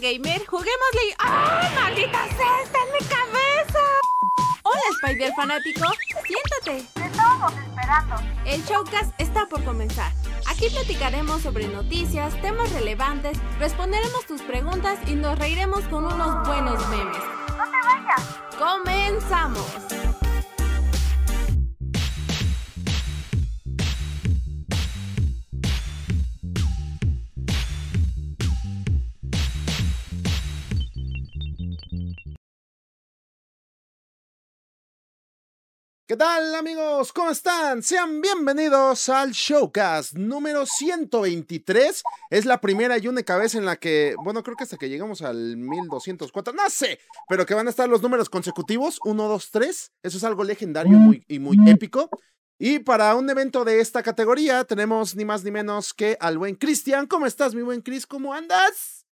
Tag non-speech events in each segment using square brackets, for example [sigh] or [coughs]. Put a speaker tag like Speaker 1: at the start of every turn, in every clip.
Speaker 1: gamer, juguémosle. ¡Ay, maldita sea! ¡Está en mi cabeza! Hola, Spider fanático. Siéntate.
Speaker 2: Te estábamos esperando.
Speaker 1: El showcast está por comenzar. Aquí platicaremos sobre noticias, temas relevantes, responderemos tus preguntas y nos reiremos con unos buenos memes.
Speaker 2: No te vayas.
Speaker 1: ¡Comenzamos!
Speaker 3: ¿Qué tal amigos? ¿Cómo están? Sean bienvenidos al Showcast número 123. Es la primera y única vez en la que, bueno, creo que hasta que llegamos al 1204, no sé, pero que van a estar los números consecutivos, 1, 2, 3. Eso es algo legendario y muy épico. Y para un evento de esta categoría tenemos ni más ni menos que al buen Cristian. ¿Cómo estás, mi buen Chris? ¿Cómo andas?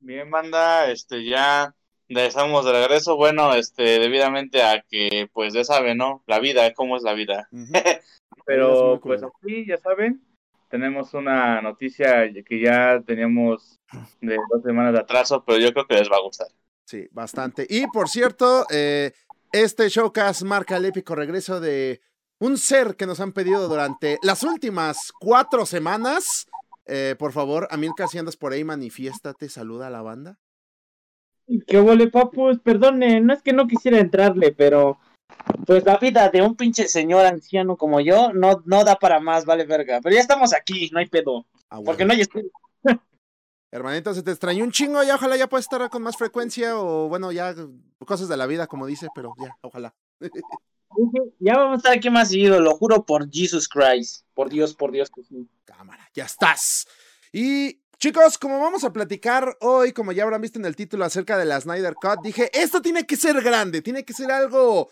Speaker 4: Bien, banda, este ya estamos de regreso, bueno, este, debidamente a que, pues ya saben, ¿no? La vida, cómo es la vida. [laughs] Pero, pues
Speaker 3: cool.
Speaker 4: aquí, ya saben, tenemos una noticia que ya teníamos de dos semanas de atraso, pero yo creo que les va a gustar.
Speaker 3: Sí, bastante. Y por cierto, eh, este showcast marca el épico regreso de un ser que nos han pedido durante las últimas cuatro semanas. Eh, por favor, Amilcar, si andas por ahí, manifiéstate, saluda a la banda.
Speaker 5: ¿Qué huele, papus? Perdone, no es que no quisiera entrarle, pero pues la vida de un pinche señor anciano como yo no, no da para más, vale verga. Pero ya estamos aquí, no hay pedo.
Speaker 3: Ah, bueno.
Speaker 5: Porque no hay estudio. [laughs]
Speaker 3: Hermanito, se te extrañó un chingo, ya ojalá ya puedas estar con más frecuencia o bueno, ya cosas de la vida, como dice, pero ya, ojalá. [laughs]
Speaker 5: Ya vamos a estar aquí más seguido, lo juro por Jesus Christ. Por Dios, por Dios que sí.
Speaker 3: Cámara, ya estás. Y chicos, como vamos a platicar hoy, como ya habrán visto en el título acerca de la Snyder Cut, dije, esto tiene que ser grande, tiene que ser algo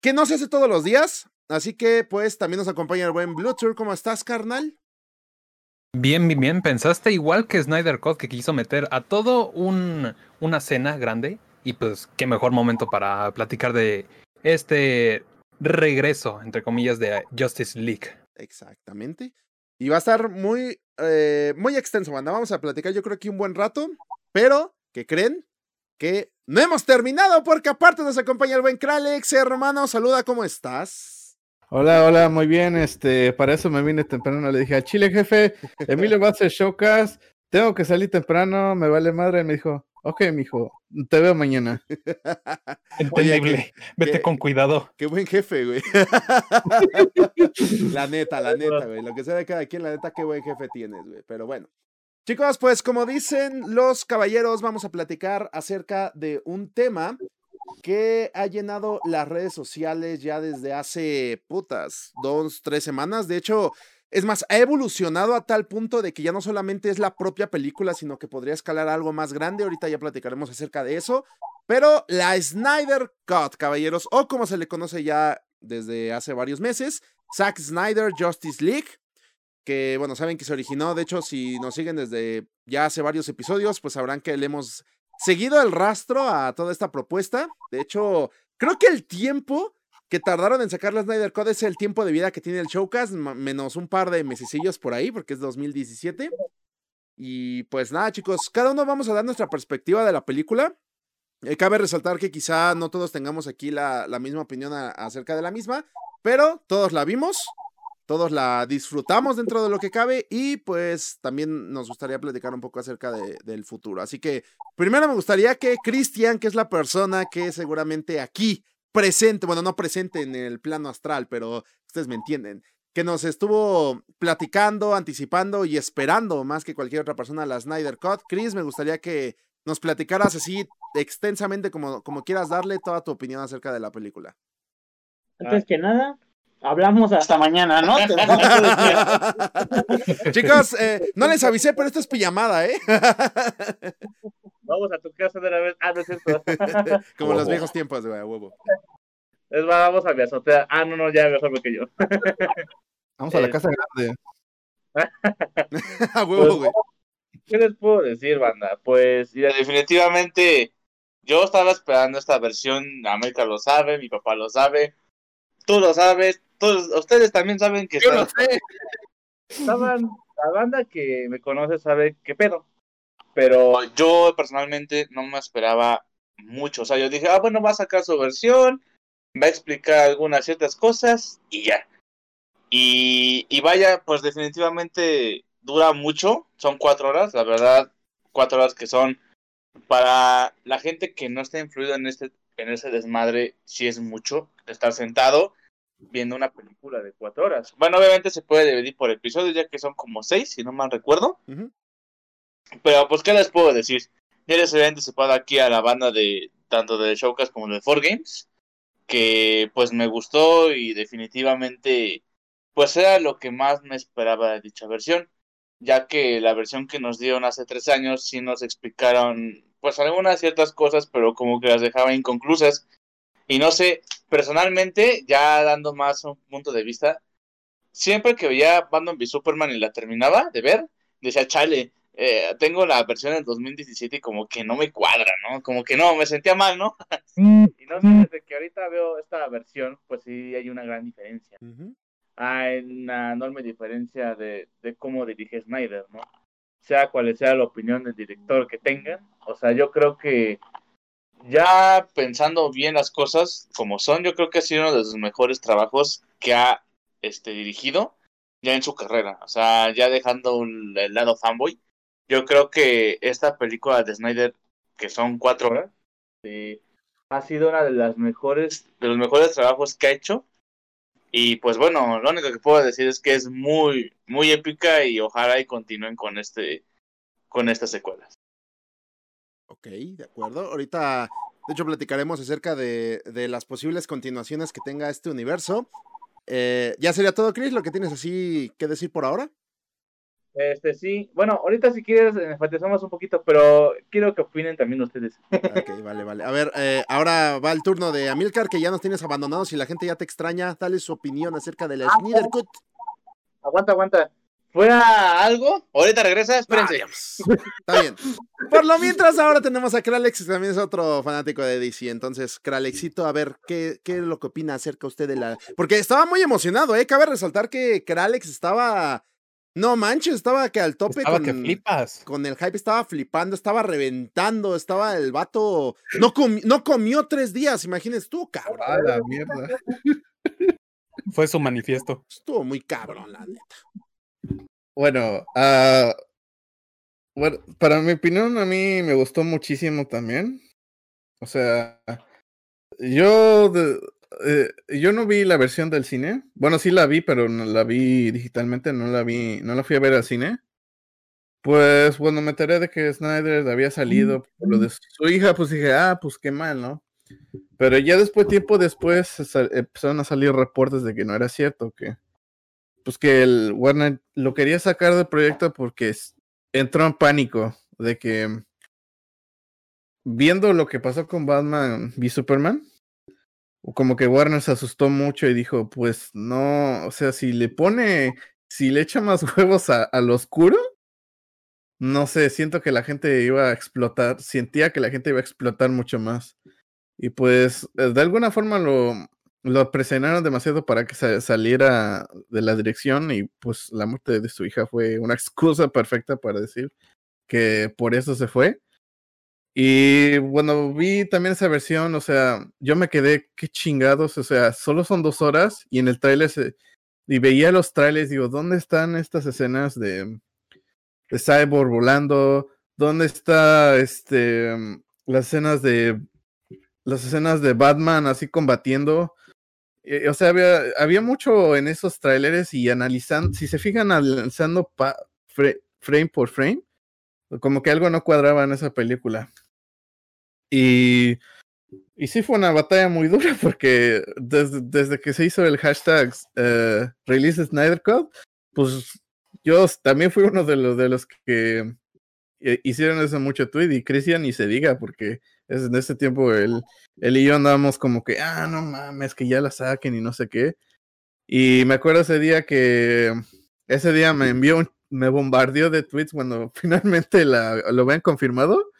Speaker 3: que no se hace todos los días. Así que pues también nos acompaña el buen Bluetooth. ¿Cómo estás, carnal?
Speaker 6: Bien, bien, bien. Pensaste igual que Snyder Cut que quiso meter a todo un, una cena grande. Y pues qué mejor momento para platicar de este regreso, entre comillas, de Justice League.
Speaker 3: Exactamente. Y va a estar muy, eh, muy extenso, banda. Vamos a platicar yo creo que un buen rato. Pero, ¿qué creen? Que no hemos terminado porque aparte nos acompaña el buen Kralex, hermano. Saluda, ¿cómo estás?
Speaker 7: Hola, hola, muy bien. Este, para eso me vine temprano. Le dije a Chile, jefe, Emilio va a showcast. Tengo que salir temprano, me vale madre. Me dijo, ok, mijo, te veo mañana.
Speaker 6: Entendible. Vete
Speaker 3: qué-
Speaker 6: con cuidado.
Speaker 3: Qué buen jefe, güey. [laughs] la neta, la neta, güey. Lo que sea de cada quien, la neta, qué buen jefe tienes, güey. Pero bueno. Chicos, pues como dicen los caballeros, vamos a platicar acerca de un tema que ha llenado las redes sociales ya desde hace putas, dos, tres semanas. De hecho, es más, ha evolucionado a tal punto de que ya no solamente es la propia película, sino que podría escalar algo más grande. Ahorita ya platicaremos acerca de eso. Pero la Snyder Cut, caballeros, o como se le conoce ya desde hace varios meses, Zack Snyder Justice League, que bueno, saben que se originó, de hecho, si nos siguen desde ya hace varios episodios, pues sabrán que le hemos seguido el rastro a toda esta propuesta. De hecho, creo que el tiempo que tardaron en sacar la Snyder Cut es el tiempo de vida que tiene el showcast, menos un par de mesecillos por ahí, porque es 2017. Y pues nada, chicos, cada uno vamos a dar nuestra perspectiva de la película. Eh, cabe resaltar que quizá no todos tengamos aquí la, la misma opinión acerca de la misma, pero todos la vimos, todos la disfrutamos dentro de lo que cabe y pues también nos gustaría platicar un poco acerca de- del futuro. Así que primero me gustaría que Cristian, que es la persona que seguramente aquí presente, bueno, no presente en el plano astral, pero ustedes me entienden, que nos estuvo platicando, anticipando y esperando más que cualquier otra persona la Snyder Cut. Chris, me gustaría que nos platicaras así extensamente como, como quieras darle toda tu opinión acerca de la película.
Speaker 5: Antes que nada, hablamos hasta mañana, ¿no? [laughs] [laughs]
Speaker 3: Chicos, eh, no les avisé, pero esto es pijamada, ¿eh? [laughs]
Speaker 4: Vamos a tu casa de la vez. Ah, no es cierto.
Speaker 3: Como en los viejos tiempos, güey, a huevo.
Speaker 4: Es más, vamos a mi azotea. Ah, no, no, ya mejor que yo.
Speaker 7: Vamos a la casa grande.
Speaker 3: a huevo, güey.
Speaker 4: ¿Qué les puedo decir, banda? Pues, mira, definitivamente, yo estaba esperando esta versión. América lo sabe, mi papá lo sabe, tú lo sabes, todos ustedes también saben que
Speaker 7: Yo
Speaker 4: estaba-
Speaker 7: lo sé.
Speaker 4: estaban, la banda que me conoce sabe qué pedo. pero yo personalmente no me esperaba mucho. O sea, yo dije, ah, bueno, va a sacar su versión, va a explicar algunas ciertas cosas y ya. Y, y vaya, pues definitivamente dura mucho, son cuatro horas, la verdad, cuatro horas que son para la gente que no está influida en este en ese desmadre, sí es mucho estar sentado viendo una película de cuatro horas. Bueno, obviamente se puede dividir por episodios, ya que son como seis, si no mal recuerdo. Pero pues, ¿qué les puedo decir? Ya les había anticipado aquí a la banda de tanto de Showcast como de 4Games, que pues me gustó y definitivamente pues era lo que más me esperaba de dicha versión, ya que la versión que nos dieron hace tres años sí nos explicaron pues algunas ciertas cosas, pero como que las dejaba inconclusas. Y no sé, personalmente, ya dando más un punto de vista, siempre que veía Batman v Superman y la terminaba de ver, decía, chale, eh, tengo la versión del 2017 y como que no me cuadra, ¿no? Como que no, me sentía mal, ¿no? [laughs] y no sé, desde que ahorita veo esta versión, pues sí hay una gran diferencia.
Speaker 3: Ujú.
Speaker 4: Hay una enorme diferencia de, de cómo dirige Snyder, ¿no? Sea cual sea la opinión del director que tengan. O sea, yo creo que ya pensando bien las cosas como son, yo creo que ha sido uno de sus mejores trabajos que ha este, dirigido ya en su carrera. O sea, ya dejando el lado fanboy, yo creo que esta película de Snyder, que son cuatro horas, eh, ha sido una de las mejores, de los mejores trabajos que ha hecho. Y pues bueno, lo único que puedo decir es que es muy, muy épica y ojalá y continúen con este, con estas secuelas.
Speaker 3: Ok, de acuerdo. Ahorita, de hecho, platicaremos acerca de, de las posibles continuaciones que tenga este universo. Eh, ¿Ya sería todo, Chris, lo que tienes así que decir por ahora?
Speaker 4: Este sí, bueno, ahorita si quieres enfatizamos un poquito, pero quiero que opinen también ustedes.
Speaker 3: Ok, [laughs] vale, vale. A ver, eh, ahora va el turno de Amilcar, que ya nos tienes abandonados y la gente ya te extraña. Dale su opinión acerca de la Snyder Cut.
Speaker 4: Aguanta, aguanta. ¿Fuera algo? Ahorita regresa, espérense.
Speaker 3: Está bien. Por lo mientras, ahora tenemos a Kralex, que también es otro fanático de DC. Entonces, Kralexito, a ver, ¿qué, ¿qué es lo que opina acerca usted de la. Porque estaba muy emocionado, ¿eh? Cabe resaltar que Kralex estaba. No manches, estaba que al tope
Speaker 6: Estaba
Speaker 3: con,
Speaker 6: que flipas.
Speaker 3: con el hype, estaba flipando, estaba reventando, estaba el vato. No, comi- no comió tres días, imagínese tú, cabrón.
Speaker 7: A la mierda. [laughs]
Speaker 6: Fue su manifiesto.
Speaker 3: Estuvo muy cabrón, la neta.
Speaker 7: Bueno, bueno, para mi opinión, a mí me gustó muchísimo también. O sea, yo, de- eh, yo no vi la versión del cine. Bueno, sí la vi, pero no la vi digitalmente, no la vi, no la fui a ver al cine. Pues cuando me enteré de que Snyder había salido por lo de su hija, pues dije, ah, pues qué mal, ¿no? Pero ya después, tiempo después, empezaron a salir reportes de que no era cierto, que pues que el Warner lo quería sacar del proyecto porque entró en pánico de que viendo lo que pasó con Batman v Superman, como que Warner se asustó mucho y dijo, pues no, o sea, si le pone, si le echa más [laughs] huevos al oscuro, no sé, siento que la gente iba a explotar, sentía que la gente iba a explotar mucho más. Y pues de alguna forma lo, lo presionaron demasiado para que sa- saliera de la dirección y pues la muerte de su hija fue una excusa perfecta para decir que por eso se fue. Y bueno, vi también esa versión, o sea, yo me quedé, qué chingados, o sea, solo son dos horas y en el tráiler se... Y veía los trailers, digo, ¿dónde están estas escenas de, de Cyborg volando? ¿Dónde está este las escenas de las escenas de Batman así combatiendo? Eh, o sea, había, había mucho en esos trailers y analizando, si se fijan analizando pa- fra- frame por frame, como que algo no cuadraba en esa película. Y, y sí fue una batalla muy [laughs] dura porque desde, desde que se hizo el hashtag eh, Release Snyder Cut, pues yo también fui uno de los, de los que eh, hicieron ese mucho tweet y Cristian ni se diga porque es, en ese tiempo él, él y yo andábamos como que, ah, no mames, que ya la saquen y no sé qué. Y me acuerdo ese día que ese día me envió me bombardeó de tweets cuando [laughs] finalmente la, lo habían confirmado.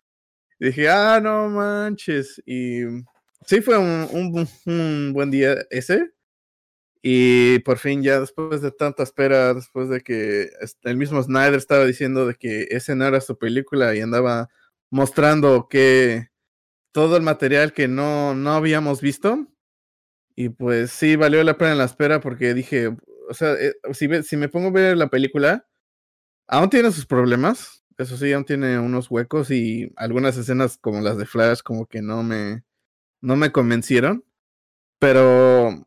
Speaker 7: Y dije, ah, no manches. Y sí fue un, un, buen día ese. Y por fin ya después de tanta espera, después de que el mismo Snyder estaba diciendo de que ese era su película y andaba mostrando que todo el material que no, no habíamos visto. Y pues sí, valió la pena la espera porque dije, o sea, eh, si, si me pongo a ver la película, aún tiene sus problemas. Eso sí, aún tiene unos huecos y algunas escenas como las de Flash como que no me, no me convencieron. Pero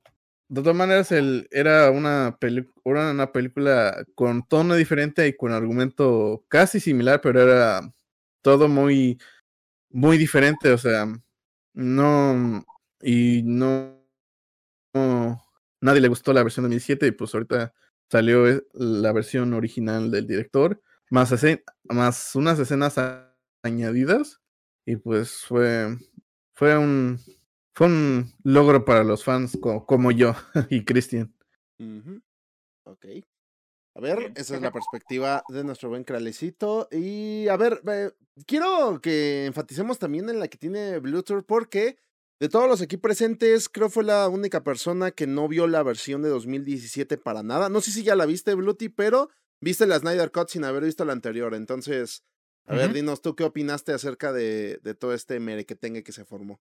Speaker 7: de todas maneras, el, era una, era una película con tono diferente y con argumento casi similar, pero era todo muy, muy diferente. O sea, no. Y no. no- nadie le gustó la versión de 2007 y pues ahorita salió eh, la versión original del director, más, más unas escenas añadidas y pues fue, fue un, fue un logro para los fans co- como yo [laughs] y Christian.
Speaker 3: Ok. A ver, [laughs] esa es la perspectiva de nuestro buen Kralecito. Y a ver, eh, quiero que enfaticemos también en la que tiene Bluetooth porque de todos los aquí presentes, creo fue la única persona que no vio la versión de 2017 para nada. No sé si ya la viste, Bluetooth, pero viste la Snyder Cut sin haber visto la anterior. Entonces, a ver, dinos tú qué opinaste acerca de, de todo este mere que tenga que se formó.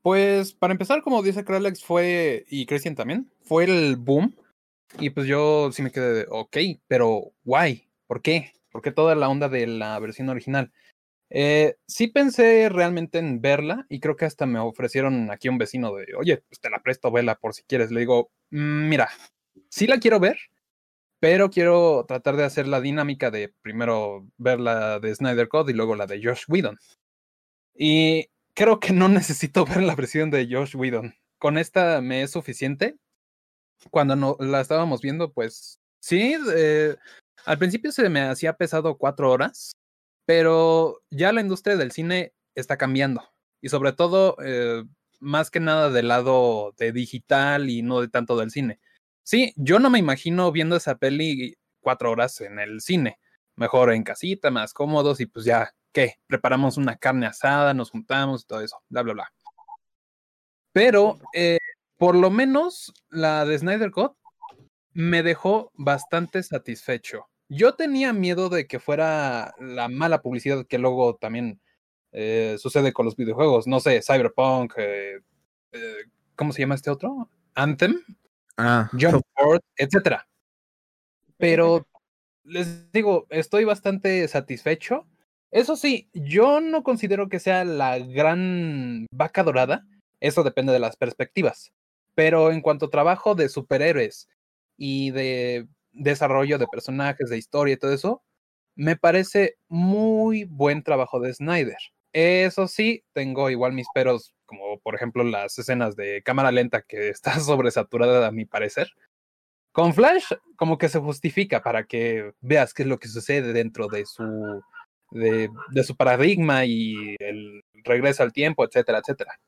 Speaker 6: Pues para empezar, como dice Kralex, fue, y Christian también, fue el boom. Y pues yo sí me quedé de, ok, pero guay, ¿por qué? ¿Por qué toda la onda de la versión original? Eh, sí pensé realmente en verla y creo que hasta me ofrecieron aquí un vecino de, oye, pues te la presto, vela por si quieres. Le digo, "Mm, mira, sí la quiero ver, pero quiero tratar de hacer la dinámica de primero ver la de Snyder Code y luego la de Josh Whedon. Y creo que no [laughs] necesito ver la versión de Josh Whedon. Con esta me es suficiente. Cuando no, la estábamos viendo, pues sí, eh, al principio se me hacía pesado cuatro horas, pero ya la industria del cine está cambiando. Y sobre todo, eh, más que nada del lado de digital y no de tanto del cine. Sí, yo no me imagino viendo esa peli cuatro horas en el cine. Mejor en casita, más cómodos y pues ya, ¿qué? Preparamos una carne asada, nos juntamos y todo eso, bla, bla, bla. Pero, eh, por lo menos, la de Snyder Cut me dejó bastante satisfecho. Yo tenía miedo de que fuera la mala publicidad que luego también eh, sucede con los videojuegos. No sé, Cyberpunk, eh, eh, ¿cómo se llama este otro? Anthem,
Speaker 7: Ah,
Speaker 6: Jump Forward, etcétera. Pero [laughs] les digo, estoy bastante satisfecho. Eso sí, yo no considero que sea la gran vaca dorada. Eso depende de las perspectivas. Pero en cuanto a trabajo de superhéroes y de desarrollo de personajes, de historia y todo eso, me parece muy buen trabajo de Snyder. Eso sí, tengo igual mis peros, como por ejemplo las escenas de cámara lenta que [laughs] está sobresaturada a mi parecer. Con Flash, como que se justifica para que veas qué es lo que sucede dentro de su, de, de su paradigma y el regreso al tiempo, etcétera, etcétera.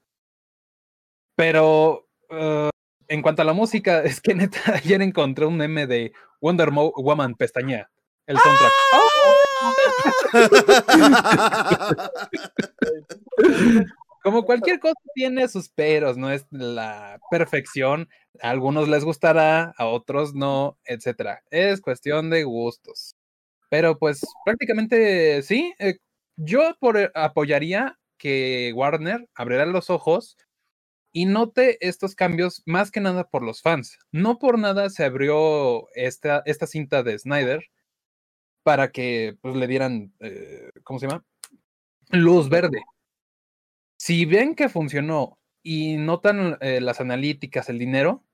Speaker 6: Pero uh, en cuanto a la música, [laughs] es que neta, ayer encontré un meme de Wonder Mo Woman pestañea, el soundtrack. [laughs] Como cualquier cosa tiene sus peros, no es la perfección. A algunos les gustará, a otros no, etcétera. Es cuestión de gustos. Pero pues prácticamente sí. eh, yo por, eh, apoyaría que Warner abriera los ojos y note estos cambios más que nada por los fans. No por nada se abrió esta, esta cinta de Snyder para que pues, le dieran, eh, ¿cómo se llama? Luz verde. Si ven que funcionó y notan eh, las analíticas, el dinero,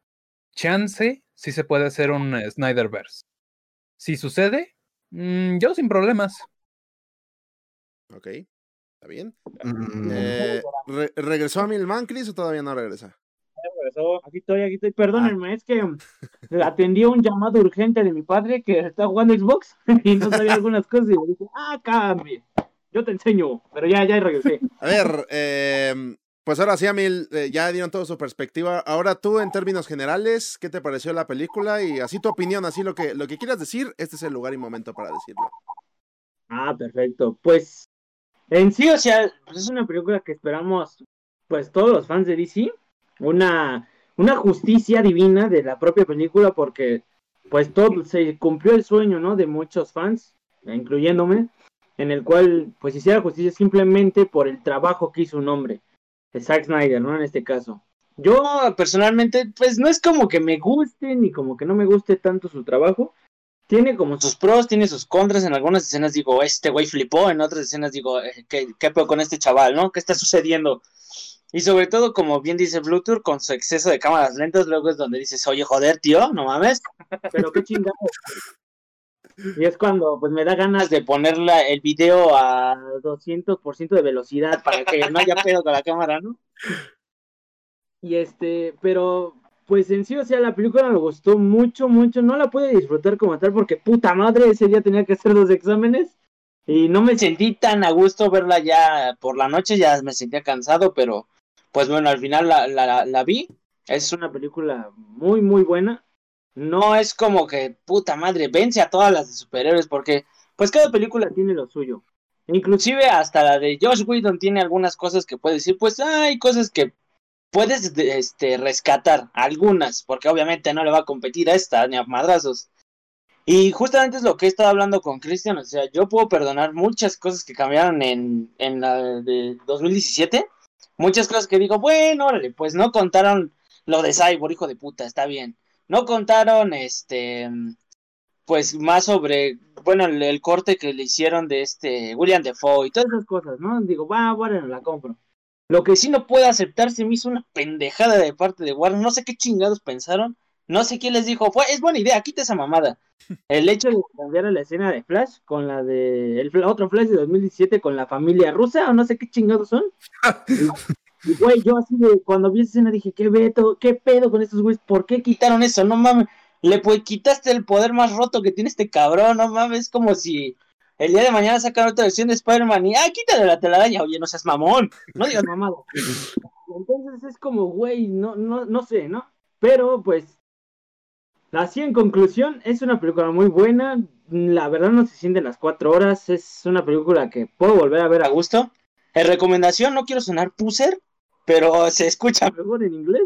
Speaker 6: chance sí se puede hacer un eh, Snyderverse. Si sucede, mm, yo sin problemas.
Speaker 3: ok, está bien.
Speaker 7: mm,
Speaker 3: Eh, re- ¿Regresó a Milman, Chris, o todavía no regresa?
Speaker 5: regresó. Aquí estoy, aquí estoy. Perdónenme, es que atendí un llamado urgente de mi padre que está jugando Xbox [laughs] y no sabía algunas cosas y le dije, ah, cambie. Yo te enseño, pero ya, ya regresé.
Speaker 3: A ver, eh, pues ahora sí, Amil, eh, ya dieron toda su perspectiva. Ahora tú, en términos generales, ¿qué te pareció la película? Y así tu opinión, así lo que, lo que quieras decir, este es el lugar y momento para decirlo.
Speaker 5: Ah, perfecto. Pues en sí, o sea, pues es una película que esperamos, pues todos los fans de DC, una, una justicia divina de la propia película porque pues todo se cumplió el sueño, ¿no? De muchos fans, incluyéndome, en el cual pues hiciera justicia simplemente por el trabajo que hizo un hombre, Zack Snyder, ¿no? En este caso. Yo personalmente, pues no es como que me guste ni como que no me guste tanto su trabajo. Tiene como sus pros, tiene sus contras. En algunas escenas digo, este güey flipó. En otras escenas digo, eh, ¿qué, qué pedo con este chaval, no? ¿Qué está sucediendo? Y sobre todo, como bien dice Bluetooth, con su exceso de cámaras lentas, luego es donde dices, oye, joder, tío, no mames. Pero qué chingado. Y es cuando pues me da ganas de ponerla el video a 200% de velocidad para que no haya pedo con la cámara, ¿no? Y este, pero pues en sí, o sea, la película me gustó mucho, mucho. No la pude disfrutar como tal porque puta madre, ese día tenía que hacer los exámenes. Y no me sentí tan a gusto verla ya por la noche, ya me sentía cansado, pero pues bueno, al final la, la, la vi. Es una película muy, muy buena. No es como que, puta madre, vence a todas las de superhéroes, porque pues cada película tiene lo suyo. Inclusive hasta la de Josh Whedon tiene algunas cosas que puedes decir, pues hay cosas que puedes este, rescatar, algunas, porque obviamente no le va a competir a esta ni a madrazos. Y justamente es lo que he estado hablando con Christian, o sea, yo puedo perdonar muchas cosas que cambiaron en, en la de 2017, muchas cosas que digo, bueno, órale, pues no contaron lo de Cyborg, hijo de puta, está bien. No contaron, este, pues más sobre, bueno, el, el corte que le hicieron de este William Defoe y todas esas cosas, ¿no? Digo, va, bueno, la compro. Lo que sí no puedo aceptar se me hizo una pendejada de parte de Warner. No sé qué chingados pensaron. No sé quién les dijo. Fue, es buena idea, quita esa mamada. [laughs] El hecho de cambiar a la escena de Flash con la de. El otro Flash de 2017 con la familia rusa o no sé qué chingados son. [laughs] y, güey, yo así de. Cuando vi esa escena dije, ¿qué, veto, qué pedo con estos güeyes? ¿Por qué quitaron eso? No mames. Le pues, quitaste el poder más roto que tiene este cabrón. No mames. Es como si el día de mañana sacan otra versión de Spider-Man y, ah, quítale la telaraña, oye, no seas mamón, no digas mamado. [laughs] Entonces es como, güey, no, no, no sé, ¿no? Pero pues, así en conclusión, es una película muy buena, la verdad no se siente las cuatro horas, es una película que puedo volver a ver a gusto. En recomendación, no quiero sonar puser, pero se escucha [laughs] mejor en inglés.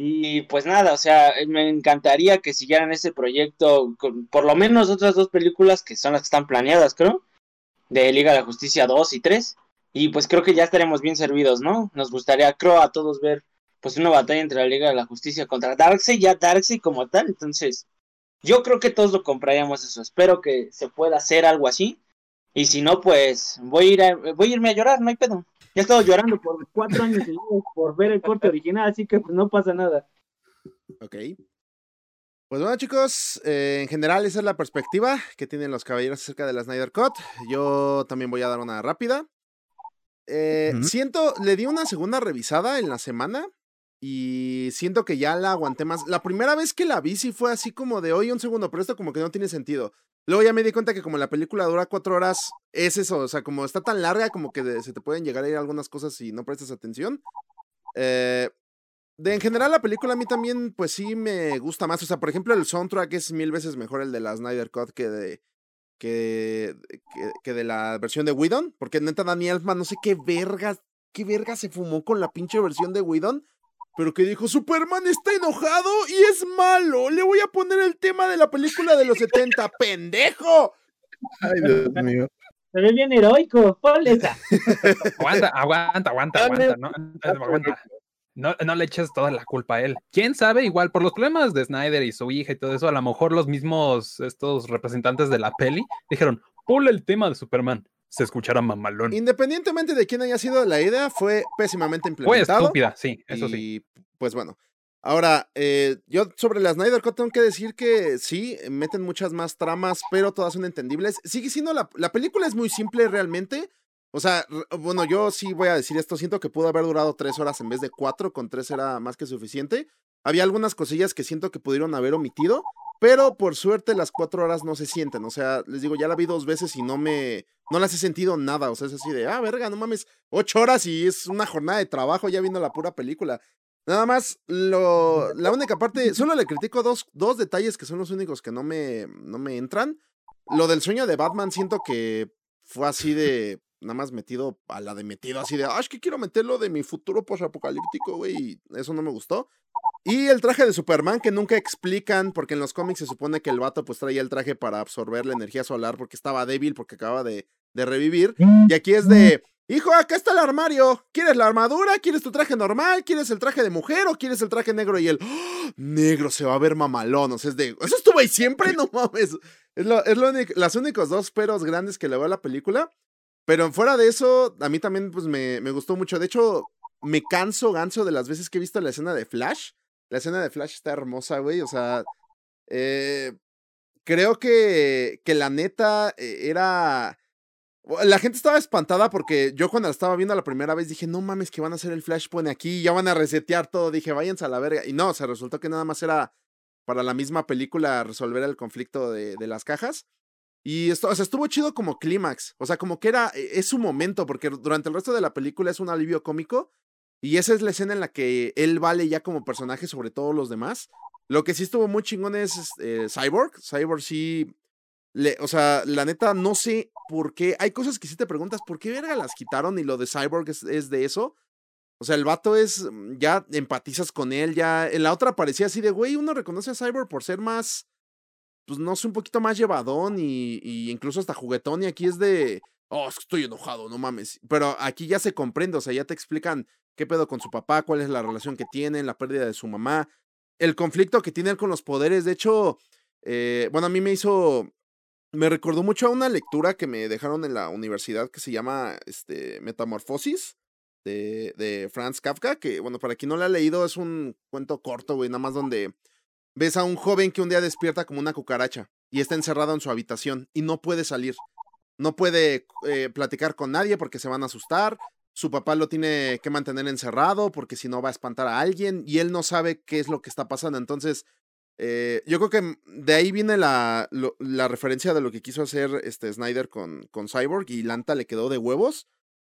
Speaker 5: Y pues nada, o sea, me encantaría que siguieran ese proyecto con por lo menos otras dos películas que son las que están planeadas, creo, de Liga de la Justicia 2 y 3. Y pues creo que ya estaremos bien servidos, ¿no? Nos gustaría, creo, a todos ver pues una batalla entre la Liga de la Justicia contra Darkseid, ya Darkseid como tal. Entonces, yo creo que todos lo compraríamos eso. Espero que se pueda hacer algo así. Y si no, pues voy a, ir a, voy a irme a llorar, no hay pedo. Ya he estado llorando por cuatro años seguidos por ver el corte original, así que pues no pasa nada.
Speaker 3: Ok. Pues bueno, chicos, eh, en general esa es la perspectiva que tienen los caballeros acerca de la Snyder Cut. Yo también voy a dar una rápida. Eh. Siento, le di una segunda revisada en la semana y siento que ya la aguanté más. La primera vez que la vi sí fue así como de hoy un segundo, pero esto como que no tiene sentido. Luego ya me di cuenta que como la película dura cuatro horas, es eso, o sea, como está tan larga como que de- se te pueden llegar a ir algunas cosas si no prestas atención. Eh, de en general la película a mí también pues sí me gusta más, o sea, por ejemplo el soundtrack es mil veces mejor el de la Snyder Cut que de que, que, de la versión de Whedon, porque neta Danny Elfman no sé qué vergas, qué verga se fumó con la pinche versión de Whedon, pero que dijo, Superman está enojado y es malo, le voy a poner el tema de la película de los 70, [laughs] pendejo.
Speaker 7: Ay, Dios mío.
Speaker 5: Se ve bien heroico, ponle esa. [laughs]
Speaker 6: Aguanta, aguanta, aguanta, aguanta, no, no, aguanta. No, no le eches toda la culpa a él. ¿Quién sabe? Igual por los problemas de Snyder y su hija y todo eso, a lo mejor los mismos estos representantes de la peli dijeron, ponle el tema de Superman. Se escuchará mamalón.
Speaker 3: Independientemente de quién haya sido la idea, fue pésimamente
Speaker 6: Fue
Speaker 3: implementado.
Speaker 6: estúpida, sí, eso sí.
Speaker 3: Y pues bueno. Ahora, eh, yo sobre la Snyder Cut tengo que decir que sí, meten muchas más tramas, pero todas son entendibles. Sigue siendo la, la película es muy simple realmente. O sea, bueno, yo sí voy a decir esto. Siento que pudo haber durado tres horas en vez de cuatro. Con tres era más que suficiente. Había algunas cosillas que siento que pudieron haber omitido. Pero por suerte las cuatro horas no se sienten. O sea, les digo, ya la vi dos veces y no me. No las he sentido nada. O sea, es así de, ah, verga, no mames. Ocho horas y es una jornada de trabajo ya viendo la pura película. Nada más, lo, la única parte, solo le critico dos, dos detalles que son los únicos que no me, no me entran. Lo del sueño de Batman siento que fue así de, nada más metido a la de metido, así de, ah, es que quiero meterlo de mi futuro post-apocalíptico, güey, y eso no me gustó. Y el traje de Superman que nunca explican, porque en los cómics se supone que el vato pues traía el traje para absorber la energía solar porque estaba débil, porque acaba de, de revivir. Y aquí es de, hijo, acá está el armario. ¿Quieres la armadura? ¿Quieres tu traje normal? ¿Quieres el traje de mujer o quieres el traje negro? Y el ¡Oh! negro se va a ver mamalón. O sea, es de, eso estuvo ahí siempre, [laughs] no mames. Es, lo, es lo único- las únicos dos peros grandes que le veo a la película. Pero fuera de eso, a mí también pues me, me gustó mucho. De hecho, me canso ganso de las veces que he visto la escena de Flash. La escena de Flash está hermosa, güey. O sea, eh, creo que, que la neta eh, era... La gente estaba espantada porque yo cuando la estaba viendo la primera vez dije, no mames, que van a hacer el Flashpoint aquí, ya van a resetear todo. Dije, váyanse a la verga. Y no, se resultó que nada más era para la misma película resolver el conflicto de, de las cajas. Y esto, o sea, estuvo chido como clímax. O sea, como que era, e- es su momento, porque durante el resto de la película es un alivio cómico. Y esa es la escena en la que él vale ya como personaje sobre todos los demás. Lo que sí estuvo muy chingón es eh, Cyborg. Cyborg sí. O sea, la neta, no sé por qué. Hay cosas que sí te preguntas, ¿por qué verga las quitaron? Y lo de Cyborg es, es de eso. O sea, el vato es. mm, Ya empatizas con él, ya. En la otra parecía así de, güey, uno reconoce a Cyborg por ser más. Pues no sé, un poquito más llevadón y, y incluso hasta juguetón. Y aquí es de. Oh, estoy enojado, no mames. Pero aquí ya se comprende, o sea, ya te explican qué pedo con su papá, cuál es la relación que tienen, la pérdida de su mamá, el conflicto que tiene con los poderes. De hecho, eh, bueno, a mí me hizo. Me recordó mucho a una lectura que me dejaron en la universidad que se llama este, Metamorfosis de, de Franz Kafka. Que, bueno, para quien no la ha leído, es un cuento corto, güey, nada más donde ves a un joven que un día despierta como una cucaracha y está encerrado en su habitación y no puede salir. No puede eh, platicar con nadie porque se van a asustar. Su papá lo tiene que mantener encerrado porque si no va a espantar a alguien y él no sabe qué es lo que está pasando. Entonces, eh, yo creo que de ahí viene la, la referencia de lo que quiso hacer este Snyder con, con Cyborg y Lanta le quedó de huevos.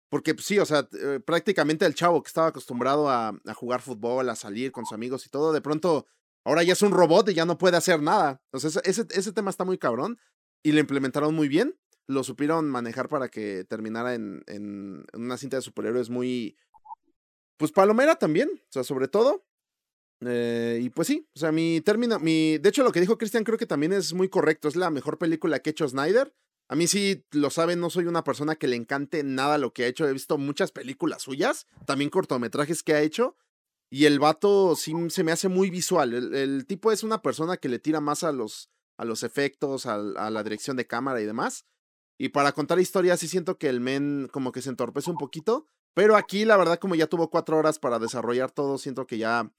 Speaker 3: Porque pues, sí, o sea, eh, prácticamente el chavo que estaba acostumbrado a, a jugar fútbol, a salir con sus amigos y todo, de pronto ahora ya es un robot y ya no puede hacer nada. Entonces, ese, ese tema está muy cabrón y lo implementaron muy bien. Lo supieron manejar para que terminara en, en, una cinta de superhéroes muy. Pues palomera también, o sea, sobre todo. Eh, y pues sí, o sea, mi término, mi, de hecho lo que dijo Cristian creo que también es muy correcto, es la mejor película que ha hecho Snyder. A mí sí, lo saben, no soy una persona que le encante nada lo que ha hecho, he visto muchas películas suyas, también cortometrajes que ha hecho, y el vato sí se me hace muy visual, el, el tipo es una persona que le tira más a los, a los efectos, a, la dirección de cámara y demás, y para contar historias sí siento que el men como que se entorpece un poquito, pero aquí la verdad como ya tuvo cuatro horas para desarrollar todo, siento que ya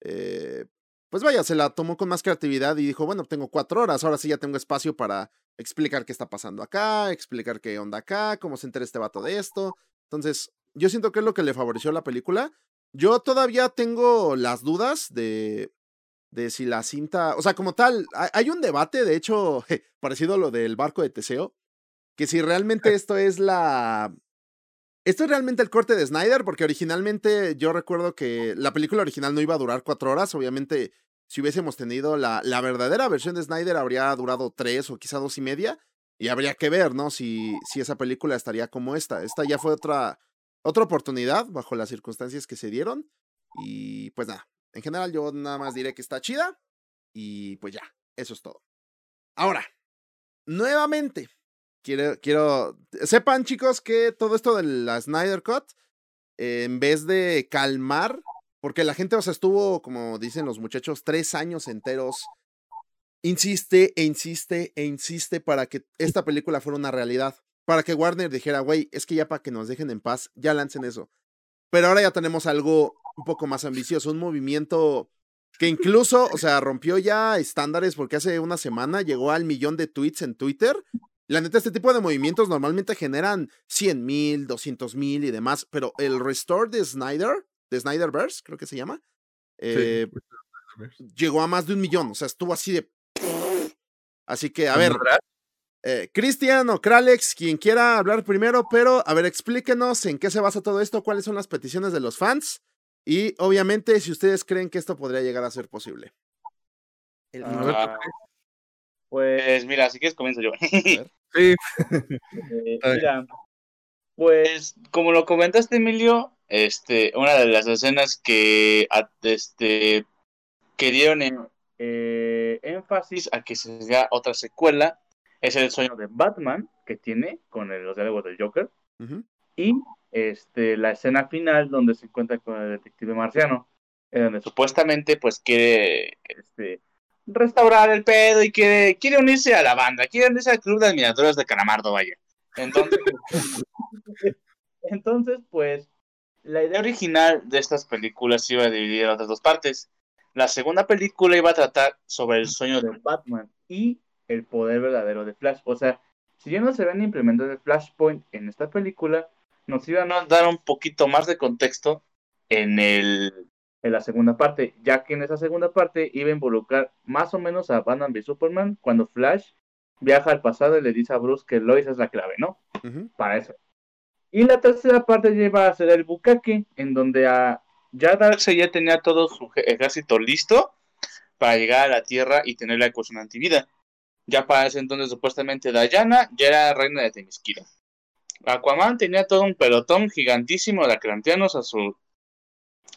Speaker 3: eh, pues vaya, se la tomó con más creatividad y dijo, bueno, tengo cuatro horas, ahora sí ya tengo espacio para explicar qué está pasando acá, explicar qué onda acá, cómo se entera este vato de esto. Entonces, yo siento que es lo que le favoreció la película. Yo todavía tengo las dudas de, de si la cinta, o sea, como tal, hay, un debate, de hecho, [laughs] parecido a lo del barco de Teseo, que si realmente esto es la... Esto es realmente el corte de Snyder, porque originalmente yo recuerdo que la película original no iba a durar cuatro horas. Obviamente, si hubiésemos tenido la, la verdadera versión de Snyder, habría durado tres o quizá dos y media. Y habría que ver, ¿no? Si, si esa película estaría como esta. Esta ya fue otra, otra oportunidad bajo las circunstancias que se dieron. Y pues nada, en general yo nada más diré que está chida. Y pues ya, eso es todo. Ahora, nuevamente, quiero, quiero, sepan chicos que todo esto de la Snyder Cut, en vez de calmar, porque la gente, o sea, estuvo, como dicen los muchachos, tres años enteros, insiste e insiste e insiste para que esta película fuera una realidad, para que Warner dijera, güey, es que ya para que nos dejen en paz, ya lancen eso. Pero ahora ya tenemos algo un poco más ambicioso, un movimiento que incluso, o sea, rompió ya estándares porque hace una semana llegó al millón de tweets en Twitter. La neta, este tipo de movimientos normalmente generan 100 mil, 200 mil y demás, pero el restore de Snyder, de Snyderverse, creo que se llama, eh, llegó a más de un millón, o sea, estuvo así de... Así que, a ver, eh, Cristian o Kralex, quien quiera hablar primero, pero a ver, explíquenos en qué se basa todo esto, cuáles son las peticiones de los fans y obviamente si ustedes creen que esto podría llegar a ser posible.
Speaker 4: Ah, pues mira, si quieres comienzo yo. [laughs]
Speaker 7: Sí,
Speaker 5: Eh, [laughs] mira,
Speaker 4: Pues, como lo comentaste, Emilio, este, una de las escenas que este, que dieron en- eh, énfasis a que se haga otra secuela es el sueño de Batman que tiene con el- los diálogos del Joker y este, la escena final donde se encuentra con el detective marciano, en donde supuestamente pues quiere este, restaurar el pedo y quiere, quiere unirse a la banda, quiere unirse al club de admiradores de Calamardo, vaya. Entonces, [laughs] entonces pues la idea original de estas películas iba a dividir en otras dos partes. La segunda película iba a tratar sobre el sueño de Batman y el poder verdadero de Flash. O sea, si ya no se ven implementado el Flashpoint en esta película, nos iban a dar un poquito más de contexto en, el, en la segunda parte, ya que en esa segunda parte iba a involucrar más o menos a Batman v Superman cuando Flash viaja al pasado y le dice a Bruce que Lois es la clave, ¿no? Para eso. Y la tercera parte iba a ser el bucaque, en donde a, ya Darkseid ya tenía todo su ejército listo para llegar a la Tierra y tener la ecuación antivida. Ya para ese entonces, supuestamente, Diana ya era reina de Temisquira. Aquaman tenía todo un pelotón gigantísimo de atlanteanos a, su,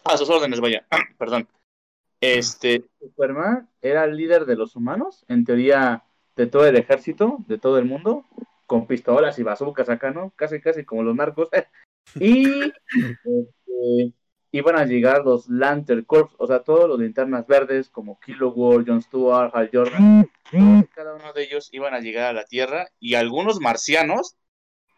Speaker 4: a sus órdenes, vaya. [clears throat] Perdón. Este, Superman era el líder de los humanos, en teoría, de todo el ejército, de todo el mundo, con pistolas y bazucas acá, ¿no? Casi, casi como los narcos. [laughs] y este, iban a llegar los Lantern Corps, o sea, todos los linternas verdes, como Kilowog, John Stewart, Hal Jordan, y cada uno de ellos iban a llegar a la Tierra y algunos marcianos,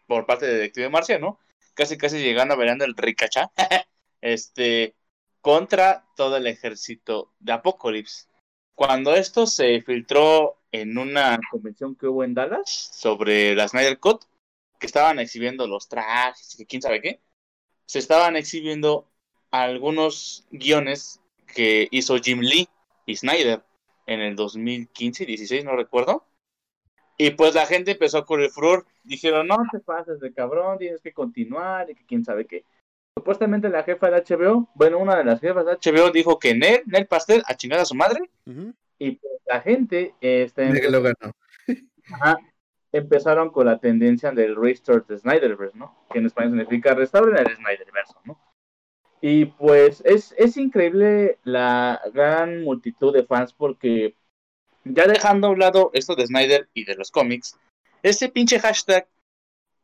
Speaker 4: por parte de Detective Marciano, casi casi llegando a verando el ricachá, [laughs] este, contra todo el ejército de Apocalypse. Cuando esto se filtró en una convención que hubo en Dallas sobre la Snyder Cut, que estaban exhibiendo los trajes y quién sabe qué, se estaban exhibiendo algunos guiones que hizo Jim Lee y Snyder en el 2015, 16, no recuerdo. Y pues la gente empezó con el furor. Dijeron, no te pases de cabrón, tienes que continuar y que quién sabe qué. Supuestamente la jefa de HBO, bueno, una de las jefas de HBO dijo que Nel, Nel Pastel, a chingar a su madre.
Speaker 3: Ujú.
Speaker 4: Y pues la gente este,
Speaker 7: que lo ganó. [laughs]
Speaker 4: Ajá. Empezaron con la tendencia del Restore the Snyderverse, ¿no? Que en español significa restaurar el Snyderverse, ¿no? Y pues es, es increíble la gran multitud de fans porque ya dejando a un lado esto de Snyder y de los cómics, este pinche hashtag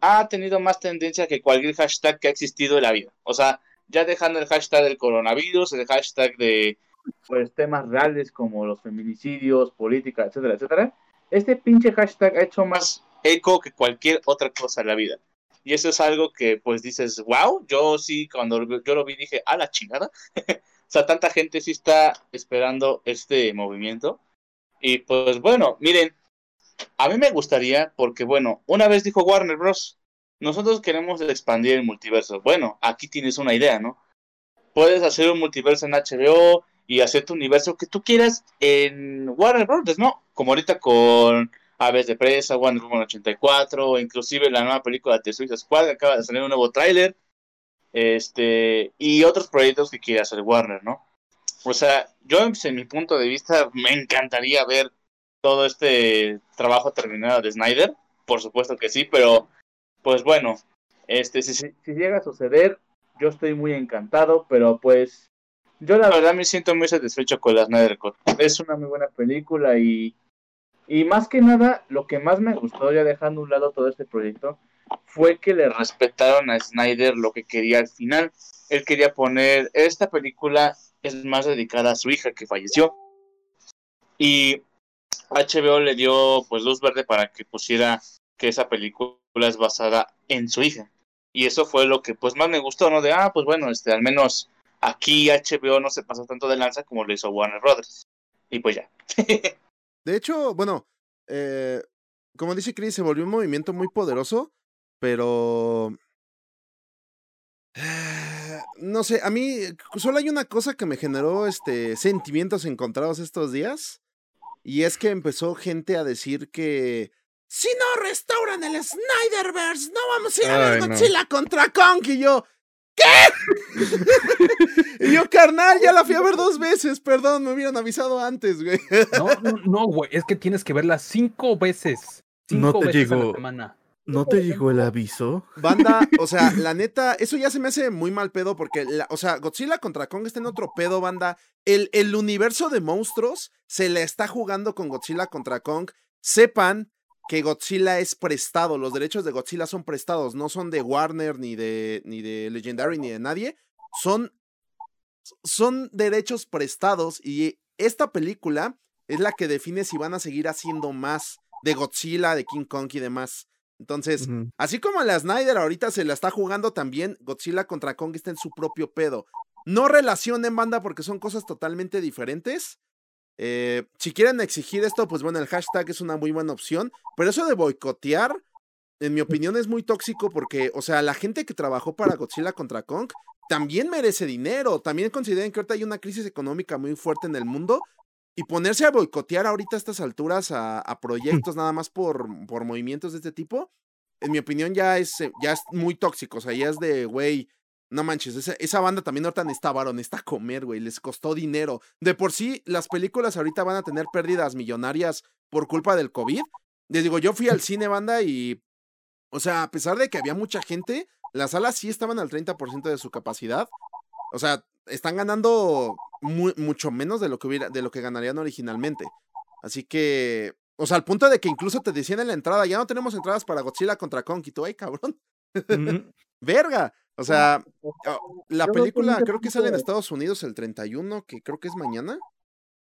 Speaker 4: ha tenido más tendencia que cualquier hashtag que ha existido en la vida. O sea, ya dejando el hashtag del coronavirus, el hashtag de pues temas reales como los feminicidios, política, etcétera, etcétera, este pinche hashtag ha hecho más eco que cualquier otra cosa en la vida. Y eso es algo que pues dices, wow, yo sí, cuando yo lo vi dije, a la chingada. [laughs] o sea, tanta gente sí está esperando este movimiento. Y pues bueno, miren, a mí me gustaría, porque bueno, una vez dijo Warner Bros., nosotros queremos expandir el multiverso. Bueno, aquí tienes una idea, ¿no? Puedes hacer un multiverso en HBO y hacer tu universo que tú quieras en Warner Bros., ¿no? Como ahorita con Aves de Presa, Wonder Woman 84, o inclusive la nueva película de Suicide Squad, acaba de salir un nuevo tráiler, este, y otros proyectos que quiera hacer Warner, ¿no? O sea, yo en mi punto de vista me encantaría ver todo este trabajo terminado de Snyder, por supuesto que sí, pero pues bueno, este, si, si, si llega a suceder, yo estoy muy encantado, pero pues yo la verdad me siento muy satisfecho con la Snyder Cut. Es una muy buena película y, y más que nada, lo que más me gustó, ya dejando a un lado todo este proyecto, fue que le respetaron a Snyder lo que quería al final. Él quería poner, esta película es más dedicada a su hija que falleció. Y HBO le dio pues luz verde para que pusiera que esa película es basada en su hija. Y eso fue lo que pues más me gustó, ¿no? De, ah, pues bueno, este, al menos aquí HBO no se pasó tanto de lanza como lo hizo Warner Brothers. Y pues ya. [laughs]
Speaker 3: De hecho, bueno, eh, como dice Chris, se volvió un movimiento muy poderoso, pero... No sé, a mí solo hay una cosa que me generó este, sentimientos encontrados estos días, y es que empezó gente a decir que si no restauran el Snyderverse, no vamos a ir a ver
Speaker 7: Ay, no.
Speaker 3: Godzilla contra Kong, y yo... ¿Qué? [laughs] y yo, carnal, ya la fui a ver dos veces, perdón, me hubieran avisado antes, güey. [laughs]
Speaker 6: No, no, no, güey, es que tienes que verla cinco veces.
Speaker 7: No
Speaker 6: Cinco
Speaker 7: te
Speaker 6: veces a la
Speaker 7: llegó.
Speaker 6: semana.
Speaker 7: ¿No te llegó el aviso?
Speaker 3: Banda, o sea, la neta, eso ya se me hace muy mal pedo porque, la- o sea, Godzilla contra Kong está en otro pedo, banda. El, el universo de monstruos se le está jugando con Godzilla contra Kong. Sepan que Godzilla es prestado, los derechos de Godzilla son prestados, no son de Warner ni de, ni de Legendary ni de nadie. Son, son derechos prestados y esta película es la que define si van a seguir haciendo más de Godzilla, de King Kong y demás. Entonces. Así como la Snyder ahorita se la está jugando también, Godzilla contra Kong está en su propio pedo. No relacionen banda porque son cosas totalmente diferentes. Eh, si quieren exigir esto, pues bueno, el hashtag es una muy buena opción. Pero eso de boicotear, en mi opinión, es muy tóxico porque, o sea, la gente que trabajó para Godzilla contra Kong también merece dinero. También consideren que ahorita hay una crisis económica muy fuerte en el mundo. Y ponerse a boicotear ahorita a estas alturas a, a proyectos nada más por, por movimientos de este tipo, en mi opinión, ya es, ya es muy tóxico. O sea, ya es de, güey, no manches, esa, esa banda también ahorita necesita varo, necesita comer, güey, les costó dinero. De por sí, las películas ahorita van a tener pérdidas millonarias por culpa del COVID. Les digo, yo fui al cine, banda, y, o sea, a pesar de que había mucha gente, las salas sí estaban al 30% de su capacidad. O sea, están ganando mu- mucho menos de lo que hubiera, de lo que ganarían originalmente. Así que, o sea, al punto de que incluso te decían en la entrada, ya no tenemos entradas para Godzilla contra Kong, y tú, ay, cabrón, [laughs] verga. O sea, oh, la película creo que sale en Estados Unidos el 31, que creo que es mañana.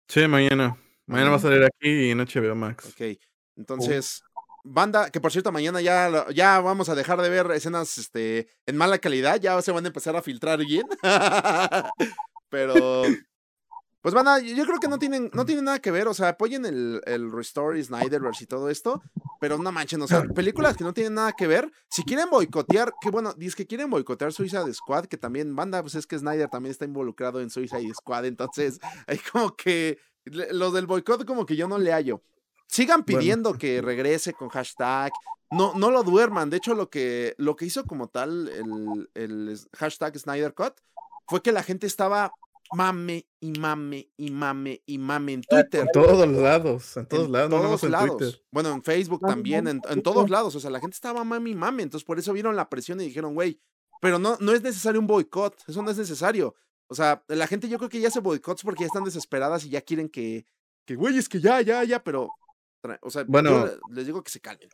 Speaker 7: Sí, mañana. Mañana va a salir aquí en HBO Max.
Speaker 3: Ok, entonces, banda, que por cierto, mañana ya, ya vamos a dejar de ver escenas este, en mala calidad, ya se van a empezar a filtrar bien. [laughs] Pero, pues banda, yo yo creo que no tienen, no tienen nada que ver, o sea, apoyen el, el Restore Snyderverse y todo esto, pero no manchen, o sea, películas que no tienen nada que ver, si quieren boicotear, que bueno, dice que quieren boicotear Suicide Squad, que también, banda, pues es que Snyder también está involucrado en Suicide Squad, entonces, hay como que, los del boicot como que yo no le hallo. Sigan
Speaker 7: Bueno.
Speaker 3: pidiendo que regrese con hashtag. No, no lo duerman. De hecho, lo que, lo que hizo como tal el, el hashtag Snyder Cut fue que la gente estaba mame y mame y mame y mame en Twitter.
Speaker 7: En todos lados, en todos
Speaker 3: En
Speaker 7: lados, no
Speaker 3: todos
Speaker 7: en
Speaker 3: lados.
Speaker 7: Twitter.
Speaker 3: Bueno, en Facebook también, en, en todos lados. O sea, la gente estaba mame y mame. Entonces, por eso vieron la presión y dijeron, güey, pero no, no es necesario un boicot. Eso no es necesario. O sea, la gente yo creo que ya hace boicots porque ya están desesperadas y ya quieren que, que güey, es que ya, ya, ya, pero. O sea,
Speaker 7: Bueno.
Speaker 3: yo les digo que se calmen.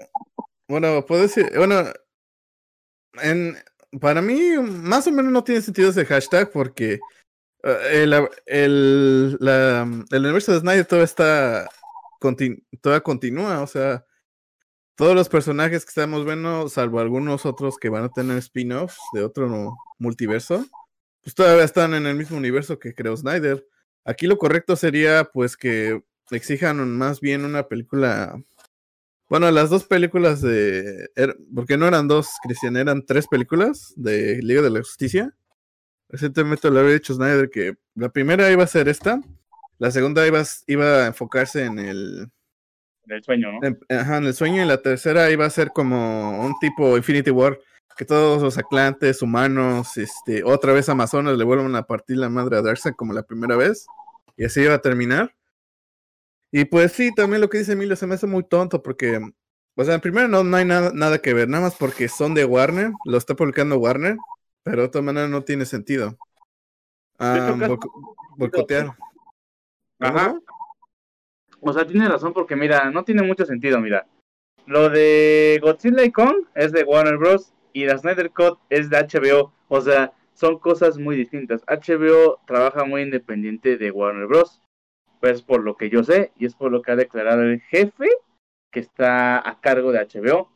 Speaker 7: Bueno, puedo decir, bueno, en, para mí más o menos no tiene sentido ese hashtag porque el, el, la- el universo de Snyder todavía está, contin- todavía continúa, o sea, todos los personajes que estamos viendo, salvo algunos otros que van a tener spin-offs de otro multiverso, pues todavía están en el mismo universo que creó Snyder. Aquí lo correcto sería pues que exijan más bien una película bueno, las dos películas de. er- porque no eran dos, Cristian, eran tres películas de Liga de la Justicia. Recientemente lo había dicho Snyder que la primera iba a ser esta, la segunda iba, iba a enfocarse en el,
Speaker 4: Del sueño, ¿no?
Speaker 7: en, ajá, en el sueño, y la tercera iba a ser como un tipo Infinity War, que todos los atlantes, humanos, este, otra vez Amazonas le vuelvan a partir la madre a Darkseid como la primera vez, y así iba a terminar. Y pues sí, también lo que dice Emilio se me hace muy tonto porque, o sea, primero no, no hay nada, nada que ver, nada más porque son de Warner, lo está publicando Warner, pero de otra manera no tiene sentido. Ah, boico- boicotear.
Speaker 4: Ajá. O sea, tiene razón porque, mira, no tiene mucho sentido, mira. Lo de Godzilla y Kong es de Warner Bros. y la Snyder Cut es de HBO. O sea, son cosas muy distintas. HBO trabaja muy independiente de Warner Bros. Pues por lo que yo sé y es por lo que ha declarado el jefe que está a cargo de HBO.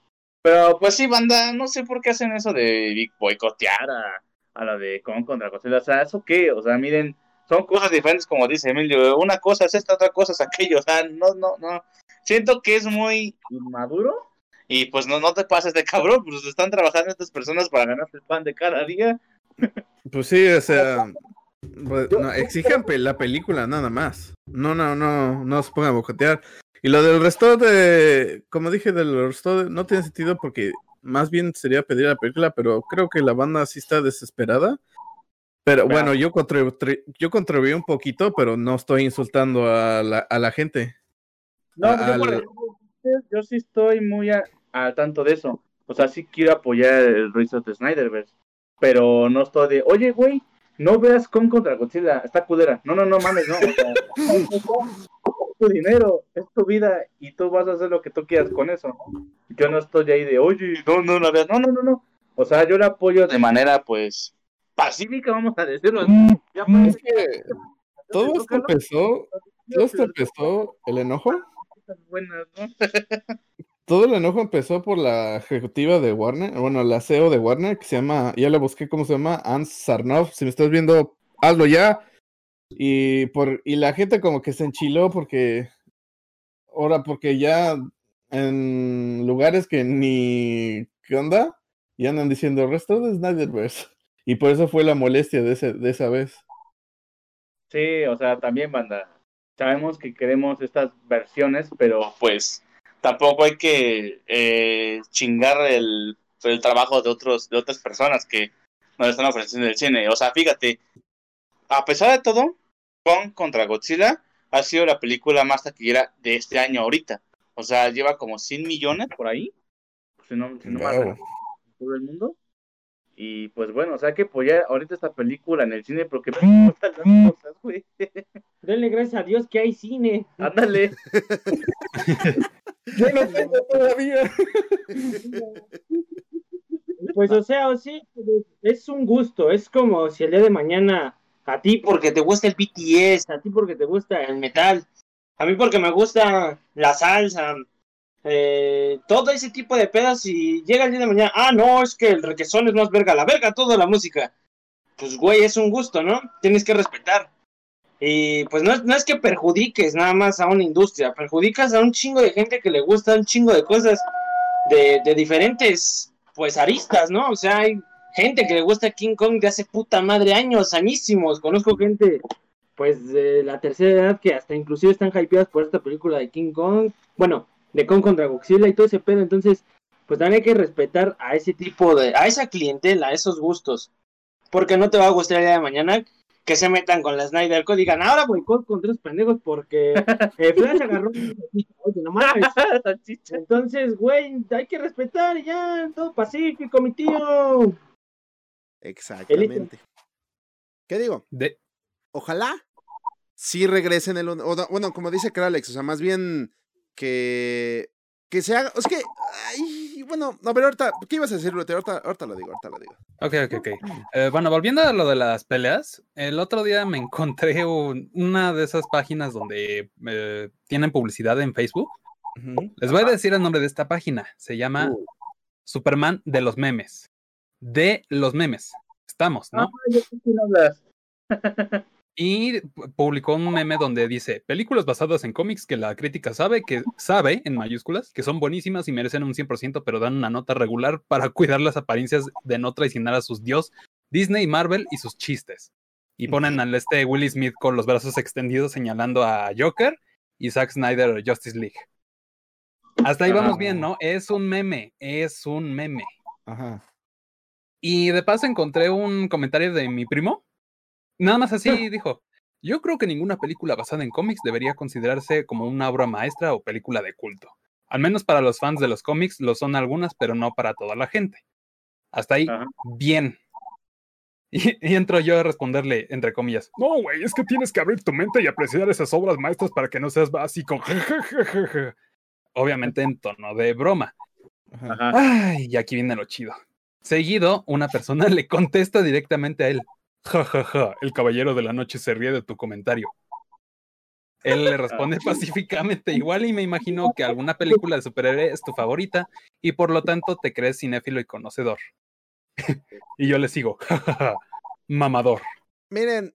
Speaker 4: Pero pues sí, banda, no sé por qué hacen eso de boicotear a, a la de Kong contra Godzilla. O sea, ¿eso qué? O sea, miren, son cosas diferentes, como dice Emilio. Una cosa es esta, otra cosa es aquello. O sea, no, no, no. Siento que es muy inmaduro. Y pues no, no te pases de cabrón. Pues están trabajando estas personas para ganarse el pan de cada día.
Speaker 7: Pues sí, o sea, [laughs] pues, no, exijan la película nada más. No, no, no, no se pongan a bocotear. Y lo del resto de, como dije, del resto de- no tiene sentido porque más bien sería pedir la película, pero creo que la banda sí está desesperada. Pero bueno, yo, contribu- yo contribuí un poquito, pero no estoy insultando a la, a la gente.
Speaker 4: No,
Speaker 7: A-
Speaker 4: yo, sí estoy muy a- al tanto de eso. O sea, sí quiero apoyar el Reset de Snyderverse. Pero no estoy de, oye, güey, no veas Kong contra Godzilla, está culera. No, no, no mames, no. O sea, [laughs] tu dinero, es tu vida y tú vas a hacer lo que tú quieras con eso. Yo no estoy ahí de, oye, no, no veas. No, no, no, no. O sea, yo la apoyo de manera, pues, pacífica, vamos a decirlo. Ya
Speaker 7: Mm, Es que todo esto empezó, todo esto empezó, el enojo,
Speaker 4: buenas, ¿no? [laughs]
Speaker 7: todo el enojo empezó por la ejecutiva de Warner, bueno, la CEO de Warner, que se llama, ya la busqué cómo se llama, Anne Sarnoff, si me estás viendo, hazlo ya. Y por, y la gente como que se enchiló porque, ahora porque ya en lugares que ni, ¿qué onda? Y andan diciendo, resto de Snyderverse. Y por eso fue la molestia de, ese, de esa vez.
Speaker 4: Sí, o sea, también, banda. Sabemos que queremos estas versiones, pero pues tampoco hay que eh, chingar el, el trabajo de otros de otras personas que nos están ofreciendo el cine. O sea, fíjate, a pesar de todo, Kong contra Godzilla ha sido la película más taquillera de este año ahorita. O sea, lleva como 100 millones por ahí, si no, si no
Speaker 7: Wow.
Speaker 4: en todo el mundo. Y pues bueno, o sea, hay que apoyar ahorita esta película en el cine porque me gustan las cosas, güey. [laughs]
Speaker 5: Denle gracias a Dios que hay cine.
Speaker 4: Ándale. [laughs]
Speaker 7: Yo no tengo todavía.
Speaker 5: Pues o sea, o sí, es un gusto, es como si el día de mañana a ti porque te gusta el BTS, a ti porque te gusta el metal, a mí porque me gusta la salsa, eh, todo ese tipo de pedas y llega el día de mañana, ah, no, es que el requesón es más verga, la verga, toda la música. Pues güey, es un gusto, ¿no? Tienes que respetar. Y pues no, es- no es que perjudiques nada más a una industria, perjudicas a un chingo de gente que le gusta un chingo de cosas de, de diferentes, pues, aristas, ¿no? O sea, hay gente que le gusta King Kong de hace puta madre años, añísimos. Conozco gente, pues, de la tercera edad que hasta inclusive están hypeadas por esta película de King Kong. Bueno, de Kong contra Godzilla y todo ese pedo. Entonces, pues también hay que respetar a ese tipo de, a esa clientela, a esos gustos. Porque no te va a gustar el día de mañana que se metan con la Snyder Code y digan, ahora boicot contra esos pendejos porque eh, Flash agarró un Oye, no mames. [laughs] Entonces, güey, hay que respetar y ya, todo pacífico, mi tío.
Speaker 3: Exactamente. ¿Qué digo?
Speaker 6: De,
Speaker 3: Ojalá sí regresen el... o no, bueno, como dice Kralex, o sea, más bien que... Que se haga... Es que... Ay, bueno, a ver, ahorita... ¿Qué ibas a decir, Lute? Ahorita, ahorita lo digo, ahorita lo digo.
Speaker 6: Ok, ok, ok. Eh, bueno, volviendo a lo de las peleas, el otro día me encontré un- una de esas páginas donde eh, tienen publicidad en Facebook. Les voy a decir el nombre de esta página. Se llama Superman de los memes. De los memes. Estamos, ¿no?
Speaker 4: Ah. [laughs]
Speaker 6: Y pu- publicó un meme donde dice películas basadas en cómics que la crítica sabe que sabe en mayúsculas que son buenísimas y merecen un 100%, pero dan una nota regular para [laughs] cuidar las apariencias de no traicionar a sus dios Disney, Marvel y sus chistes. Y ponen al este Will Smith con los brazos extendidos señalando a Joker y Zack Snyder Justice League. Hasta ahí vamos bien, ¿no? Es un meme, es un meme.
Speaker 7: Ajá.
Speaker 6: Y de paso encontré un comentario de mi primo. Nada más así dijo. Yo creo que ninguna película basada en cómics debería considerarse como una obra maestra o película de culto. Al menos para los fans de los cómics lo son algunas, pero no para toda la gente. Hasta ahí,
Speaker 4: Ajá.
Speaker 6: bien. Y, y entro yo a responderle, entre comillas, no, güey, es que tienes que abrir tu mente y apreciar esas obras maestras para que no seas básico. [laughs] Obviamente en tono de broma.
Speaker 7: Ajá.
Speaker 4: Ajá.
Speaker 6: Ay, y aquí viene lo chido. Seguido, una persona [laughs] le contesta directamente a él. Ja, ja, ja, el caballero de la noche se ríe de tu comentario. Él le [laughs] responde pacíficamente igual y me imagino que alguna película de superhéroe es tu favorita y por lo tanto te crees cinéfilo y conocedor. [laughs] y yo le sigo. Ja, ja, ja, mamador.
Speaker 3: Miren,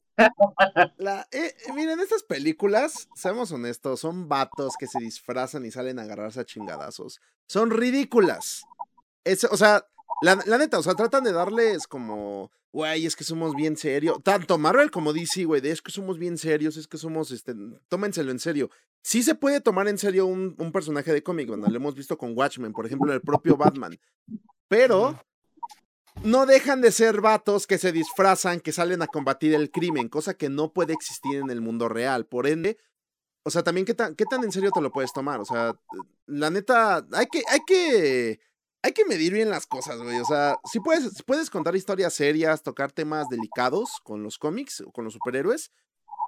Speaker 3: la, eh, eh, miren, estas películas, seamos honestos, son vatos que se disfrazan y salen a agarrarse a chingadazos. Son ridículas. Es, o sea, la, la neta, o sea, tratan de darles como, güey, es que somos bien serios. Tanto Marvel como DC, güey, de es que somos bien serios, es que somos, este, tómenselo en serio. Sí se puede tomar en serio un, un personaje de cómic, bueno, lo hemos visto con Watchmen, por ejemplo, el propio Batman. Pero no dejan de ser vatos que se disfrazan, que salen a combatir el crimen, cosa que no puede existir en el mundo real. Por ende, o sea, también qué tan, qué tan en serio te lo puedes tomar. O sea, la neta, hay que, hay que, hay que medir bien las cosas, güey. O sea, si puedes, puedes contar historias serias, tocar temas delicados con los cómics o con los superhéroes,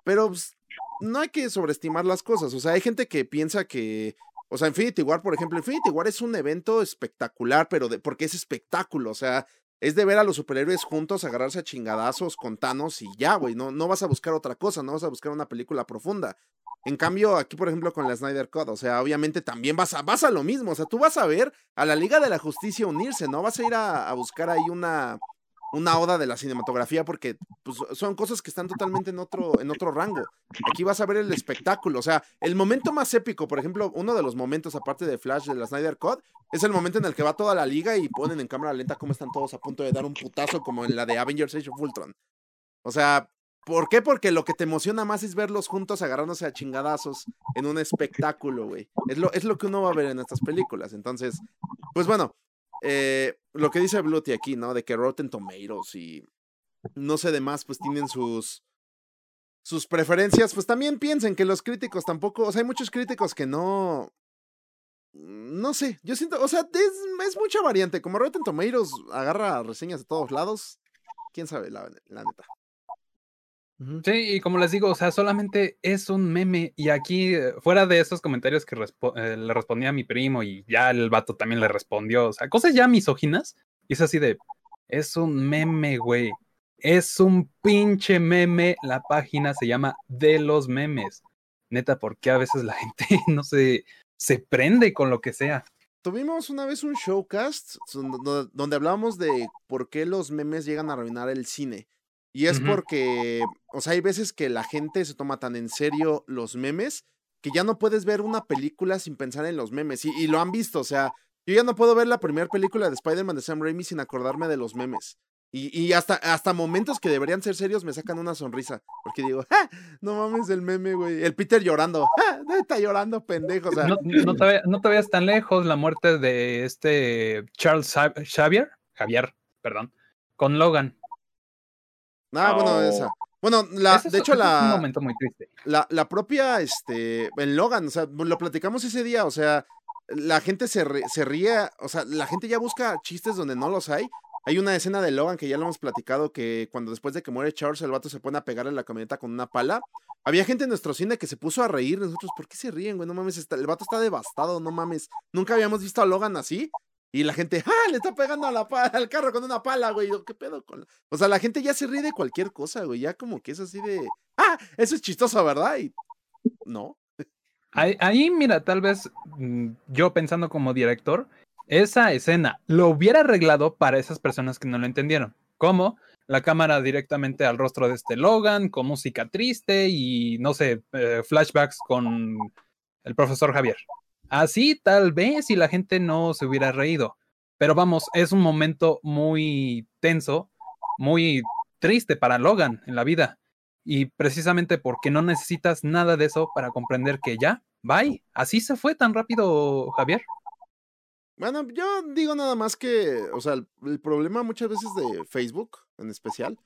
Speaker 3: pero pues, no hay que sobreestimar las cosas. O sea, hay gente que piensa que, o sea, Infinity War, por ejemplo, Infinity War es un evento espectacular, pero porque es espectáculo, o sea, es de ver a los superhéroes juntos agarrarse a chingadazos con Thanos y ya, güey, no, no vas a buscar otra cosa, no vas a buscar una película profunda. En cambio, aquí, por ejemplo, con la Snyder Cut, o sea, obviamente también vas a, vas a lo mismo, o sea, tú vas a ver a la Liga de la Justicia unirse, ¿no? Vas a ir a, a buscar ahí una, una oda de la cinematografía porque pues, son cosas que están totalmente en otro, en otro rango. Aquí vas a ver el espectáculo, o sea, el momento más épico, por ejemplo, uno de los momentos aparte de Flash de la Snyder Cut, es el momento en el que va toda la liga y ponen en cámara lenta cómo están todos a punto de dar un putazo como en la de Avengers Age of Ultron. O sea, ¿por qué? Porque lo que te emociona más es verlos juntos agarrándose a chingadazos en un espectáculo, güey. Es lo, es lo que uno va a ver en estas películas. Entonces, pues bueno, eh, lo que dice Bluty aquí, ¿no? De que Rotten Tomatoes y no sé demás, pues tienen sus sus preferencias, pues también piensen que los críticos tampoco, o sea, hay muchos críticos que no no sé, yo siento, o sea, es, es mucha variante, como Rotten Tomatoes agarra reseñas de todos lados, quién sabe la, la neta.
Speaker 6: Sí, y como les digo, o sea, solamente es un meme. Y aquí, eh, fuera de esos comentarios que respo- eh, le respondía a mi primo y ya el vato también le respondió, o sea, cosas ya misóginas. Y es así de, es un meme, güey. Es un pinche meme. La página se llama De los Memes. Neta, porque a veces la [laughs] gente no se, se prende con lo que sea.
Speaker 3: Tuvimos una vez un showcast donde hablábamos de por qué los memes llegan a arruinar el cine. Y es porque, o sea, hay veces que la gente se toma tan en serio los memes que ya no puedes ver una película sin pensar en los memes. Y, y lo han visto, o sea, yo ya no puedo ver la primera película de Spider-Man de Sam Raimi sin acordarme de los memes. Y, y hasta, hasta momentos que deberían ser serios me sacan una sonrisa. Porque digo, ¡Ja! no mames el meme, güey. El Peter llorando. ¡Ja! Está llorando, pendejo. O sea,
Speaker 6: No, no te, no te vayas tan lejos, la muerte de este Charles Xa- Xavier, Javier, perdón, con Logan.
Speaker 3: Ah, bueno,
Speaker 4: Oh.
Speaker 3: esa. Bueno, la,
Speaker 6: es-
Speaker 3: de hecho,
Speaker 6: ese es un
Speaker 3: la,
Speaker 6: momento muy triste.
Speaker 3: la, la propia, este, en Logan, o sea, lo platicamos ese día, o sea, la gente se, se ríe, o sea, la gente ya busca chistes donde no los hay. Hay una escena de Logan que ya lo hemos platicado, que cuando después de que muere Charles, el vato se pone a pegarle la camioneta con una pala. Había gente en nuestro cine que se puso a reír. Nosotros, ¿por qué se ríen, güey? No mames, está- el vato está devastado, no mames. Nunca habíamos visto a Logan así. Y la gente, ¡ah! Le está pegando a la al carro con una pala, güey. ¿Qué pedo la-?" O sea, la gente ya se ríe de cualquier cosa, güey. Ya como que es así de, ¡ah! Eso es chistoso, ¿verdad? Y no.
Speaker 6: Ahí, mira, tal vez mm, yo pensando como director, esa escena lo hubiera arreglado para esas personas que no lo entendieron. Como la cámara directamente al rostro de este Logan, con música triste y no sé, eh, flashbacks con el profesor Javier. Así tal vez si la gente no se hubiera reído. Pero vamos, es un momento muy tenso, muy triste para Logan en la vida. Y precisamente porque no necesitas nada de eso para comprender que ya, bye. Así se fue tan rápido, Javier.
Speaker 3: Bueno, yo digo nada más que, o sea, el, el problema muchas veces de Facebook, en especial,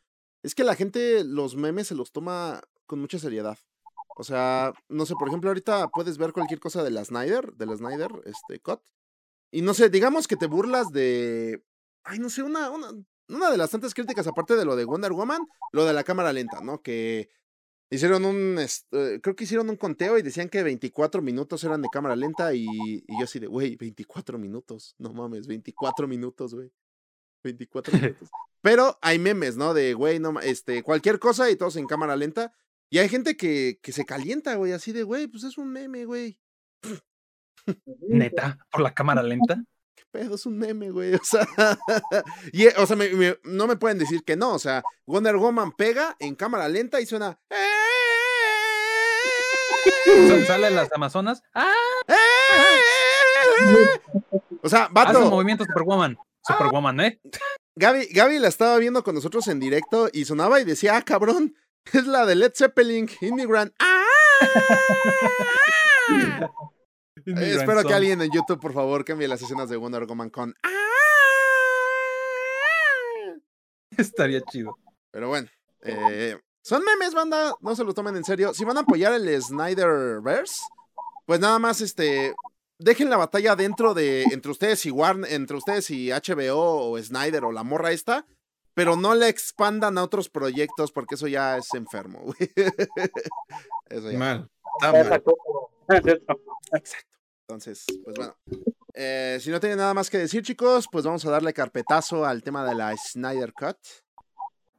Speaker 3: es que la gente los memes se los toma con mucha seriedad. O sea, no sé, por ejemplo, ahorita puedes ver cualquier cosa de la Snyder, de la Snyder, este, Cut. Y no sé, digamos que te burlas de, ay, no sé, una, una, una de las tantas críticas, aparte de lo de Wonder Woman, lo de la cámara lenta, ¿no? Que hicieron un, este, creo que hicieron un conteo y decían que 24 minutos eran de cámara lenta y, y yo así de, güey, 24 minutos, no mames, 24 minutos, güey. 24 [laughs] minutos. Pero hay memes, ¿no? De, güey, no, este, cualquier cosa y todos en cámara lenta. Y hay gente que, que se calienta, güey, así de, güey, pues es un meme, güey. [laughs]
Speaker 6: Neta, por la cámara lenta.
Speaker 3: ¿Qué pedo? Es un meme, güey. O sea, [laughs] y, eh, o sea me- me- no me pueden decir que no. O sea, Wonder Woman pega en cámara lenta y suena. [laughs]
Speaker 6: Sa- Sale las Amazonas. ¡Ah!
Speaker 3: O sea,
Speaker 6: Hace
Speaker 3: vato,
Speaker 6: movimiento Superwoman. Superwoman, ¿eh?
Speaker 3: Gaby, Gaby la estaba viendo con nosotros en directo y sonaba y decía, ah, cabrón, [laughs] es la de Led Zeppelin, Immigrant. ¡Ah! [laughs] Eh, espero que alguien en YouTube, por favor, cambie las escenas de Wonder Woman con ¡Ah! [laughs]
Speaker 6: Estaría chido.
Speaker 3: Pero bueno, eh, Son memes, banda, no se lo tomen en serio. Si van a apoyar el Snyderverse, pues nada más este dejen la batalla dentro de entre ustedes y Warner, entre ustedes y HBO o Snyder o la morra esta, pero no le expandan a otros proyectos porque eso ya es enfermo, güey. [laughs] Eso ya.
Speaker 7: Mal. Está mal. [laughs]
Speaker 3: Exacto. Entonces, pues bueno. Eh, si no tienen nada más que decir, chicos, pues vamos a darle carpetazo al tema de la Snyder Cut.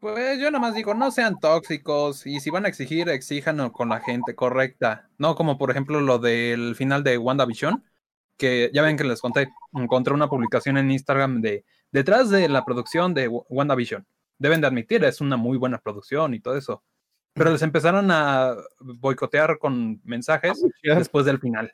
Speaker 6: Pues yo nomás digo, no sean tóxicos y si van a exigir, exíjanlo con la gente correcta. No como por ejemplo lo del final de WandaVision, que ya ven que les conté, encontré una publicación en Instagram de detrás de la producción de Wa- WandaVision. Deben de admitir, es una muy buena producción y todo eso. Pero les empezaron a boicotear con mensajes después del final.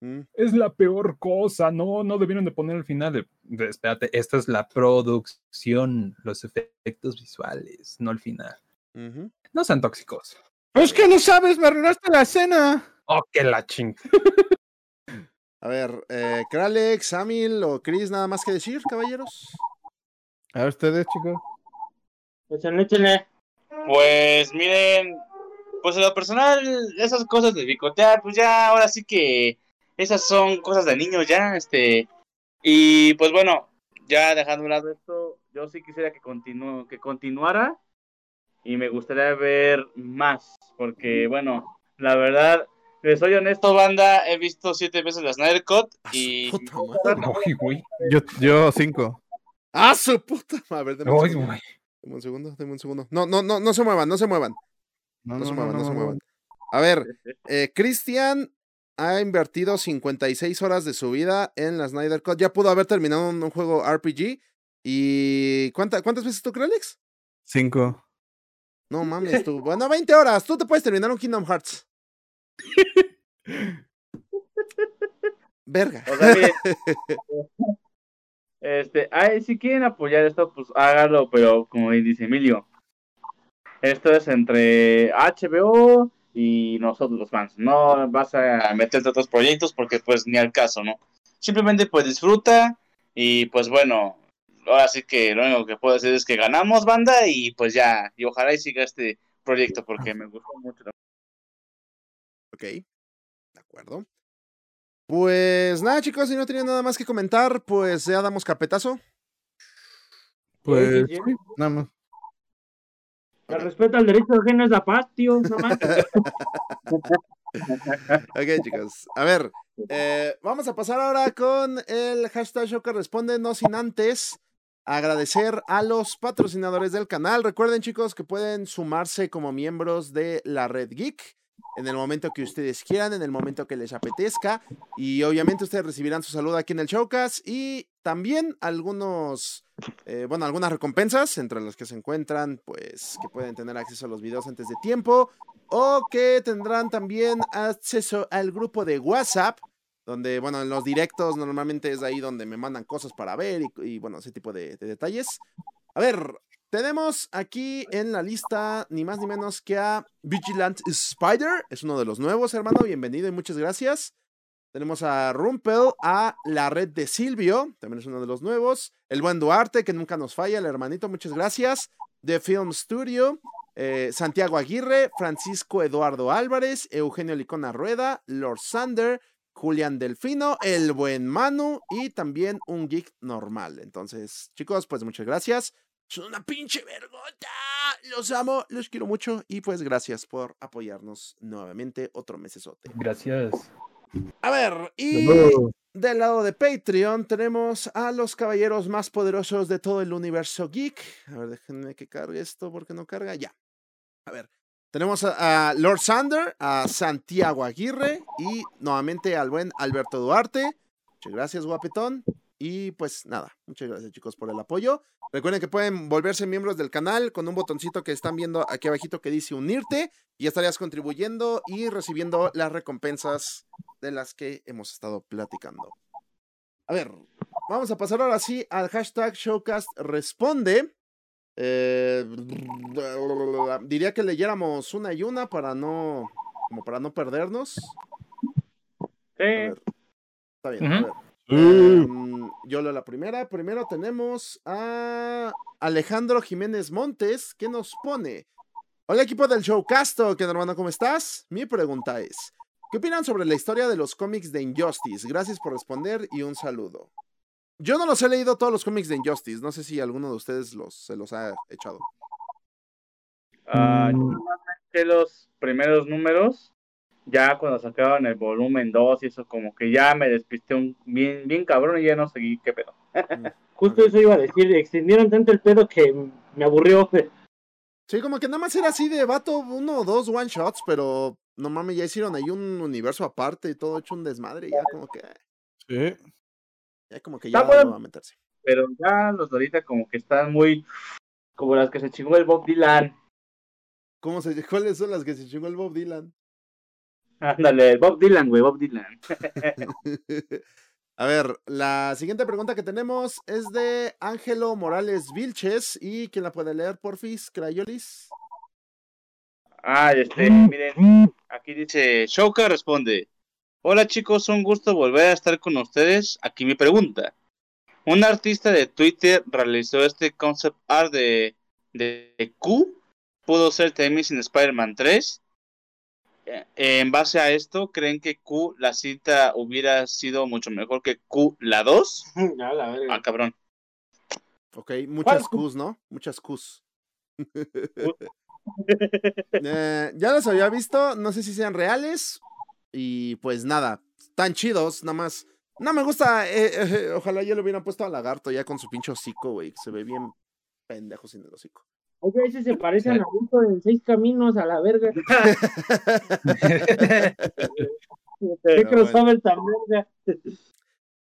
Speaker 3: Mm,
Speaker 6: Es la peor cosa, no, no debieron de poner el final. De, de- espérate, esta es la producción, los efectos visuales, no el final. No sean tóxicos.
Speaker 7: Pues que no sabes, me arruinaste la escena.
Speaker 6: Oh, que la ching. [laughs]
Speaker 3: A ver, eh, Kralex, Samil o Chris, nada más que decir, caballeros.
Speaker 7: A ver, ustedes, chicos.
Speaker 5: Échenle, échenle.
Speaker 4: Pues miren, pues en lo personal, esas cosas de bicotear, pues ya ahora sí que esas son cosas de niños ya, este, y pues bueno, ya dejando a un lado esto, yo sí quisiera que continúe, que continuara y me gustaría ver más, porque bueno, la verdad, les soy honesto, banda, he visto siete veces la Snyder Cut y
Speaker 3: madre.
Speaker 6: Uy, güey.
Speaker 7: Yo, yo cinco.
Speaker 3: ¡Ah, su puta! A ver, deme un,
Speaker 6: Uy,
Speaker 3: segundo,
Speaker 6: güey.
Speaker 3: deme un segundo, deme un segundo. No, no, no, no se muevan, no se muevan.
Speaker 7: No,
Speaker 3: No, se muevan, no, se muevan. A ver, eh, Cristian ha invertido 56 horas de su vida en la Snyder Cut. Ya pudo haber terminado un, un juego RPG. ¿Y cuánta- cuántas veces tú, Kralex?
Speaker 7: Cinco.
Speaker 3: No mames, tú. Bueno, 20 horas. Tú te puedes terminar un Kingdom Hearts. [laughs] Verga.
Speaker 4: O sea, miren, [laughs] este, ay, si quieren apoyar esto, pues hágalo, pero como dice Emilio, esto es entre HBO y nosotros los fans. No vas a meterte a otros proyectos porque pues ni al caso, ¿no? Simplemente pues disfruta y pues bueno, ahora sí que lo único que puedo decir es que ganamos banda y pues ya, y ojalá y siga este proyecto porque me gustó mucho.
Speaker 3: Ok, de acuerdo. Pues nada, chicos, si no tienen nada más que comentar, pues ya damos carpetazo.
Speaker 7: Pues
Speaker 5: Sí, sí,
Speaker 7: sí, nada más.
Speaker 5: El respeto al derecho ajeno es la paz, tío. No manches. [laughs]
Speaker 3: Ok, chicos. A ver, eh, vamos a pasar ahora con el hashtag show que responde, no sin antes agradecer a los patrocinadores del canal. Recuerden, chicos, que pueden sumarse como miembros de la Red Geek en el momento que ustedes quieran, en el momento que les apetezca. Y obviamente ustedes recibirán su saludo aquí en el Showcast y también algunos, eh, bueno, algunas recompensas, entre las que se encuentran, pues, que pueden tener acceso a los videos antes de tiempo o que tendrán también acceso al grupo de WhatsApp, donde, bueno, en los directos normalmente es ahí donde me mandan cosas para ver y, bueno, ese tipo de detalles. A ver, tenemos aquí en la lista ni más ni menos que a Vigilant Spider, es uno de los nuevos, hermano, bienvenido y muchas gracias. Tenemos a Rumpel, a la red de Silvio, también es uno de los nuevos. El buen Duarte, que nunca nos falla, el hermanito, muchas gracias. The Film Studio, eh, Santiago Aguirre, Francisco Eduardo Álvarez, Eugenio Licona Rueda, Lord Sander, Julián Delfino, el buen Manu y también un geek normal. Entonces, chicos, pues muchas gracias. Son una pinche vergota. Los amo, los quiero mucho y pues gracias por apoyarnos nuevamente otro mesesote.
Speaker 6: Gracias.
Speaker 3: A ver, y del lado de Patreon tenemos a los caballeros más poderosos de todo el universo geek. A ver, déjenme que cargue esto porque no carga. Ya. A ver. Tenemos a, a Lord Sander, a Santiago Aguirre y nuevamente al buen Alberto Duarte. Muchas gracias, guapetón. Y pues nada, muchas gracias chicos por el apoyo. Recuerden que pueden volverse miembros del canal con un botoncito que están viendo aquí abajito que dice unirte y estarías contribuyendo y recibiendo las recompensas de las que hemos estado platicando. A ver, vamos a pasar ahora sí al hashtag Showcast Responde. Eh, diría que leyéramos una y una para no, como para no perdernos. A
Speaker 5: Sí.
Speaker 3: ver, está bien. a ver. Em, yo leo la primera. Primero tenemos a Alejandro Jiménez Montes que nos pone. Hola equipo del show Casto, ¿qué hermano? ¿Cómo estás? Mi pregunta es, ¿qué opinan sobre la historia de los cómics de Injustice? Gracias por responder y un saludo. Yo no los he leído todos los cómics de Injustice, no sé si alguno de ustedes los, se los ha echado.
Speaker 4: Normalmente los primeros números, ya cuando sacaban el volumen 2 y eso, como que ya me despisté un, bien, bien cabrón y ya no seguí qué pedo. [laughs]
Speaker 5: Justo eso iba a decir, extendieron tanto el pedo que me aburrió.
Speaker 3: Sí, como que nada más era así de vato, uno o dos one shots, pero no mames, ya hicieron ahí un universo aparte y todo hecho un desmadre, y ya como que,
Speaker 7: Sí.
Speaker 3: ya como que
Speaker 4: Está
Speaker 3: ya
Speaker 4: bueno.
Speaker 3: no va a meterse.
Speaker 4: Pero ya los de ahorita como que están muy como las que se chingó el Bob Dylan.
Speaker 3: ¿Cómo se, ¿Cuáles son las que se chingó el Bob Dylan?
Speaker 4: Ándale, Bob Dylan, güey, Bob Dylan. [laughs]
Speaker 3: A ver, la siguiente pregunta que tenemos es de Ángelo Morales Vilches. ¿Y quién la puede leer, porfis? Crayolis.
Speaker 4: Ah, este, miren, aquí dice, Shouka responde, hola chicos, un gusto volver a estar con ustedes. Aquí mi pregunta. Un artista de Twitter realizó este concept art de, de Q, pudo ser también sin Spider-Man 3. Eh, En base a esto, ¿creen que Q, la cinta, hubiera sido mucho mejor que Q, la 2? [laughs]
Speaker 5: A la verga.
Speaker 4: Ah, cabrón.
Speaker 3: Ok, muchas
Speaker 5: ¿Cuál?
Speaker 3: Qs, ¿no? Muchas Qs. [laughs] Eh, ya los había visto, no sé si sean reales. Y pues nada, están chidos, nada más. No me gusta, eh, eh, ojalá yo le hubieran puesto a Lagarto ya con su pinche hocico, güey. Se ve bien pendejo sin el hocico.
Speaker 5: Oye, ese se parece a Naruto en seis caminos a la verga. [laughs] ¿Qué crossover tan verga?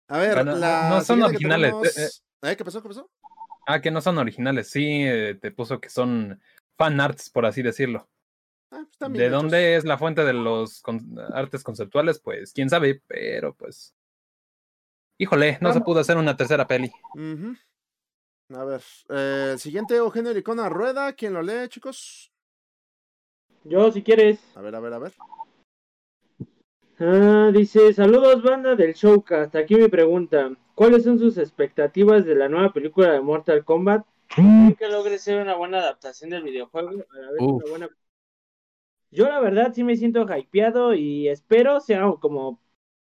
Speaker 3: A ver,
Speaker 6: Bueno,
Speaker 3: la
Speaker 6: no son
Speaker 3: que
Speaker 6: originales,
Speaker 3: tenemos-
Speaker 6: eh,
Speaker 3: ¿Eh? ¿Qué pasó? ¿Qué pasó?
Speaker 6: ah, que no son originales. Sí, eh, te puso que son fan arts, por así decirlo.
Speaker 3: Ah, pues
Speaker 6: ¿De
Speaker 3: hechos.
Speaker 6: dónde es la fuente de los con- artes conceptuales? Pues quién sabe, pero pues. Híjole, no se pudo hacer una tercera peli.
Speaker 3: Ujú. A ver, eh, el siguiente Eugenio Licona Rueda, ¿quién lo lee, chicos?
Speaker 5: Yo, si quieres.
Speaker 3: A ver, a ver, a ver.
Speaker 5: Ah, dice, saludos banda del Showcast. Aquí mi pregunta. ¿Cuáles son sus expectativas de la nueva película de Mortal Kombat? ¿Creen que logre ser una buena adaptación del videojuego? A la vez
Speaker 7: Uf.
Speaker 5: una buena... Yo la verdad sí me siento hypeado y espero sea como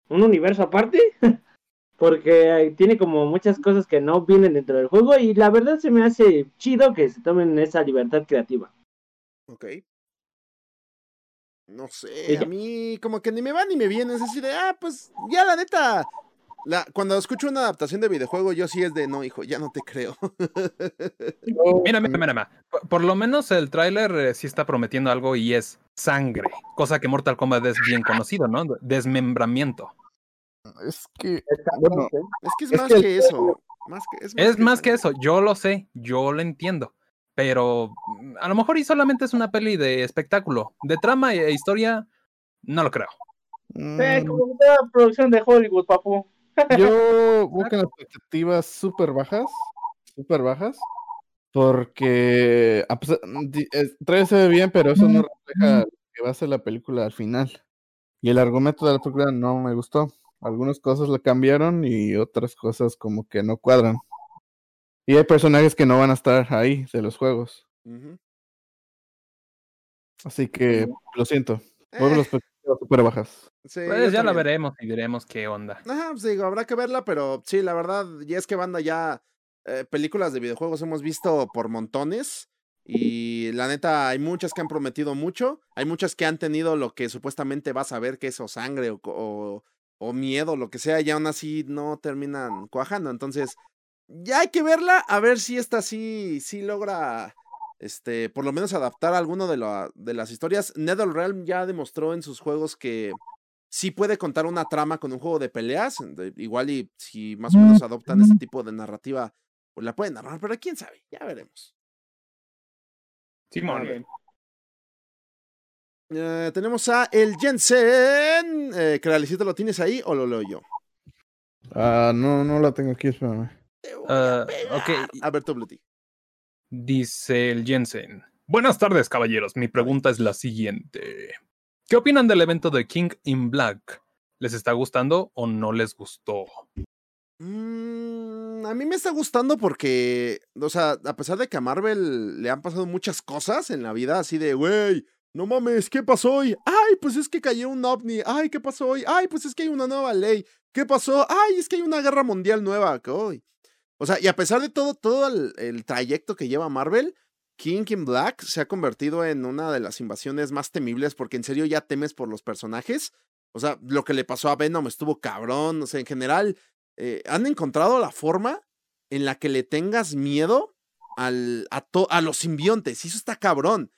Speaker 5: un universo aparte. [laughs] Porque tiene como muchas cosas que no vienen dentro del juego y la verdad se me hace chido que se tomen esa libertad creativa.
Speaker 3: Ok. No sé, a mí como que ni me va ni me viene, es así de, ah, pues ya la neta. La, cuando escucho una adaptación de videojuego, yo sí es de, no, hijo, ya no te creo. [laughs]
Speaker 6: Mira, mira, mira, mira. Por, por lo menos el tráiler eh, sí está prometiendo algo y es sangre. Cosa que Mortal Kombat es bien conocido, ¿no? Desmembramiento.
Speaker 7: Es que, bueno,
Speaker 3: es que es,
Speaker 7: Es
Speaker 3: más
Speaker 7: que
Speaker 3: eso. Más que, es más
Speaker 6: Es más que eso, yo lo sé, yo lo entiendo. Pero mm, a lo mejor y solamente es una peli de espectáculo. De trama e historia, no lo creo.
Speaker 4: Eh,
Speaker 7: mm,
Speaker 4: como toda producción de Hollywood, papu. [laughs]
Speaker 7: yo con expectativas súper bajas, súper bajas, porque di- el trailer se ve bien, pero eso no refleja lo que va a ser la película al final. Y el argumento de la película no me gustó. Algunas cosas la cambiaron y otras cosas como que no cuadran. Y hay personajes que no van a estar ahí de los juegos. Así que lo siento.
Speaker 3: Eh,
Speaker 7: las expectativas súper bajas.
Speaker 3: sí,
Speaker 6: Pues ya la veremos y veremos qué onda.
Speaker 3: Ajá, pues digo, habrá que verla, pero sí, la verdad, ya es que banda ya eh, películas de videojuegos hemos visto por montones. Y la neta, hay muchas que han prometido mucho. Hay muchas que han tenido lo que supuestamente vas a ver, que es o sangre o, o miedo, lo que sea, y aún así no terminan cuajando. Entonces, ya hay que verla, a ver si esta sí, sí logra, este, por lo menos adaptar alguno de, la- de las historias. NetherRealm ya demostró en sus juegos que sí puede contar una trama con un juego de peleas. de- igual y si más o menos adoptan este tipo de narrativa, pues la pueden narrar, pero quién sabe, ya veremos.
Speaker 6: Simón.
Speaker 3: A Eh, tenemos a el Jensen. Eh, Crealicito, ¿lo tienes ahí o lo leo yo?
Speaker 7: Ah, no, no la tengo aquí, espérame.
Speaker 3: Voy a
Speaker 6: Ah,
Speaker 3: pegar.
Speaker 6: ok.
Speaker 3: A ver, tú.
Speaker 6: Dice el Jensen. Buenas tardes, caballeros. Mi pregunta es la siguiente. ¿Qué opinan del evento de King in Black? ¿Les está gustando o no les gustó?
Speaker 3: Mm, Mm, a mí me está gustando porque, o sea, a pesar de que a Marvel le han pasado muchas cosas en la vida, así de, güey, no mames, ¿qué pasó hoy? Ay, pues es que cayó un ovni. Ay, ¿qué pasó hoy? Ay, pues es que hay una nueva ley. ¿Qué pasó? Ay, es que hay una guerra mundial nueva. ¿Qué hoy? O sea, y a pesar de todo, todo el, el trayecto que lleva Marvel, King in Black se ha convertido en una de las invasiones más temibles porque en serio ya temes por los personajes. O sea, lo que le pasó a Venom estuvo cabrón. O sea, en general, eh, han encontrado la forma en la que le tengas miedo al, a, to- a los simbiontes. Y eso está cabrón.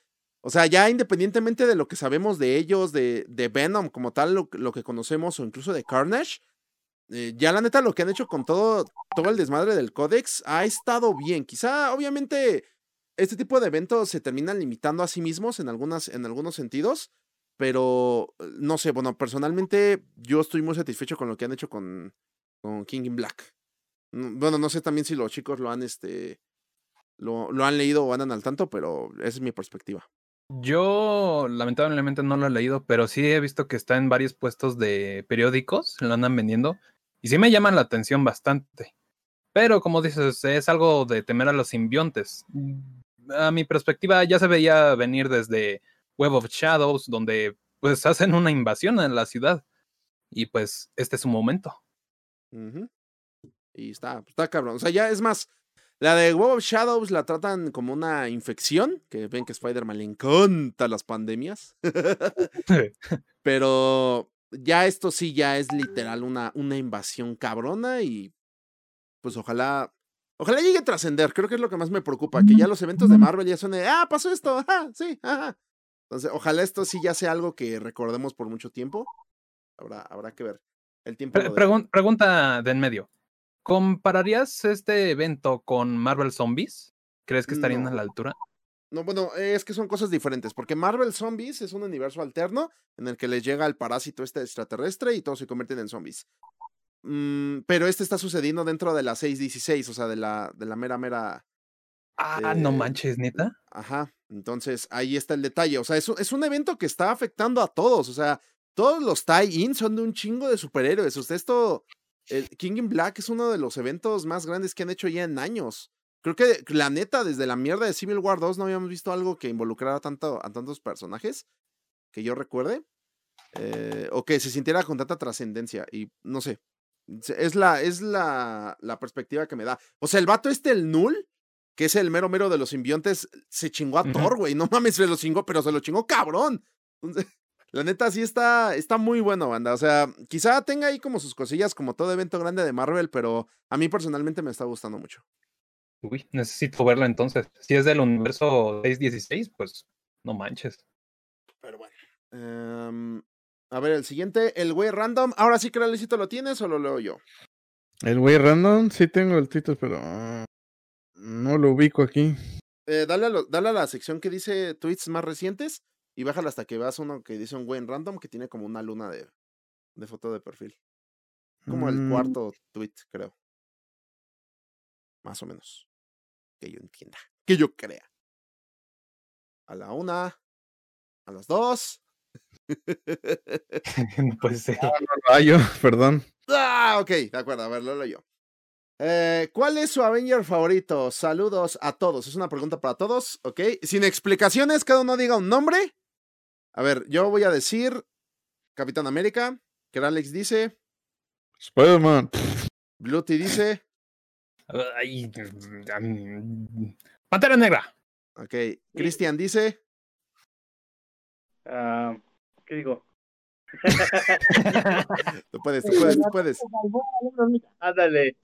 Speaker 3: O sea, ya independientemente de lo que sabemos de ellos, de, de Venom como tal, lo, que conocemos, o incluso de Carnage, eh, ya la neta lo que han hecho con todo, todo el desmadre del códex ha estado bien. Quizá, obviamente, este tipo de eventos se terminan limitando a sí mismos en, algunas, en algunos sentidos, pero eh, no sé, bueno, personalmente yo estoy muy satisfecho con lo que han hecho con, con King in Black. Mm, Bueno, no sé también si los chicos lo han, este, lo, lo han leído o andan al tanto, pero esa es mi perspectiva.
Speaker 6: Yo lamentablemente no lo he leído, pero sí he visto que está en varios puestos de periódicos, lo andan vendiendo, y sí me llaman la atención bastante. Pero como dices, es algo de temer a los simbiontes. A mi perspectiva ya se veía venir desde Web of Shadows, donde pues [laughs] hacen una invasión en la ciudad. Y pues este es su momento.
Speaker 3: Y está, está cabrón. O sea, ya es más, la de Web of Shadows la tratan como una infección, que ven que Spider-Man le encanta las pandemias. [laughs] Pero ya esto sí ya es literal una, una invasión cabrona y pues ojalá, ojalá llegue a trascender. Creo que es lo que más me preocupa, que ya los eventos de Marvel ya son de, ah, pasó esto, ajá, sí, ajá. Entonces, ojalá esto sí ya sea algo que recordemos por mucho tiempo. Habrá, habrá que ver. El tiempo.
Speaker 6: Pre- pregun- pregunta de en medio. ¿Compararías este evento con Marvel Zombies? ¿Crees que estarían
Speaker 3: No.
Speaker 6: a la altura?
Speaker 3: No, bueno, es que son cosas diferentes, porque Marvel Zombies es un universo alterno en el que les llega el parásito este extraterrestre y todos se convierten en zombies. Mm, pero este está sucediendo dentro de la 616, o sea, de la, de la mera, mera...
Speaker 6: Ah, no
Speaker 3: Eh,
Speaker 6: manches, neta.
Speaker 3: Ajá, entonces ahí está el detalle, o sea, es, un- es un evento que está afectando a todos, o sea, todos los tie-ins son de un chingo de superhéroes, o sea, esto, el King in Black es uno de los eventos más grandes que han hecho ya en años. Creo que la neta, desde la mierda de Civil War 2 no habíamos visto algo que involucrara tanto, a tantos personajes que yo recuerde. eh, o que se sintiera con tanta trascendencia. Y no sé. Es la, es la, la perspectiva que me da. O sea, el vato este, el Null, que es el mero mero de los simbiontes, se chingó a
Speaker 6: Ujú.
Speaker 3: Thor, güey. No mames, se lo chingó, pero se lo chingó cabrón. Entonces, la neta sí está, está muy bueno, banda. O sea, quizá tenga ahí como sus cosillas, como todo evento grande de Marvel, pero a mí personalmente me está gustando mucho.
Speaker 6: Uy, necesito verlo entonces. Si es del universo 616, pues no manches.
Speaker 3: Pero bueno. Em, a ver, el siguiente, el güey random. Ahora sí que Licito lo tienes o lo leo yo.
Speaker 7: El güey random, sí tengo el título, pero ah, no lo ubico aquí.
Speaker 3: Eh, dale, a lo- dale a la sección que dice tweets más recientes y bájala hasta que veas uno que dice un güey en random que tiene como una luna de, de foto de perfil. Como el
Speaker 7: Mm,
Speaker 3: cuarto tweet, creo. Más o menos. Que yo entienda. Que yo crea. A la una. A las dos. [laughs]
Speaker 6: no puede ser.
Speaker 7: Ah, yo, [laughs] perdón.
Speaker 3: Ah, ok, de acuerdo, a ver, lo leo yo. Eh, ¿Cuál es su Avenger favorito? Saludos a todos. Es una pregunta para todos, ¿ok? Sin explicaciones, cada uno diga un nombre. A ver, yo voy a decir Capitán América, que Alex dice,
Speaker 7: Spider-Man.
Speaker 3: Bluty dice,
Speaker 6: Ay, mm, Pantera Negra.
Speaker 3: ok, Christian dice,
Speaker 4: Ah, ¿Qué digo? [laughs]
Speaker 3: tú puedes, tú puedes, tú puedes.
Speaker 4: Ándale.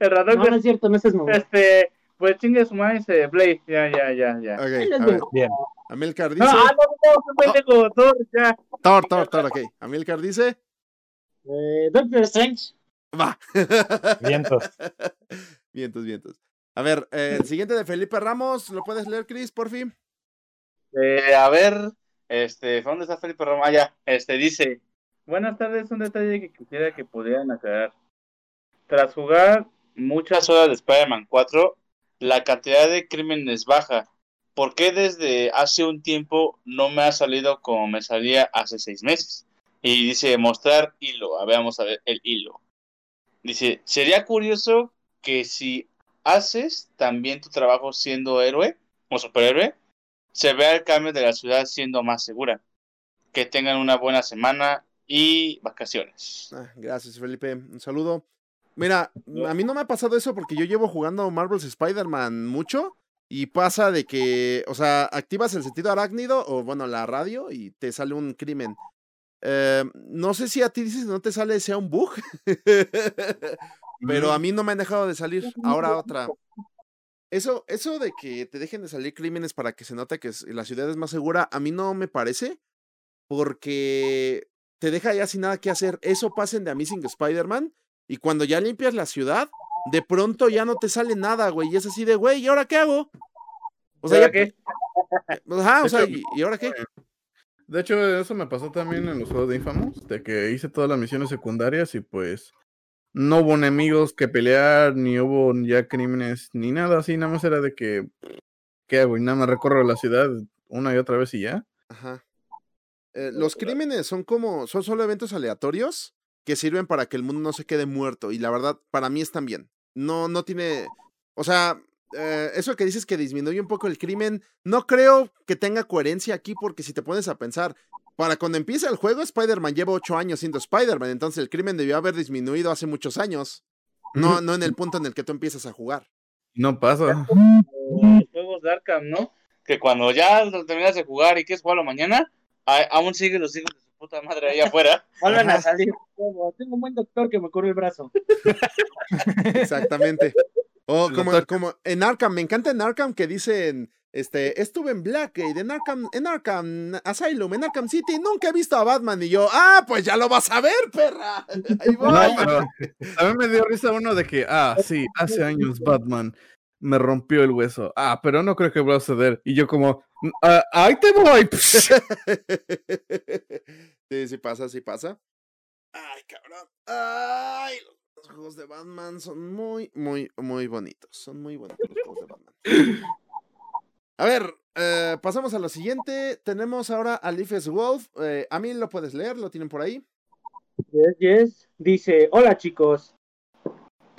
Speaker 5: No,
Speaker 4: que
Speaker 5: no es cierto, no es
Speaker 4: este, pues chingue su madre ese Blade. Ya, ya, ya, ya.
Speaker 3: Ok, a ver,
Speaker 6: Bien.
Speaker 3: Amilcar
Speaker 4: No,
Speaker 3: dice,
Speaker 4: ah, no, no, pendejo, Thor, ya.
Speaker 3: Thor, Thor, Thor, ok. Amilcar dice,
Speaker 5: Eh, Doctor Strange.
Speaker 3: va. [laughs]
Speaker 6: Vientos.
Speaker 3: vientos, vientos. A ver, eh, el siguiente de Felipe Ramos, ¿lo puedes leer, Chris, por fin?
Speaker 4: Eh, a ver, este, ¿dónde está Felipe Roma? Ah, ya, este, dice, buenas tardes, un detalle que quisiera que pudieran aclarar. Tras jugar muchas horas de Spider-Man 4, la cantidad de crímenes baja. ¿Por qué desde hace un tiempo no me ha salido como me salía hace seis meses? Y dice, mostrar hilo, a ver, vamos a ver el hilo. Dice, sería curioso que si haces también tu trabajo siendo héroe o superhéroe, se vea el cambio de la ciudad siendo más segura. Que tengan una buena semana y vacaciones.
Speaker 3: Ah, gracias, Felipe. Un saludo. Mira, a mí no me ha pasado eso porque yo llevo jugando Marvel's Spider-Man mucho y pasa de que, o sea, activas el sentido arácnido o, bueno, la radio y te sale un crimen. Eh, no sé si a ti dices no te sale sea un bug, [laughs] pero a mí no me han dejado de salir. Ahora otra. Eso, eso de que te dejen de salir crímenes para que se note que la ciudad es más segura, a mí no me parece, porque te deja ya sin nada que hacer. Eso pasa en The Amazing Spider-Man, y cuando ya limpias la ciudad, de pronto ya no te sale nada, güey, y es así de, güey, ¿y ahora qué hago? O sea,
Speaker 4: ¿Ahora
Speaker 3: ya,
Speaker 4: qué? [laughs]
Speaker 3: ajá, o sea,
Speaker 7: hecho,
Speaker 3: ¿y, y ahora qué?
Speaker 7: De hecho, eso me pasó también en los juegos de Infamous, de que hice todas las misiones secundarias y pues no hubo enemigos que pelear, ni hubo ya crímenes, ni nada así, nada más era de que, ¿qué hago? Y nada más recorro la ciudad una y otra vez y ya.
Speaker 3: Ajá. Eh, los crímenes son como, son solo eventos aleatorios que sirven para que el mundo no se quede muerto. Y la verdad, para mí están bien. No, no tiene, o sea, eh, eso que dices que disminuye un poco el crimen, no creo que tenga coherencia aquí porque si te pones a pensar, para cuando empieza el juego, Spider-Man lleva ocho años siendo Spider-Man, entonces el crimen debió haber disminuido hace muchos años. No, no en el punto en el que tú empiezas a jugar.
Speaker 7: No pasa.
Speaker 4: Los juegos de Arkham, ¿no? Que cuando ya lo terminas de jugar y quieres jugarlo mañana, a- aún siguen los hijos de su puta madre ahí afuera. [laughs]
Speaker 5: Vuelven a salir. Tengo un buen doctor que me curó el brazo. [laughs]
Speaker 3: Exactamente. O
Speaker 7: Lo
Speaker 3: como, como en Arkham, me encanta en Arkham que dicen, este, estuve en Blackgate, en Arkham, en Arkham Asylum, en Arkham City, nunca he visto a Batman. Y yo, ah, pues ya lo vas a ver, perra. [laughs] Ahí voy.
Speaker 7: No, pero a mí me dio risa uno de que, ah, sí, hace años Batman me rompió el hueso. Ah, pero no creo que va a suceder. Y yo como, "Ah, ahí te voy. [laughs]
Speaker 3: sí, sí pasa, sí pasa. Ay, cabrón. Ay, los juegos de Batman son muy, muy, muy bonitos. Son muy bonitos los juegos de Batman. A ver, eh, pasamos a lo siguiente. Tenemos ahora a Leaf's Wolf. Eh, a mí lo puedes leer, lo tienen por ahí.
Speaker 5: Yes, yes. Dice, hola chicos.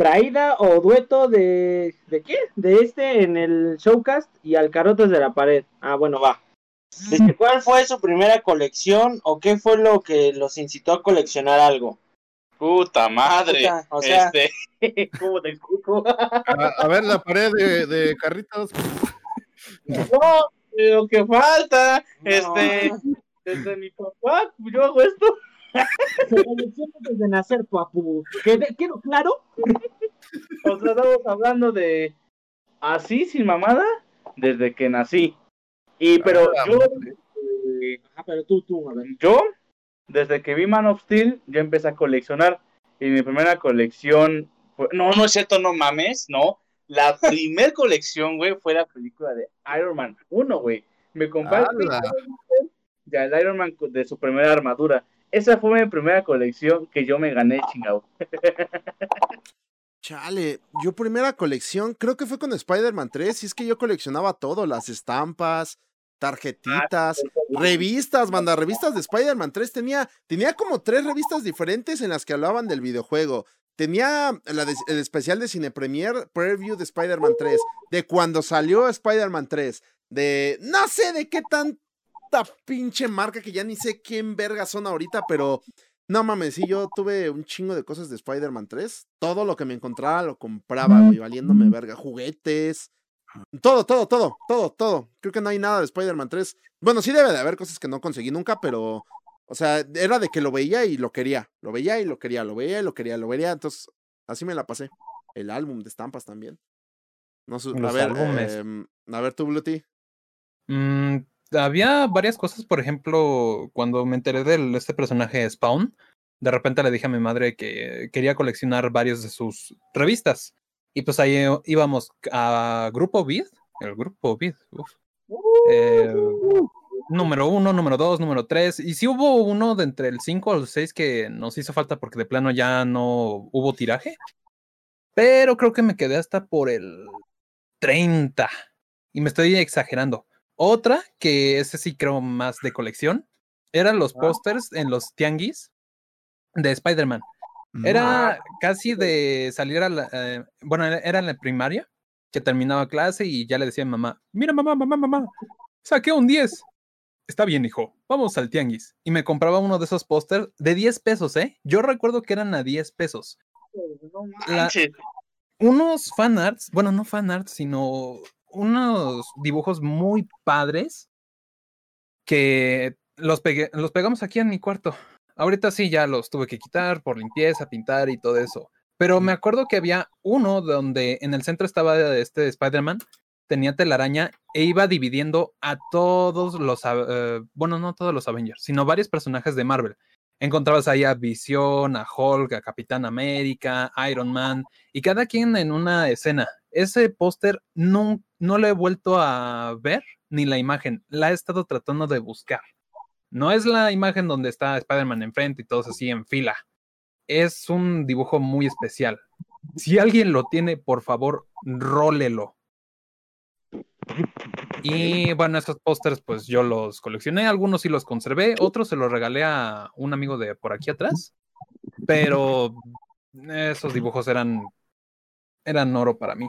Speaker 5: Traída o dueto de... ¿De qué? De este en el showcast y Alcarotas de la pared. Ah, bueno, va. Dice, ¿cuál fue su primera colección o qué fue lo que los incitó a coleccionar algo?
Speaker 4: Puta madre.
Speaker 5: Puta, o sea-
Speaker 4: Este, [laughs]
Speaker 5: ¿Cómo te explico?
Speaker 7: A, a ver la pared de, de carritos.
Speaker 5: no,
Speaker 4: lo que falta,
Speaker 5: No.
Speaker 4: este, desde mi papá, yo hago esto.
Speaker 5: Se colecciona desde nacer, papu. ¿Qued- ¿Quedó claro?
Speaker 4: O sea, estamos hablando de así, sin mamada, desde que nací. Y, pero
Speaker 7: Ah,
Speaker 4: yo, eh,
Speaker 5: Ah, pero tú, tú, a ver.
Speaker 4: yo, desde que vi Man of Steel, yo empecé a coleccionar. Y mi primera colección fue... No, no es cierto, no mames, no. La [laughs] primer colección, güey, fue la película de Iron Man 1, güey. Me compré el Iron Man de su primera armadura. Esa fue mi primera colección que yo me gané, chingado.
Speaker 3: Chale, yo primera colección, creo que fue con Spider-Man 3, y es que yo coleccionaba todo, las estampas, tarjetitas, revistas, manda, revistas de Spider-Man 3, tenía, tenía como tres revistas diferentes en las que hablaban del videojuego. Tenía la de- el especial de Cine Premier Preview de Spider-Man 3, de cuando salió Spider-Man 3, de no sé de qué pinche marca que ya ni sé quién verga son ahorita, pero no mames, sí, yo tuve un chingo de cosas de Spider-Man 3. Todo lo que me encontraba lo compraba, güey, valiéndome verga. Juguetes. Todo, todo, todo, todo, todo. Creo que no hay nada de Spider-Man 3. Bueno, sí debe de haber cosas que no conseguí nunca, pero. O sea, era de que lo veía y lo quería. Lo veía y lo quería, lo veía y lo quería, lo veía. Entonces, así me la pasé. El álbum de estampas también. No sé, a ver, em, a ver tú, Bluty.
Speaker 6: Mm, había varias cosas, por ejemplo, cuando me enteré de este personaje Spawn, de repente le dije a mi madre que quería coleccionar varios de sus revistas. Y pues ahí eh, íbamos a Grupo Vid, el Grupo Vid, uf, eh, número uno, número dos, número tres. Y sí hubo uno de entre el 5 al 6 que nos hizo falta porque de plano ya no hubo tiraje. Pero creo que me quedé hasta por el 30. Y me estoy exagerando. Otra, que ese sí creo más de colección, eran los pósters en los tianguis de Spider-Man. Era casi de salir a la. eh, bueno, era- en la primaria, que terminaba clase y ya le decía a mi mamá: Mira, mamá, mamá, mamá, saqué un 10. Está bien, hijo, vamos al tianguis. Y me compraba uno de esos pósters de 10 pesos, ¿eh? Yo recuerdo que eran a 10 pesos.
Speaker 4: No
Speaker 6: La-. Unos fanarts, bueno, no fanarts, sino unos dibujos muy padres que los, pegué- los pegamos aquí en mi cuarto. Ahorita sí, ya los tuve que quitar por limpieza, pintar y todo eso. Pero me acuerdo que había uno donde en el centro estaba este Spider-Man, tenía telaraña e iba dividiendo a todos los, eh, bueno, no todos los Avengers, sino varios personajes de Marvel. Encontrabas ahí a Visión, a Hulk, a Capitán América, Iron Man, y cada quien en una escena. Ese póster no, no lo he vuelto a ver, ni la imagen, la he estado tratando de buscar. No es la imagen donde está Spider-Man enfrente y todos así en fila. Es un dibujo muy especial. Si alguien lo tiene, por favor, rólelo. Y bueno, esos pósters, pues yo los coleccioné, algunos sí los conservé, otros se los regalé a un amigo de por aquí atrás, pero esos dibujos eran, eran oro para mí.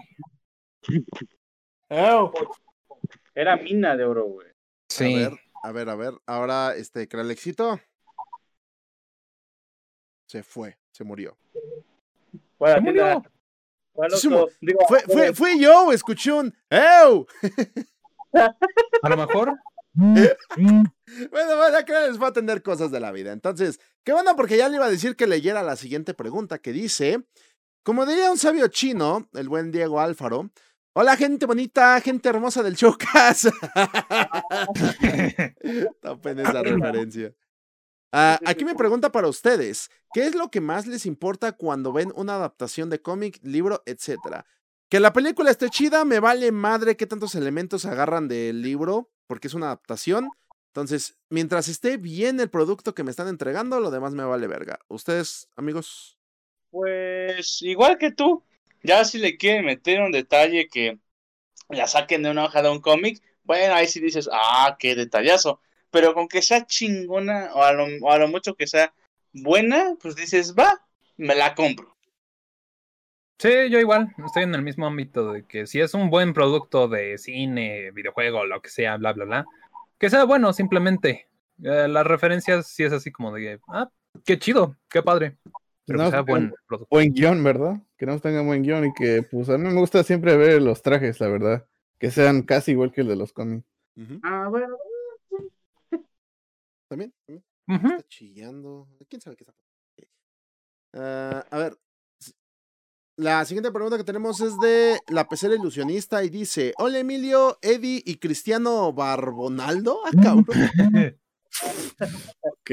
Speaker 5: Era mina de oro, güey.
Speaker 6: Sí.
Speaker 3: A ver, a ver, a ver. Ahora, este, Kralexito. Se fue, se murió.
Speaker 5: Fue a la
Speaker 6: ¿Cómo
Speaker 5: tienda.
Speaker 6: no?
Speaker 5: Fue al
Speaker 3: Sí,
Speaker 5: Oxxo. Digo,
Speaker 3: Fue, fue,
Speaker 5: fue-
Speaker 3: fui yo, escuché un ¡Ew!
Speaker 6: A lo mejor [laughs]
Speaker 3: Bueno, bueno, acá les va a atender cosas de la vida. Entonces, qué bueno, porque ya le iba a decir que leyera la siguiente pregunta que dice: Como diría un sabio chino, el buen Diego Alfaro, hola, gente bonita, gente hermosa del show [laughs] casa. [laughs] Tapen esa referencia. Ah, aquí me pregunta para ustedes: ¿qué es lo que más les importa cuando ven una adaptación de cómic, libro, etcétera? Que la película esté chida, me vale madre qué tantos elementos agarran del libro, porque es una adaptación. Entonces, mientras esté bien el producto que me están entregando, lo demás me vale verga. ¿Ustedes, amigos?
Speaker 4: Pues igual que tú, ya si le quieren meter un detalle que la saquen de una hoja de un cómic, bueno, ahí sí dices, ah, qué detallazo. Pero con que sea chingona o a lo, o a lo mucho que sea buena, pues dices, va, me la compro.
Speaker 6: Sí, yo igual, estoy en el mismo ámbito de que si es un buen producto de cine, videojuego, lo que sea, bla, bla, bla, que sea bueno simplemente. Eh, las referencias sí es así como de, ah, qué chido, qué padre. Pero
Speaker 7: No,
Speaker 6: que sea
Speaker 7: que-
Speaker 6: buen producto.
Speaker 7: Buen guion, ¿verdad? Que no tengan buen guion y que, pues, a mí me gusta siempre ver los trajes, la verdad. Que sean casi igual que el de los cómics.
Speaker 5: Ah, bueno.
Speaker 3: ¿También? ¿También? Está chillando. ¿Quién sabe qué está pasando? Ah, a ver. La siguiente pregunta que tenemos es de la pecera ilusionista y dice: Hola Emilio, Eddie y Cristiano Barbonaldo. Ah, cabrón. [laughs] [laughs]
Speaker 7: Ok.
Speaker 3: Ok.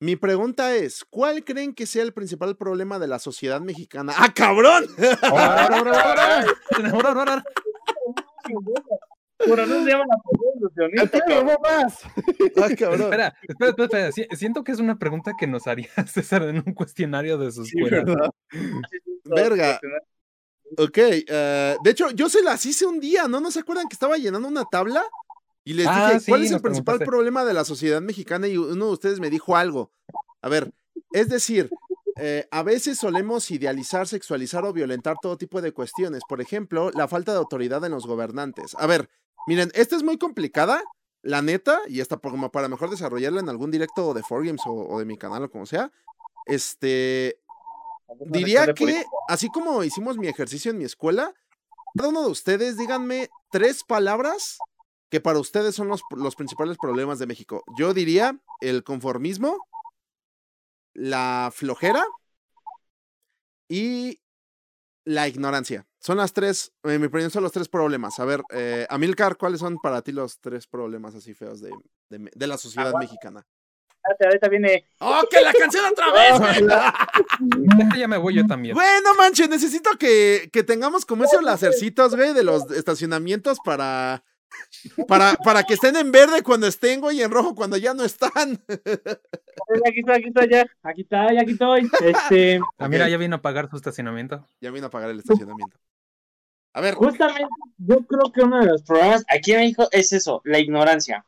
Speaker 3: Mi pregunta es: ¿Cuál creen que sea el principal problema de la sociedad mexicana? ¡Ah, cabrón! [laughs]
Speaker 5: Bueno, no se llama la ilusionista,
Speaker 7: más!
Speaker 3: ¡Ah, cabrón!
Speaker 6: Espera, espera, espera, espera. Si- Siento que es una pregunta que nos haría [laughs] César en un cuestionario de su
Speaker 7: Sí.
Speaker 3: Verga. Ok, eh, de hecho, yo se las hice un día, ¿no? ¿No se acuerdan que estaba llenando una tabla? Y les
Speaker 6: Ah,
Speaker 3: dije,
Speaker 6: sí,
Speaker 3: ¿cuál es el principal
Speaker 6: preguntaste.
Speaker 3: problema de la sociedad mexicana? Y uno de ustedes me dijo algo. A ver, es decir, eh, a veces solemos idealizar, sexualizar o violentar todo tipo de cuestiones. Por ejemplo, la falta de autoridad en los gobernantes. A ver, miren, esta es muy complicada, la neta, y por- como para mejor desarrollarla en algún directo de 4Games o, o de mi canal o como sea. Este, Diría que, así como hicimos mi ejercicio en mi escuela, cada uno de ustedes díganme tres palabras que para ustedes son los, los principales problemas de México. Yo diría el conformismo, la flojera y la ignorancia. Son las tres, en mi opinión, son los tres problemas. A ver, eh, Amilcar, ¿cuáles son para ti los tres problemas así feos de, de la sociedad
Speaker 5: Aguanta.
Speaker 3: mexicana?
Speaker 5: Ahorita viene.
Speaker 3: ¡Oh, que la canción otra [laughs] vez!
Speaker 6: Esta ya me voy yo también.
Speaker 3: Güey, no manches, necesito que, que tengamos como esos lacercitos, güey, de los estacionamientos para, [laughs] para, para que estén en verde cuando estén, güey, y en rojo cuando ya no están.
Speaker 5: Aquí estoy, aquí estoy ya. Aquí está, ya aquí estoy. [laughs] Este,
Speaker 6: Ah, mira, ya vino a pagar su estacionamiento.
Speaker 3: Ya vino a pagar el estacionamiento. A ver,
Speaker 5: justamente yo creo que uno de los problemas aquí en México es eso, la ignorancia.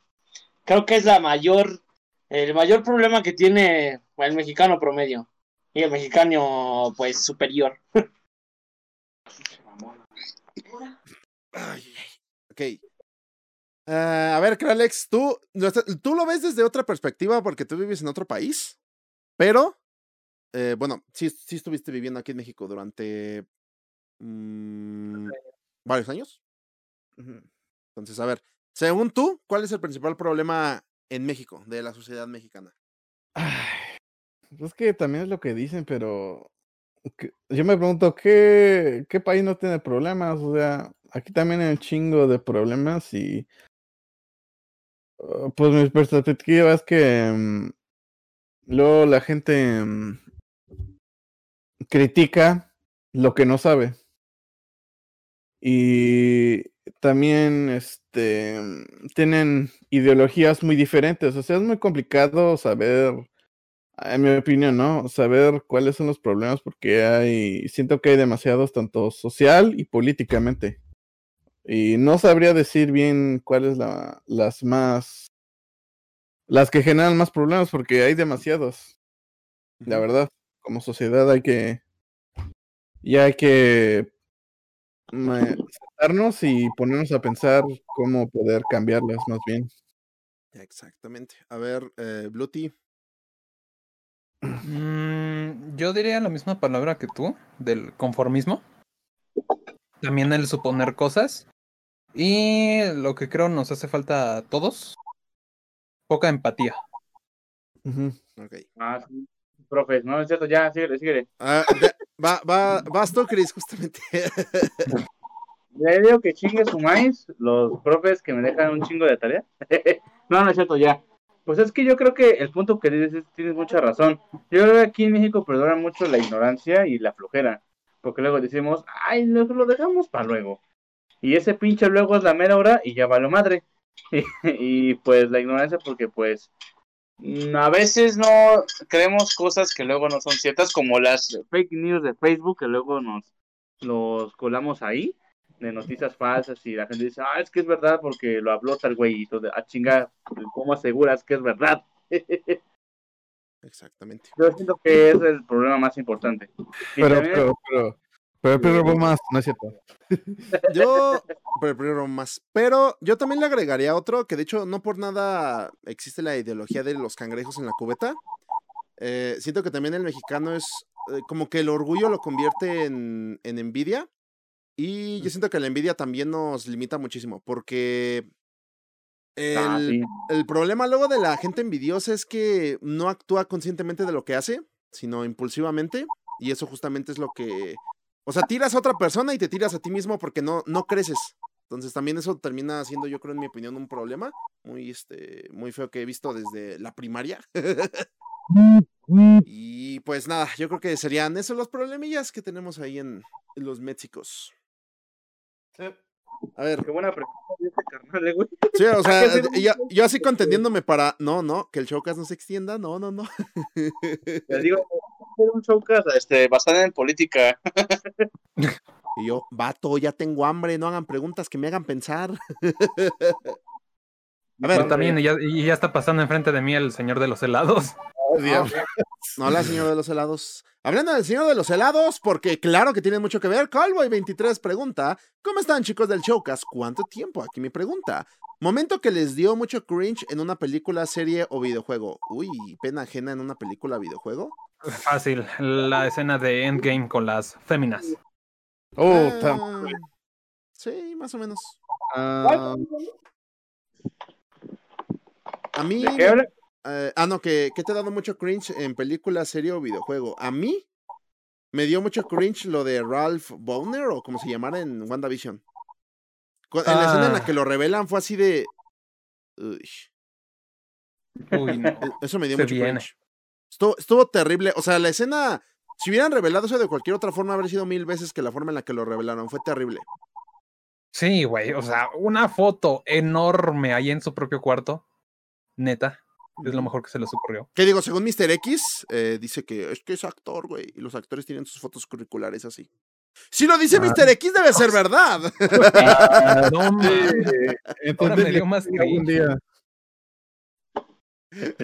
Speaker 5: Creo que es la mayor, el mayor problema que tiene el mexicano promedio. Y el mexicano, pues, superior.
Speaker 3: Ay, [laughs] ay, ok. Ah, a ver, Kralex, tú, tú lo ves desde otra perspectiva porque tú vives en otro país, pero, eh, bueno, sí, sí estuviste viviendo aquí en México durante mm, varios años. Entonces, a ver, según tú, ¿cuál es el principal problema en México, de la sociedad mexicana?
Speaker 7: Ay, pues es que también es lo que dicen, pero yo me pregunto, ¿qué, ¿qué país no tiene problemas? O sea, aquí también hay un chingo de problemas y pues mi perspectiva es que mm, luego la gente mm, critica lo que no sabe. Y también este mm, tienen ideologías muy diferentes. O sea, es muy complicado saber en mi opinión, ¿no? Saber cuáles son los problemas porque hay, siento que hay demasiados tanto social y políticamente. Y no sabría decir bien cuáles la, las más, las que generan más problemas porque hay demasiados. La verdad, como sociedad hay que, ya hay que sentarnos y ponernos a pensar cómo poder cambiarlas más bien.
Speaker 3: Exactamente. A ver, eh, Bluty.
Speaker 6: Mm, yo diría la misma palabra que tú, del conformismo. También el suponer cosas. Y lo que creo nos hace falta a todos, poca empatía.
Speaker 3: Ok.
Speaker 4: Ah, sí. Profes, no es cierto, ya, síguele, síguele.
Speaker 3: Ah, ya, va, va, vas tú, Chris, justamente. [laughs]
Speaker 4: Le digo que chingue su maíz, los profes que me dejan un chingo de tarea. [laughs] no, no es cierto, ya. Pues es que yo creo que el punto que dices es- tienes mucha razón. Yo creo que aquí en México perdura mucho la ignorancia y la flojera. Porque luego decimos, ay, lo, lo dejamos para luego. Y ese pinche luego es la mera hora y ya va lo madre. [laughs] y pues la ignorancia porque pues mm, a veces no creemos cosas que luego no son ciertas, como las fake news de Facebook que luego nos los colamos ahí de noticias falsas y la gente dice, ah, es que es verdad porque lo habló tal güey y todo, ah, chinga, ¿cómo aseguras que es verdad? [laughs]
Speaker 3: Exactamente.
Speaker 4: Yo siento que ese es el problema más importante. Y
Speaker 7: Pero,
Speaker 4: también-
Speaker 7: pero, pero, pero, pero, vos más, no es cierto. [laughs]
Speaker 3: Yo, pero primero más. Pero yo también le agregaría otro, que de hecho no por nada existe la ideología de los cangrejos en la cubeta. Eh, siento que también el mexicano es eh, como que el orgullo lo convierte en, en envidia. Y yo siento que la envidia también nos limita muchísimo, porque el,
Speaker 4: Ah, sí.
Speaker 3: el problema luego de la gente envidiosa es que no actúa conscientemente de lo que hace, sino impulsivamente. Y eso justamente es lo que... O sea, tiras a otra persona y te tiras a ti mismo porque no, no creces. Entonces también eso termina siendo, yo creo, en mi opinión, un problema muy, este, muy feo que he visto desde la primaria. [laughs] y pues nada, yo creo que serían esos los problemillas que tenemos ahí en, en los Méxicos. A ver,
Speaker 4: Qué buena pregunta de este carnal, eh, güey.
Speaker 3: Sí, o sea, [laughs]
Speaker 4: sí,
Speaker 3: yo, yo así [laughs] contendiéndome para, no, no, que el showcast no se extienda, no, no, no.
Speaker 4: Les digo, hacer un showcast este, basado en política. [laughs]
Speaker 3: Y yo, vato, ya tengo hambre, no hagan preguntas que me hagan pensar. [laughs] A ver,
Speaker 6: Yo también, y ya, y ya está pasando enfrente de mí el señor de los helados.
Speaker 3: no, la señora de los helados. Hablando del señor de los helados, porque claro que tiene mucho que ver, Cowboy23 pregunta, ¿cómo están chicos del showcast? ¿Cuánto tiempo? Aquí mi pregunta. Momento que les dio mucho cringe en una película, serie o videojuego. Uy, pena ajena en una película o videojuego.
Speaker 6: Fácil, la escena de Endgame con las féminas.
Speaker 7: Oh,
Speaker 3: Ah, sí, más o menos.
Speaker 7: ah,
Speaker 3: A mí.
Speaker 4: ¿De qué habla?
Speaker 3: eh, ah, no, que, que te ha dado mucho cringe en película, serie o videojuego. A mí me dio mucho cringe lo de Ralph Bowner o como se llamara en WandaVision. En la escena en la que lo revelan fue así de. Uy,
Speaker 6: Uy, no.
Speaker 3: e- eso me dio
Speaker 6: Se
Speaker 3: mucho
Speaker 6: viene.
Speaker 3: cringe. Estuvo, estuvo terrible. O sea, la escena. Si hubieran revelado eso de cualquier otra forma, habría sido mil veces que la forma en la que lo revelaron. Fue terrible.
Speaker 6: Sí, güey, o sea, una foto enorme ahí en su propio cuarto. Neta, es lo mejor que se les ocurrió.
Speaker 3: ¿Qué digo? Según Mr. X, eh, dice que es que es actor, güey. Y los actores tienen sus fotos curriculares así. Si lo dice
Speaker 6: Ah.
Speaker 3: Mr. X, debe ser verdad. [laughs]
Speaker 6: No, mames.
Speaker 7: entonces
Speaker 6: me dio más
Speaker 7: algún
Speaker 6: cringe.
Speaker 7: día.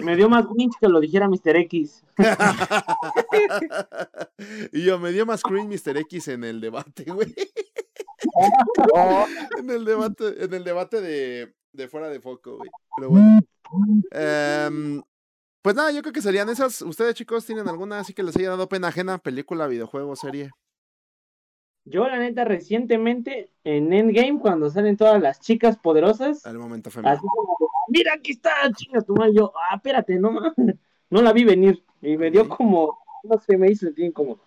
Speaker 5: Me dio más winch que lo dijera Mr. X. [laughs]
Speaker 3: y yo me dio más cringe Mr. X en el debate, güey. [laughs] en el debate, en el debate de, de fuera de foco, güey. Pero bueno. Em, pues nada, yo creo que serían esas. ¿Ustedes, chicos, tienen alguna así que les haya dado pena ajena? Película, videojuego, serie.
Speaker 5: Yo, la neta, recientemente en Endgame, cuando salen todas las chicas poderosas,
Speaker 3: Al momento femenino.
Speaker 5: así como, mira, aquí está, chinga tu madre. Yo, ah, espérate, no, ma- no la vi venir. Y me dio como, no sé, me hizo sentir incómodo.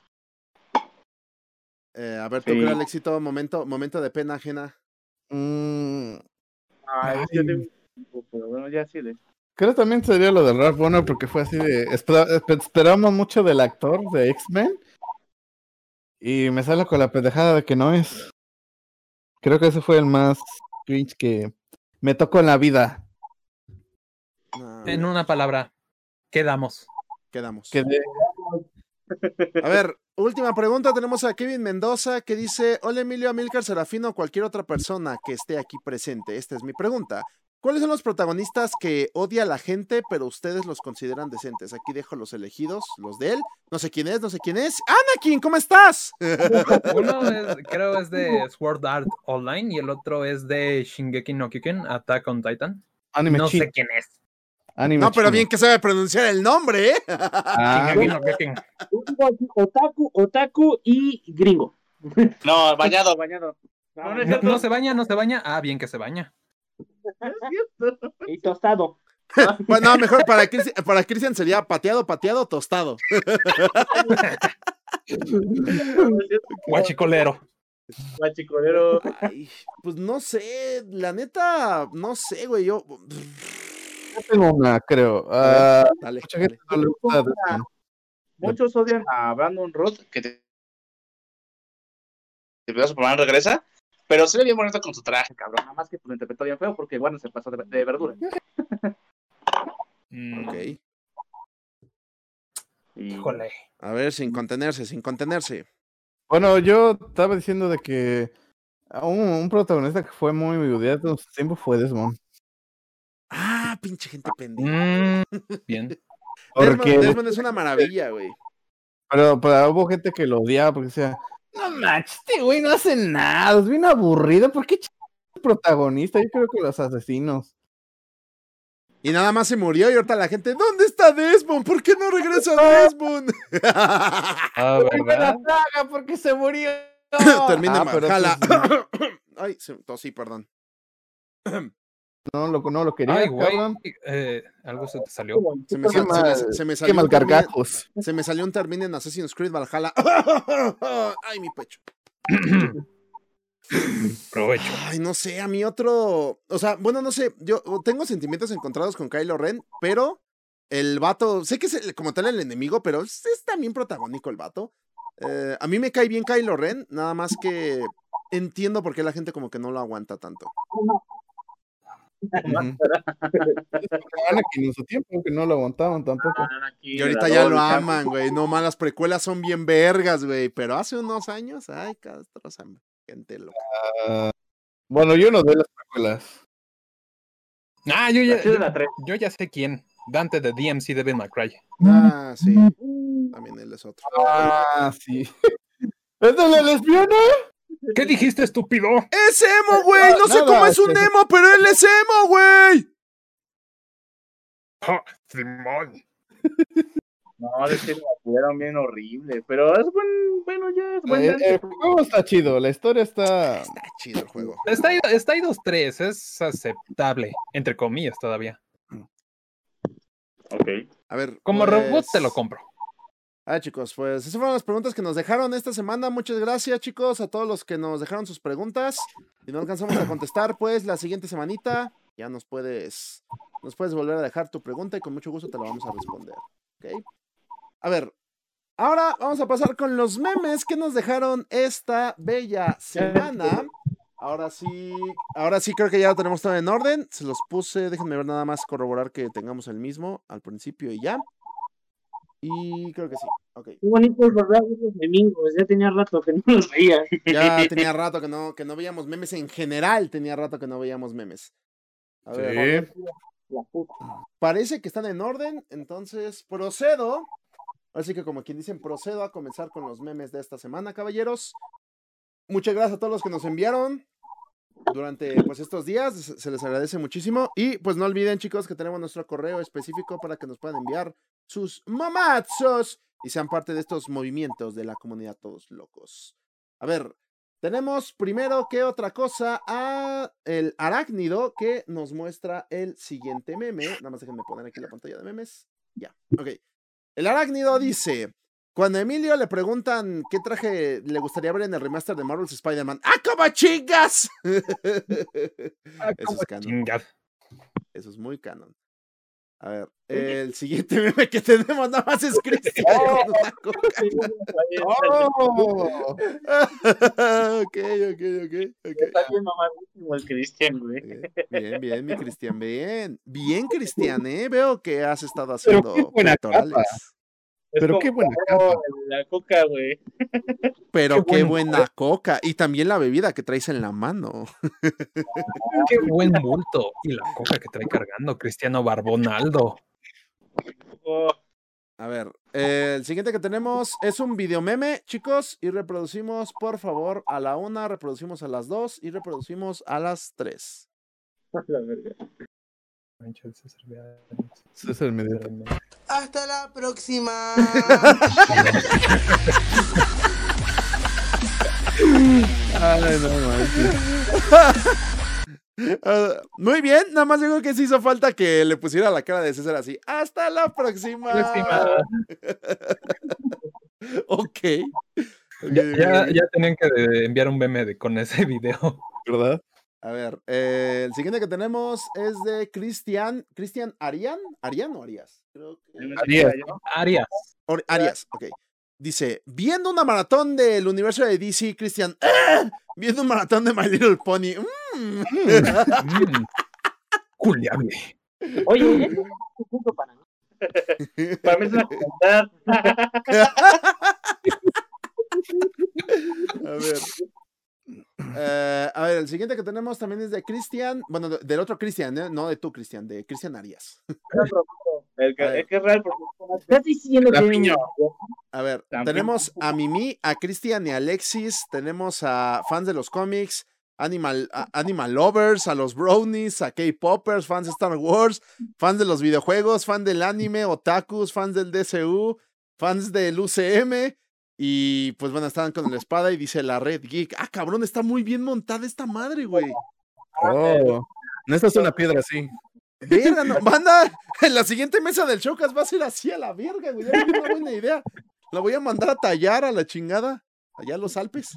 Speaker 3: Eh, a ver, tú,
Speaker 5: Sí.
Speaker 3: el éxito, momento, momento de pena ajena.
Speaker 7: Mm,
Speaker 4: Ay, es que yo tengo- pero bueno, ya sí. de-
Speaker 7: creo también sería lo de Ralph Bonner porque fue así de... espera- espe- esperamos mucho del actor de X-Men y me sale con la pendejada de que no es. Creo que ese fue el más cringe que me tocó en la vida.
Speaker 6: En una palabra, quedamos.
Speaker 3: Quedamos. A ver, última pregunta. Tenemos a Kevin Mendoza que dice: Hola Emilio Amilcar Serafino o cualquier otra persona que esté aquí presente. Esta es mi pregunta. ¿Cuáles son los protagonistas que odia la gente, pero ustedes los consideran decentes? Aquí dejo los elegidos, los de él. No sé quién es, no sé quién es. Anakin, ¿cómo estás? [laughs]
Speaker 6: Uno es, creo es de Sword Art Online y el otro es de Shingeki no Kyojin, Attack on Titan.
Speaker 7: anime
Speaker 6: No sé quién es.
Speaker 7: Anime
Speaker 3: no, pero
Speaker 7: chino.
Speaker 3: bien que sabe pronunciar el nombre, ¿eh?
Speaker 7: Ah,
Speaker 5: Otaku, otaku y gringo. [laughs]
Speaker 4: No, bañado, bañado. No, no
Speaker 6: se baña, no se baña. Ah, bien que se baña. [laughs]
Speaker 5: Y tostado. [laughs]
Speaker 3: Bueno, no, mejor para Cristian, para Cristian sería pateado, pateado, tostado.
Speaker 6: Guachicolero.
Speaker 4: Guachicolero.
Speaker 3: Ay, pues no sé, la neta, no sé, güey. Yo.
Speaker 7: Yo tengo una, creo.
Speaker 3: Ver, dale,
Speaker 7: mucha
Speaker 3: dale.
Speaker 7: gente no le gusta Desmond.
Speaker 4: Muchos odian a Brandon Roth, que te... de Superman regresa, pero se ve bien bonito con su traje, cabrón. Nada más que pues, lo interpretó bien feo porque bueno, se pasó de, de verdura.
Speaker 6: Mm,
Speaker 3: Ok. [laughs]
Speaker 6: Híjole.
Speaker 3: A ver, sin contenerse, sin contenerse.
Speaker 7: Bueno, yo estaba diciendo de que un, un protagonista que fue muy odiado en su tiempo fue Desmond.
Speaker 3: Pinche gente pendeja.
Speaker 6: Mm, [laughs] bien.
Speaker 7: Porque,
Speaker 3: Desmond, Desmond es una maravilla, güey.
Speaker 7: pero, pero hubo gente que lo odiaba porque decía, no manches, este güey no hace nada, es bien aburrido, ¿por qué ch- protagonista? Yo creo que los asesinos.
Speaker 3: Y nada más se murió y ahorita la gente, ¿dónde está Desmond? ¿Por qué no regresa [laughs] Desmond?
Speaker 6: Ah, [laughs] ¿verdad?
Speaker 7: saga porque se murió.
Speaker 3: Termina
Speaker 7: Ah, [coughs]
Speaker 3: Ay, se tosí, perdón. [clears throat]
Speaker 7: no, lo, no lo quería,
Speaker 6: Ay, güey. eh, algo se te salió.
Speaker 3: Se me, se me-
Speaker 7: mal,
Speaker 3: se me
Speaker 7: Qué
Speaker 3: salió
Speaker 7: mal
Speaker 3: un término-
Speaker 7: cargajos.
Speaker 3: se me salió un término en Assassin's Creed Valhalla. [laughs] Ay, mi pecho. [clears throat]
Speaker 6: Provecho.
Speaker 3: Ay, no sé, a mí otro. O sea, bueno, no sé. Yo tengo sentimientos encontrados con Kylo Ren, pero el vato. Sé que es el- como tal el enemigo, pero es, es también protagónico el vato. Eh, a mí me cae bien Kylo Ren, nada más que entiendo por qué la gente como que no lo aguanta tanto.
Speaker 7: Anakin [laughs] en su tiempo que no lo aguantaban tampoco.
Speaker 3: Y ahorita ya lo aman, güey. No más, las precuelas son bien vergas, güey. Pero hace unos años, ay, castrosa, gente loca.
Speaker 7: Ah, bueno, yo no doy las precuelas.
Speaker 6: Ah, yo ya,
Speaker 4: de
Speaker 6: yo sé quién. Dante de DMC Devil May Cry.
Speaker 3: Ah, sí. También él es otro.
Speaker 7: Ah, sí. [laughs] ¿Es de la lesbiana?
Speaker 6: ¿Qué dijiste, estúpido?
Speaker 3: ¡Es emo, güey! No sé
Speaker 7: Nada,
Speaker 3: cómo es un emo, pero él es emo, güey.
Speaker 6: Ah, Simón.
Speaker 4: No, es que lo tuvieron bien horrible, pero es buen, bueno, ya es buen
Speaker 7: Eh, el juego está chido, la historia está.
Speaker 3: Está chido el juego.
Speaker 6: Está, ahí- está ahí 2-3, es aceptable, entre comillas todavía.
Speaker 4: Ok.
Speaker 3: A ver.
Speaker 6: Como
Speaker 3: pues-
Speaker 6: robot te lo compro.
Speaker 3: Ah, chicos, pues esas fueron las preguntas que nos dejaron esta semana. Muchas gracias, chicos, a todos los que nos dejaron sus preguntas. Si no alcanzamos a contestar, pues la siguiente semanita ya nos puedes, nos puedes volver a dejar tu pregunta y con mucho gusto te la vamos a responder. ¿Ok? A ver, ahora vamos a pasar con los memes que nos dejaron esta bella semana. Ahora sí, ahora sí creo que ya lo tenemos todo en orden. Se los puse, déjenme ver nada más corroborar que tengamos el mismo al principio y ya. Y creo que sí. Ok.
Speaker 5: Qué bonito es volver a ver los memingos. Ya tenía rato que no [laughs] los veía.
Speaker 3: Ya tenía rato que no, que no veíamos memes en general, tenía rato que no veíamos memes. A ver,
Speaker 7: Sí.
Speaker 5: La puta.
Speaker 3: Parece que están en orden, entonces procedo. Así que como quien dicen, procedo a comenzar con los memes de esta semana, caballeros. Muchas gracias a todos los que nos enviaron durante pues estos días, se les agradece muchísimo y pues no olviden chicos que tenemos nuestro correo específico para que nos puedan enviar sus mamazos y sean parte de estos movimientos de la comunidad todos locos. A ver, tenemos primero que otra cosa a el arácnido que nos muestra el siguiente meme. Nada más déjenme poner aquí la pantalla de memes. Ya, ok. El arácnido dice, cuando a Emilio le preguntan qué traje le gustaría ver en el remaster de Marvel's Spider-Man, ¡Ah, como chingas! [laughs] Eso es canon. Eso es muy canon. A ver, el siguiente [laughs] meme que tenemos nada más es Cristian [laughs] con una coca.
Speaker 7: ¡Oh!
Speaker 3: ok, ok, ok.
Speaker 5: Está bien mamadísimo el Cristian, güey.
Speaker 3: Bien, Bien, mi Cristian, bien. Bien, Cristian, ¿eh? Veo que has estado haciendo pectorales.
Speaker 7: Pero qué buena
Speaker 5: como
Speaker 7: capa.
Speaker 5: La coca, güey. [laughs]
Speaker 3: Pero qué,
Speaker 6: Qué
Speaker 3: buena coca. Y también la bebida que traes en la mano. [laughs]
Speaker 6: Qué buen bulto. Y la coca que trae cargando Cristiano Barbonaldo.
Speaker 5: Oh,
Speaker 3: A ver, eh, el siguiente que tenemos es un video meme, chicos, y reproducimos, por favor, a la una, reproducimos a las dos y reproducimos a las tres.
Speaker 5: la verga.
Speaker 7: César Mediata.
Speaker 8: Hasta la próxima.
Speaker 7: Ay, no manches. [laughs]
Speaker 3: Ah, muy bien, nada más digo que sí hizo falta que le pusiera la cara de César así. Hasta la próxima.
Speaker 6: Próxima. [laughs]
Speaker 3: ok.
Speaker 6: Ya, ya, tenían que de- enviar un meme de, con ese video.
Speaker 7: ¿Verdad?
Speaker 3: A ver, eh, el siguiente que tenemos es de Cristian. ¿Cristian Arián? ¿Arián o Arias? Creo que.
Speaker 7: Arias.
Speaker 6: Arias.
Speaker 3: Arias, ok. Dice, viendo una maratón del universo de DC, Cristian, ¡ah! viendo un maratón de My Little Pony. mm".
Speaker 6: Mm. [laughs] Culiable.
Speaker 5: Oye, es un punto para mí. Para mí es una. [laughs]
Speaker 3: A ver. Eh, a ver, el siguiente que tenemos también es de Cristian. Bueno, de- del otro Cristian, ¿eh? no de tú, Cristian, de Cristian Arias.
Speaker 5: El que, es que es real porque estás diciendo que
Speaker 7: piña.
Speaker 3: A ver,
Speaker 5: También.
Speaker 3: tenemos a Mimi, a Cristian y a Alexis. Tenemos a fans de los cómics, Animal, a- Animal Lovers, a los Brownies, a K-Poppers, fans de Star Wars, fans de los videojuegos, fans del anime, otakus, fans del DCU, fans del UCM. Y pues bueno, estaban con la espada y dice la Red Geek. Ah, cabrón, está muy bien montada esta madre, güey.
Speaker 7: Oh. No estás una piedra así.
Speaker 3: Verga, no, [laughs] banda, en la siguiente mesa del Chocas va a ser así a la verga, güey. Ya una buena idea. La voy a mandar a tallar a la chingada. Allá a los Alpes.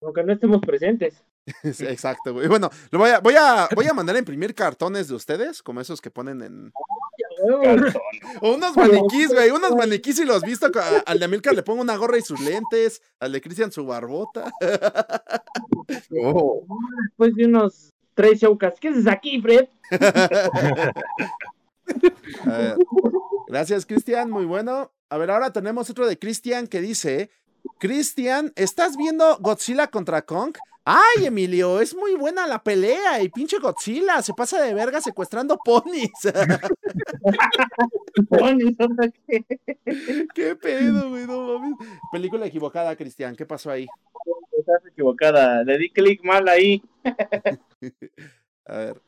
Speaker 5: aunque no estemos presentes. [laughs]
Speaker 3: Sí, Exacto, güey. Bueno, lo voy a, voy a, voy a mandar a imprimir cartones de ustedes, como esos que ponen en. O unos maniquís, güey. Unos maniquís y los has visto. a- Al de Amilcar le pongo una gorra y sus lentes. Al de Cristian su barbota. [laughs]
Speaker 7: Oh.
Speaker 5: Después de unos tres showcas. ¿Qué haces aquí, Fred?
Speaker 3: Ver. [laughs] Gracias, Cristian. Muy bueno. A ver, ahora tenemos otro de Cristian que dice: Cristian, ¿estás viendo Godzilla contra Kong? Ay, Emilio, es muy buena la pelea y pinche Godzilla se pasa de verga secuestrando ponis. [laughs]
Speaker 5: Ponis, ¿onda qué?
Speaker 3: ¿Qué pedo, güey? No mames. Película equivocada, Cristian. ¿Qué pasó ahí?
Speaker 5: Estás equivocada. Le di clic mal ahí.
Speaker 3: A ver.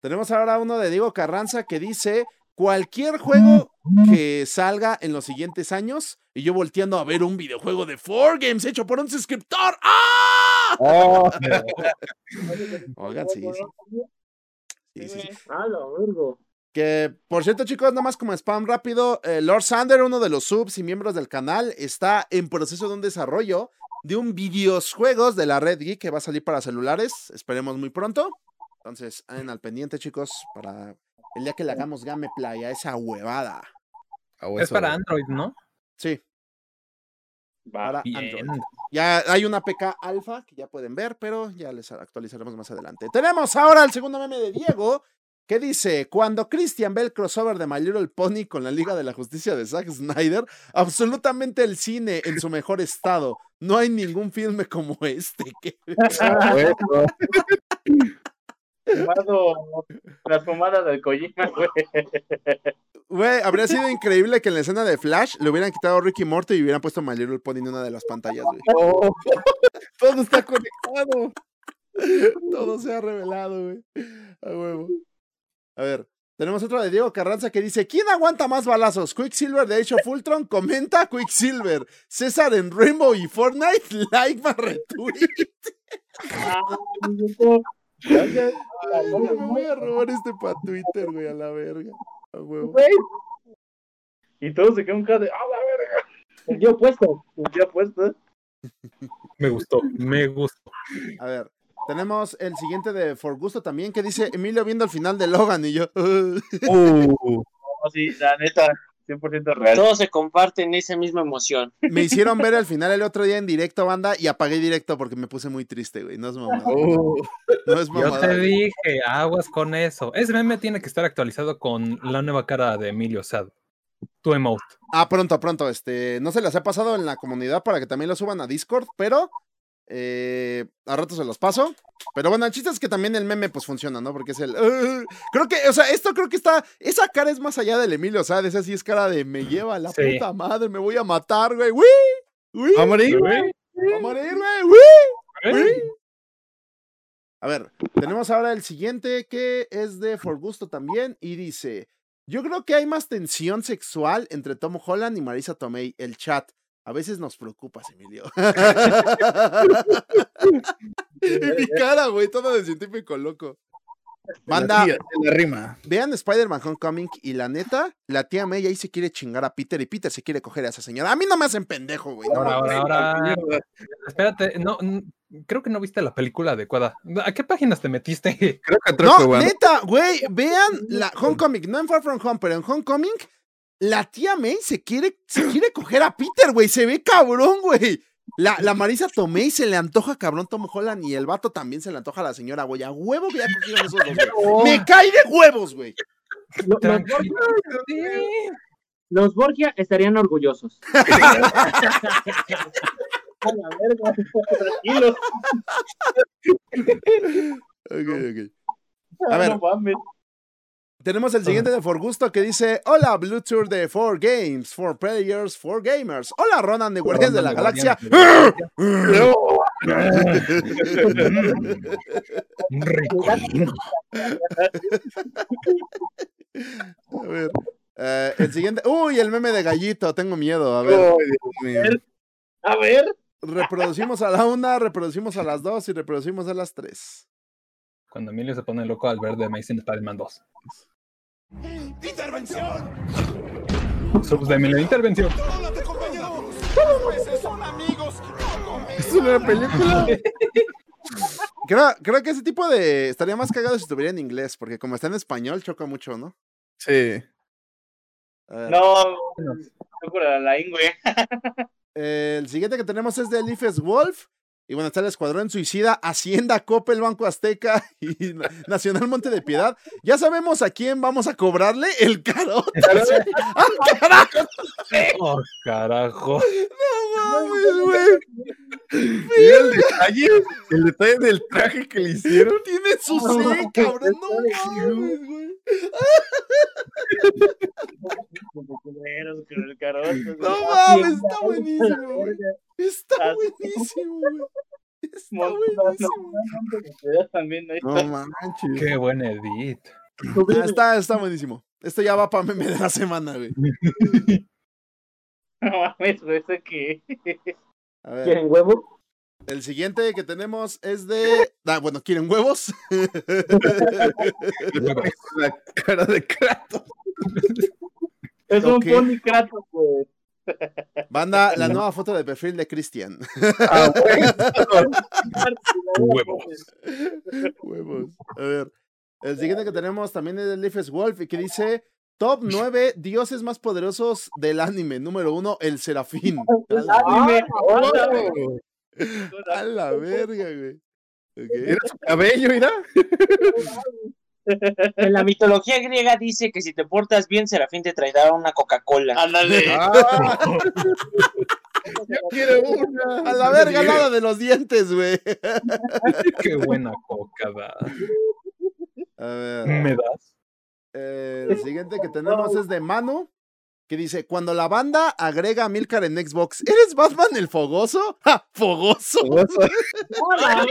Speaker 3: Tenemos ahora uno de Diego Carranza que dice: cualquier juego que salga en los siguientes años. Y yo volteando a ver un videojuego de 4Games hecho por un suscriptor. ¡Ah!
Speaker 7: Oh. [laughs]
Speaker 3: Oigan, sí, sí. Sí, sí. Que, por cierto, chicos, nada más como spam rápido, eh, Lord Sander, uno de los subs y miembros del canal, está en proceso de un desarrollo de un videojuegos de la Red Geek que va a salir para celulares. Esperemos muy pronto. Entonces, en al pendiente, chicos, para el día que le hagamos gameplay a esa huevada.
Speaker 6: Es para Android, ¿no?
Speaker 3: Sí,
Speaker 5: Va.
Speaker 3: para
Speaker 6: Bien.
Speaker 3: Android. Ya hay una PK alfa que ya pueden ver, pero ya les actualizaremos más adelante. Tenemos ahora el segundo meme de Diego, que dice, cuando Christian ve el crossover de My Little Pony con la Liga de la Justicia de Zack Snyder, absolutamente el cine en su mejor estado. No hay ningún filme como este. [laughs] que-".
Speaker 4: Fumado las fumadas del Kojima, [laughs] güey.
Speaker 3: Güey, habría sido increíble que en la escena de Flash le hubieran quitado a Ricky Morty y hubieran puesto a My Little Pony en una de las pantallas, güey.
Speaker 7: Oh, [laughs] todo está conectado.
Speaker 3: Todo se ha revelado, güey. A huevo. A ver, tenemos otro de Diego Carranza que dice: ¿Quién aguanta más balazos? Quicksilver de Age of Ultron comenta Quicksilver. César en Rainbow y Fortnite, [laughs] like más retweet. Ay, me voy a robar este para Twitter, güey, a la verga. A huevo.
Speaker 4: Y todos se quedan cara de, ¡ah, la verga!
Speaker 5: El día opuesto.
Speaker 4: Un día puesto.
Speaker 6: Me gustó, me gustó.
Speaker 3: A ver, tenemos el siguiente de For Gusto también que dice Emilio viendo el final de Logan y yo. [laughs]
Speaker 7: Uh,
Speaker 4: No, sí, la neta, 100% real.
Speaker 5: Todos se comparten esa misma emoción.
Speaker 3: Me hicieron ver el final el otro día en directo, banda, y apagué directo porque me puse muy triste, güey. No es mamada. [laughs]
Speaker 7: uh.
Speaker 3: No es
Speaker 6: Yo
Speaker 3: mamada.
Speaker 6: te
Speaker 3: güey.
Speaker 6: dije, aguas con eso. Ese meme tiene que estar actualizado con la nueva cara de Emilio Sad. Tu emote.
Speaker 3: Ah, pronto, pronto. Este, no se las ha pasado en la comunidad para que también lo suban a Discord, pero eh, a rato se los paso. Pero bueno, el chiste es que también el meme pues funciona, ¿no? Porque es el... Creo que, o sea, esto creo que está... Esa cara es más allá del Emilio, o sea, esa sí es cara de me lleva la
Speaker 6: Sí.
Speaker 3: puta madre, me voy a matar, güey. ¡Uy! ¡Uy!
Speaker 7: ¿Va a morir?
Speaker 3: ¡Va a morir, güey! ¡Uy! ¡Uy! A ver, tenemos ahora el siguiente que es de For Gusto también y dice, yo creo que hay más tensión sexual entre Tom Holland y Marisa Tomei, el chat. A veces nos preocupas, Emilio. [laughs] [laughs] y mi cara, güey, todo de científico loco. Manda,
Speaker 7: La tía, de la rima.
Speaker 3: vean Spider-Man Homecoming y la neta, la tía May ahí se quiere chingar a Peter y Peter se quiere coger a esa señora. A mí no me hacen pendejo, güey. no
Speaker 6: Ahora, ahora, ahora. Espérate, no, creo que no viste la película adecuada. ¿A qué páginas te metiste?
Speaker 7: Creo que
Speaker 3: No,
Speaker 7: Troco, güey.
Speaker 3: neta, güey, vean la Homecoming, no en Far From Home, pero en Homecoming, la tía May se quiere, se quiere coger a Peter, güey, se ve cabrón, güey. La, la Marisa Tomei se le antoja cabrón Tom Holland y el vato también se le antoja a la señora, güey. A huevo que ya cogieron esos dos, güey. Me cae de huevos, güey.
Speaker 5: Lo- Los. Borgia, los Borgia estarían orgullosos. [laughs] A la verga, tranquilo.
Speaker 3: Ok, ok. A ver. Tenemos el siguiente de For Gusto que dice: Hola, Bluetooth de 4 Games, 4 Players, 4 Gamers. Hola, Ronan de Guardianes de la Galaxia. [laughs] A ver. eh, el siguiente. Uy, el meme de gallito. Tengo miedo. A ver.
Speaker 7: Ay, Dios mío.
Speaker 5: A ver.
Speaker 3: Reproducimos a la una, reproducimos a las dos y reproducimos a las tres.
Speaker 6: Cuando Emilio se pone loco al ver The Amazing Spider-Man 2.
Speaker 9: ¡Intervención!
Speaker 6: Subs de intervención.
Speaker 9: ¡Contrólate, compañero! ¡Los jueces son amigos!
Speaker 7: Es una película. [laughs]
Speaker 3: Creo, creo que ese tipo de. Estaría más cagado si estuviera en inglés, porque como está en español, choca mucho, ¿no?
Speaker 7: Sí.
Speaker 4: No, no por la güey.
Speaker 3: El siguiente que tenemos es de Leafes Wolf. Y bueno, está el Escuadrón Suicida, Hacienda, Copa, el Banco Azteca [laughs] y Na- Nacional Monte de Piedad. Ya sabemos a quién vamos a cobrarle el carote. [laughs] ¡Ah, carajo!
Speaker 6: Oh, carajo.
Speaker 3: No mames, güey.
Speaker 7: El detalle, el detalle del traje que le hicieron.
Speaker 3: Tiene su C, cabrón. No mames, güey. No mames, está buenísimo, güey. Está buenísimo, güey. Está buenísimo.
Speaker 7: No
Speaker 4: está.
Speaker 7: manches.
Speaker 6: Qué buen edit.
Speaker 3: Ah, está, está buenísimo. Esto ya va para meme de la semana, güey. [laughs]
Speaker 4: No mames, güey, ese que.
Speaker 3: A ver.
Speaker 5: ¿Quieren huevo?
Speaker 3: El siguiente que tenemos es de. Ah, bueno, ¿quieren huevos? [laughs]
Speaker 7: La cara de Kratos.
Speaker 4: Es un pony Kratos, güey.
Speaker 3: Banda, la nueva foto de perfil de Cristian.
Speaker 7: Ah.
Speaker 6: Huevos.
Speaker 3: Huevos. A ver. El siguiente que tenemos también es de Leafes Wolf y que dice. Top 9 dioses más poderosos del anime. Número 1, el Serafín. [laughs] A la,
Speaker 4: Anime.
Speaker 3: A la verga, güey. Ok.
Speaker 7: Era su cabello, mira. [laughs]
Speaker 5: En la mitología griega dice que si te portas bien, Serafín te traerá una Coca-Cola.
Speaker 4: Ándale.
Speaker 7: Ah. [laughs] Yo quiero una.
Speaker 3: A la verga, nada de los dientes, güey.
Speaker 6: Qué buena coca da.
Speaker 3: A ver.
Speaker 6: ¿Me das?
Speaker 3: eh, el siguiente que tenemos es de Manu. Que dice, cuando la banda agrega a Milcar en Xbox, ¿eres Batman el fogoso? [laughs] ¡Ja! ¡Fogoso! [laughs]
Speaker 5: Hola,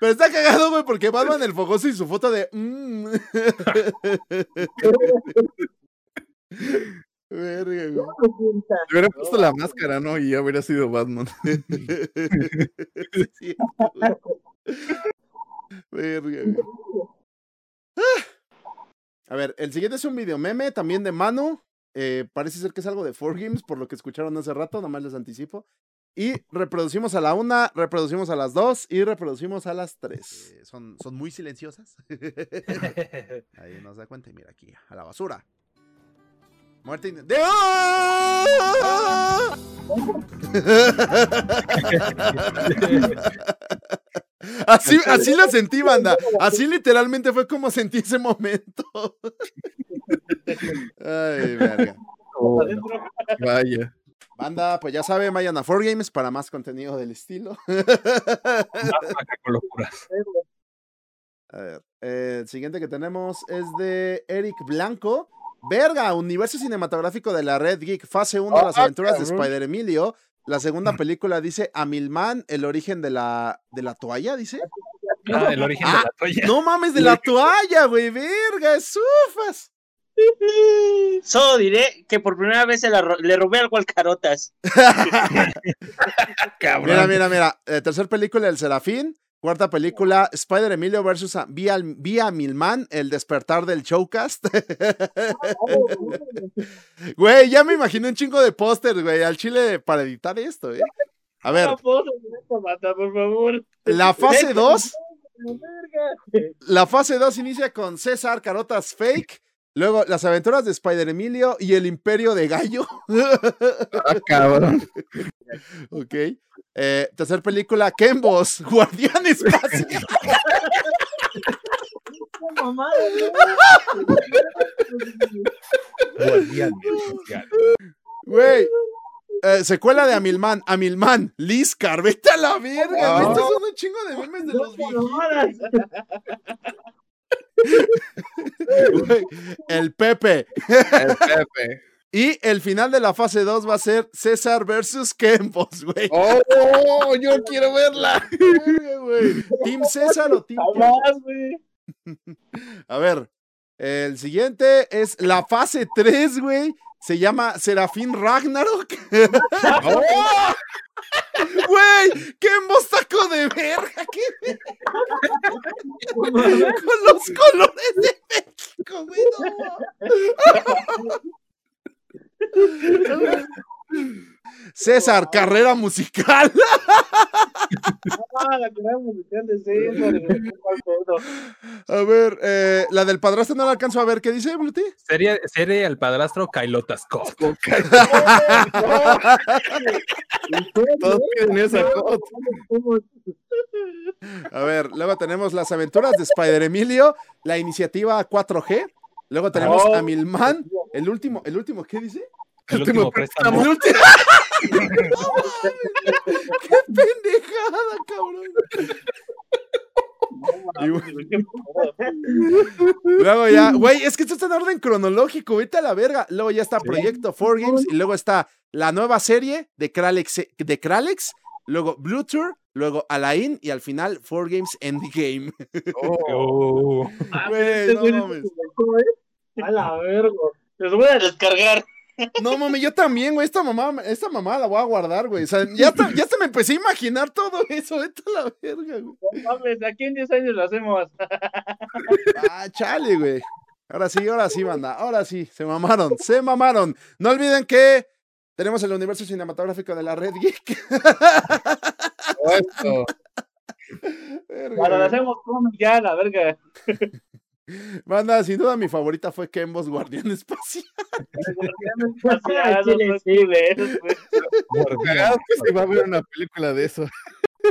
Speaker 3: Pero está cagado, güey, porque Batman el fogoso y su foto de... mm. Verga, güey.
Speaker 7: Le hubiera puesto la máscara, ¿no? Y ya hubiera sido Batman.
Speaker 3: Sí. Verga, güey. Ah. A ver, el siguiente es un video meme también de Manu. Eh, parece ser que es algo de 4Games, por lo que escucharon hace rato, nomás les anticipo. Y reproducimos a la una, reproducimos a las dos y reproducimos a las tres. Eh, son, son muy silenciosas. [laughs] [laughs] Ahí nos da cuenta y mira aquí, a la basura. Muerte in- de ¡Ah! [laughs] Así, así lo sentí, banda. [laughs] Así literalmente fue como sentí ese momento. [laughs] Ay, verga.
Speaker 7: Oh, vaya.
Speaker 3: Banda, pues ya saben, vayan a 4Games para más contenido del estilo. [laughs] A ver, eh, el siguiente que tenemos es de Eric Blanco. Verga, universo cinematográfico de la Red Geek, fase 1, las
Speaker 7: Ah,
Speaker 3: aventuras de. Spider Emilio. La segunda película dice Amilman, el origen de la, de la toalla, dice.
Speaker 6: Ah, el origen
Speaker 3: Ah,
Speaker 6: de la toalla.
Speaker 3: No mames, de la toalla, güey, verga, sufas.
Speaker 5: Solo diré que por primera vez se la ro- le robé algo al Carotas. [laughs] [laughs]
Speaker 6: Cabrón.
Speaker 3: Mira, mira, mira. Eh, tercer película, El Serafín. Cuarta película, Spider Emilio versus Vía, Vía Milman, El despertar del showcast. [laughs] Güey, ya me imaginé un chingo de pósters, güey, al chile para editar esto, eh. A ver, la fase 2,
Speaker 5: Verga. [laughs]
Speaker 3: la fase 2 inicia con César Carotas Fake, luego las aventuras de Spider Emilio y el imperio de Gallo.
Speaker 7: Ah, cabrón.
Speaker 3: ok. Eh, tercer película, Kembos, Guardián Espacial.
Speaker 6: Guardián especial.
Speaker 3: Güey. eh, secuela de Amilman, Amilman, Lizcar, vete a la verga.
Speaker 7: Ah.
Speaker 3: Estos son un chingo de memes de los viejitos. El Pepe.
Speaker 7: El Pepe.
Speaker 3: Y el final de la fase 2 va a ser César versus Kempos, güey.
Speaker 7: ¡Oh! Yo quiero verla. [laughs]
Speaker 3: ¿Team César o Team?
Speaker 5: Jamás, güey. [laughs]
Speaker 3: A ver, el siguiente es la fase 3, güey. Se llama Serafín Ragnarok. [laughs]
Speaker 7: ¡Oh!
Speaker 3: Güey, Kembos taco de verga. ¿qué? Con los colores de México, güey. no. [laughs] César, carrera musical. [laughs]
Speaker 5: Ah, la carrera musical de César.
Speaker 3: A ver, eh, la del padrastro no la alcanzo a ver. ¿Qué dice, Bluti?
Speaker 6: Sería, sería el padrastro Kailota Scott. [laughs]
Speaker 7: Todos piden esa cosa.
Speaker 3: A ver, luego tenemos las aventuras de Spider Emilio, la iniciativa 4G. Luego tenemos
Speaker 5: Oh.
Speaker 3: a Milman, el último, el último, ¿qué dice?
Speaker 6: El último préstamo.
Speaker 3: El último. [laughs] ¡No mames! ¡Qué pendejada, cabrón! Y bueno, luego ya, güey, es que esto está en orden cronológico, vete a la verga. Luego ya está Proyecto 4Games y luego está la nueva serie de Kralex, de Kralex, luego Blue Tour, luego Alain y al final 4Games Endgame.
Speaker 6: Oh. [laughs]
Speaker 3: Güey, no mames.
Speaker 5: A la verga. Los voy a descargar.
Speaker 3: No mames, yo también, güey. Esta mamá, esta mamá la voy a guardar, güey. O sea, ya, ya me empecé a imaginar todo eso. Vete a la verga, güey.
Speaker 5: No mames, aquí en 10 años lo hacemos.
Speaker 3: Ah, chale, güey. Ahora sí, ahora sí, banda. Ahora sí, se mamaron, se mamaron. No olviden que tenemos el universo cinematográfico de la Red Geek.
Speaker 7: Esto.
Speaker 3: Verga,
Speaker 5: lo hacemos cómic ya, la verga.
Speaker 3: Banda, sin duda mi favorita fue Kembos Guardián [laughs] Espacial. [laughs]
Speaker 7: Cagado que se va a ver una película de eso.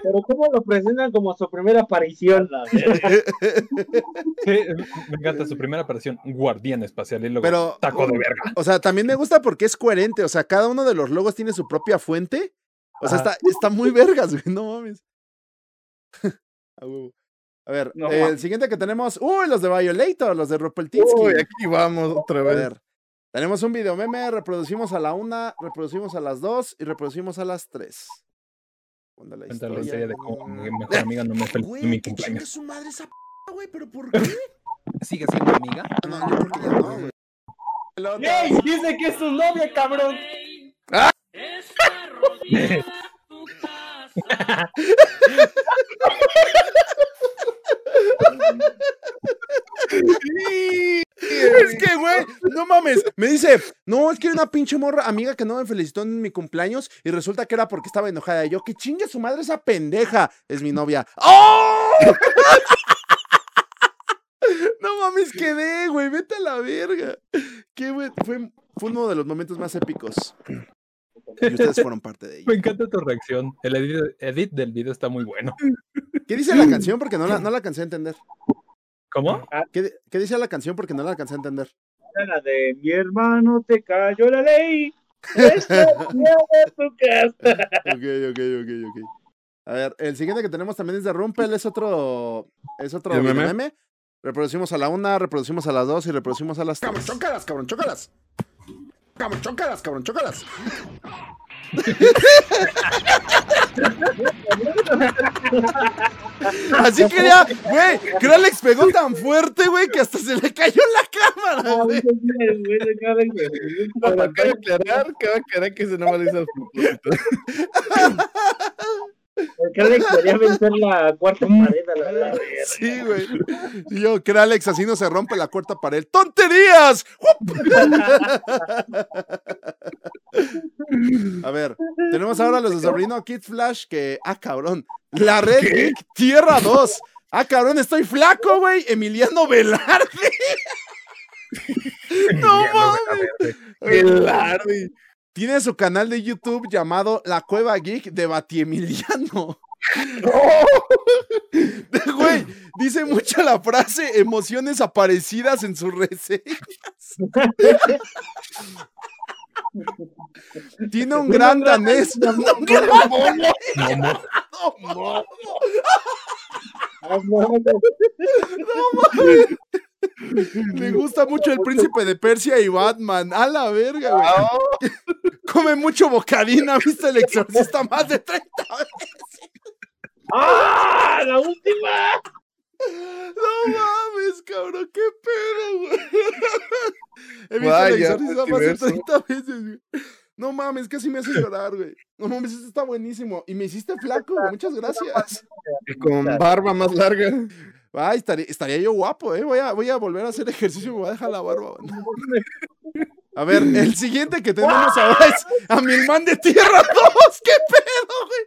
Speaker 5: Pero ¿cómo lo presentan como su primera aparición? [laughs]
Speaker 6: Sí, me encanta su primera aparición, Guardián Espacial, y luego
Speaker 3: Pero,
Speaker 6: taco de verga.
Speaker 3: o sea, también me gusta porque es coherente. O sea, cada uno de los logos tiene su propia fuente. O sea, está, está muy vergas, güey, no mames. A huevo. A ver,
Speaker 5: No
Speaker 3: el
Speaker 5: mames.
Speaker 3: siguiente que tenemos. Uy, los de Violator, los de Ropeltinsky.
Speaker 7: Uy, aquí vamos otra
Speaker 3: A
Speaker 7: vez.
Speaker 3: ver, tenemos un video meme, reproducimos a la una, reproducimos a las dos y reproducimos a las tres. Cuenta la
Speaker 6: Cuenta la
Speaker 3: historia.
Speaker 6: de cómo mi mejor amiga no me en mi cumpleaños.
Speaker 3: su madre esa p, güey, pero ¿por qué? [laughs]
Speaker 6: ¿Sigue siendo amiga?
Speaker 3: No, yo creo que ya no, güey. El.
Speaker 5: ¡Ey! Dice que es su novia, cabrón. [laughs] [laughs]
Speaker 3: Es que, güey, no mames. Me dice, no, es que hay una pinche morra amiga que no me felicitó en mi cumpleaños y resulta que era porque estaba enojada. Y yo, que chingue su madre esa pendeja. Es mi novia. ¡Oh! [laughs] No mames, quedé, güey. Vete a la verga. Qué fue uno de los momentos más épicos. Y ustedes fueron parte de [laughs] ello.
Speaker 6: Me encanta tu reacción. El edit, edit del video está muy bueno.
Speaker 3: ¿Qué dice la canción? Porque no la, no la alcancé a entender.
Speaker 6: ¿Cómo?
Speaker 3: ¿Qué, qué dice la canción? Porque no la alcancé a entender.
Speaker 5: La de mi hermano te cayó la ley. Esta [laughs] de tu casa.
Speaker 3: Ok, ok, ok, ok. A ver, el siguiente que tenemos también es de Rumpel, es otro. Es otro
Speaker 7: ¿El
Speaker 3: video
Speaker 7: meme?
Speaker 3: meme. Reproducimos a la una, reproducimos a las dos y reproducimos a las
Speaker 9: Cabrón,
Speaker 3: tres.
Speaker 9: chócalas, cabrón, chócalas. Cabrón, chócalas, cabrón, chócalas.
Speaker 3: Así quería, güey, que Alex pegó tan fuerte, güey, que hasta se le cayó la cámara, güey.
Speaker 7: Cabe aclarar, cabe aclarar que ese no me lo hizo a propósito.
Speaker 5: Porque Alex quería vencer la cuarta pared a la verga.
Speaker 3: Sí, güey. Y yo, que Alex, así no se rompe la cuarta pared. ¡Tonterías! A ver, tenemos ahora los de Sobrino Kid Flash que. Ah, cabrón. La Red Geek Tierra 2. Ah, cabrón, estoy flaco, güey. Emiliano Velarde. [laughs] No mames.
Speaker 7: Velarde.
Speaker 3: Tiene su canal de YouTube llamado La Cueva Geek de Batiemiliano. [laughs] [laughs] Güey, dice mucho la frase emociones aparecidas en sus reseñas. [laughs] Tiene un gran danés. Gran
Speaker 6: Momo. [laughs]
Speaker 3: Le gusta mucho el príncipe de Persia y Batman. A la verga, güey. Come mucho bocadina, [laughs] ¿viste el exorcista más de 30 veces?
Speaker 5: ¡Ah! ¡La última!
Speaker 3: No mames, cabrón, qué pedo, güey. [laughs] He visto
Speaker 7: Vaya,
Speaker 3: el exorcista más de
Speaker 7: multiverso.
Speaker 3: 30 veces, güey. No mames, casi me hace llorar, güey. No mames, esto está buenísimo. Y me hiciste flaco. Muchas gracias.
Speaker 7: Con barba más larga.
Speaker 3: Ay, estaría, estaría yo guapo, ¿eh? Voy a, voy a volver a hacer ejercicio y me voy a dejar la barba. A ver, el siguiente que tenemos [laughs] ahora es a mi hermano de Tierra 2. ¿Qué pedo, güey?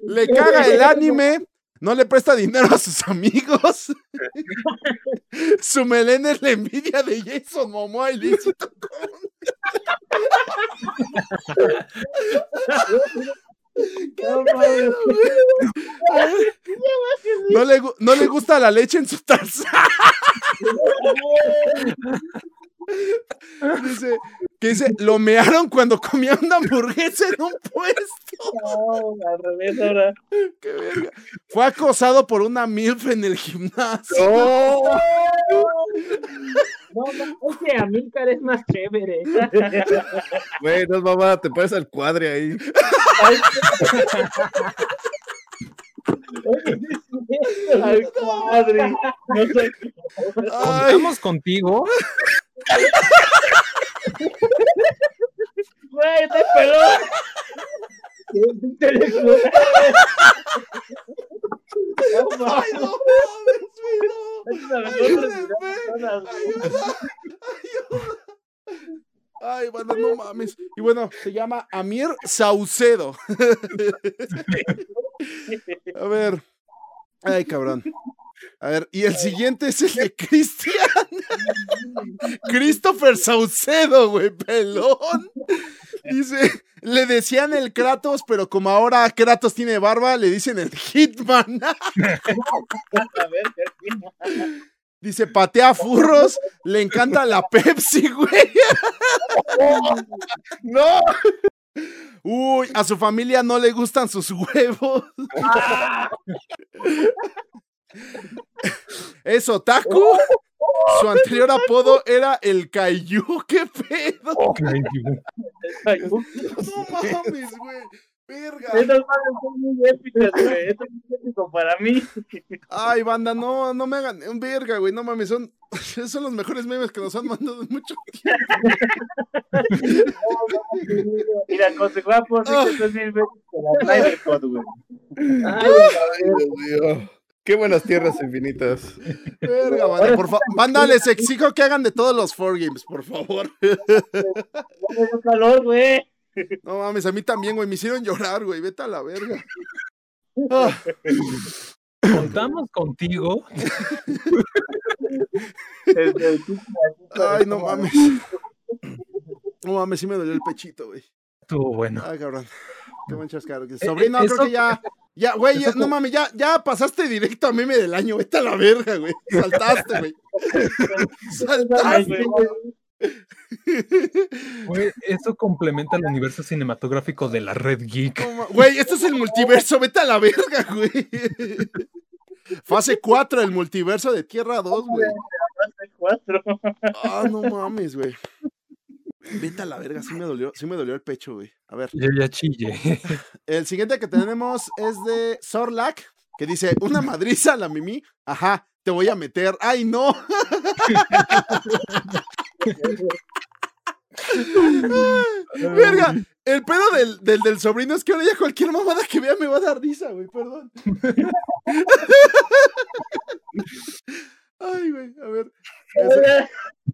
Speaker 3: Le caga el anime, no le presta dinero a sus amigos. [laughs] Su melena es la envidia de Jason Momoa y [laughs]
Speaker 5: No
Speaker 3: le, no le gusta la leche en su taza. [laughs] [laughs] Dice, que dice, lo mearon cuando comía una hamburguesa en un puesto. [laughs]
Speaker 5: No, al revés ahora.
Speaker 3: Qué verga. Fue acosado por una MILF en el gimnasio.
Speaker 7: ¡Oh! [laughs]
Speaker 5: No, no, es que Amílcar es más chévere.
Speaker 7: Güey, no es mamá, te pones al cuadre ahí.
Speaker 5: Ay, madre. No sé.
Speaker 6: Contamos contigo.
Speaker 5: Güey, te pelón. Intelectual. No
Speaker 3: ay,
Speaker 5: mames.
Speaker 3: no mames, güey, no.
Speaker 5: Es una
Speaker 3: Ayúdenme,
Speaker 5: vergüenza,
Speaker 3: ayuda, ayuda. Ay, bueno, no mames. Y bueno, se llama Amir Saucedo. [laughs] A ver. Ay, cabrón. A ver, y el siguiente es el de Cristian. [laughs] [laughs] Christopher Saucedo, güey, pelón. Dice, le decían el Kratos, pero como ahora Kratos tiene barba, le dicen el Hitman.
Speaker 5: A [laughs] ver,
Speaker 3: Dice, patea furros, le encanta la Pepsi, güey.
Speaker 7: ¡No!
Speaker 3: Uy, a su familia no le gustan sus huevos. Es otaku. Su anterior apodo era el Kaiju. ¿Qué pedo? No mames, güey. Verga.
Speaker 5: Esas madres son muy épicas, güey. Eso es muy épico para mí.
Speaker 3: Ay, banda, no, no me hagan un verga, güey. No mames, son, [laughs] son los mejores memes que nos han mandado en mucho [laughs]
Speaker 5: Mira, con su guapo, sí que estás mil veces con la Snyder güey. Ay,
Speaker 7: Ay, Dios mío. Qué buenas tierras infinitas. [laughs]
Speaker 3: Verga, banda, por favor. Banda, les exijo que hagan de todos los 4Games, por favor. [laughs]
Speaker 5: calor, güey.
Speaker 3: No mames, a mí también, güey. Me hicieron llorar, güey. Vete a la verga. Ah, [laughs]
Speaker 6: Contamos contigo.
Speaker 3: Ay, no mames. No mames, sí me dolió el pechito, güey.
Speaker 6: Estuvo bueno.
Speaker 3: Ay, cabrón. Qué buen chascaro.
Speaker 6: Eh,
Speaker 3: Sobrino,
Speaker 6: eh,
Speaker 3: creo que ya. Ya, güey, ya- no mames, ya, ya pasaste directo a meme del año. Vete a la verga, güey. [laughs] Saltaste, güey. Saltaste, güey.
Speaker 6: Güey, eso complementa el universo cinematográfico de la Red Geek.
Speaker 3: Güey, esto es el multiverso. Vete a la verga, güey. Fase 4 del multiverso de Tierra 2, güey.
Speaker 5: cuatro.
Speaker 3: Ah, no mames, güey. Vete a la verga, sí me dolió, sí me dolió el pecho, güey. A ver.
Speaker 6: Yo ya chille. [laughs]
Speaker 3: El siguiente que tenemos es de Sorlac, que dice, una madriza a la Mimi. Ajá, te voy a meter. ¡Ay, no! [laughs] Verga, el pedo del, del, del sobrino es que ahora ya cualquier mamada que vea me va a dar risa, güey, perdón. [laughs] Ay, güey, a ver.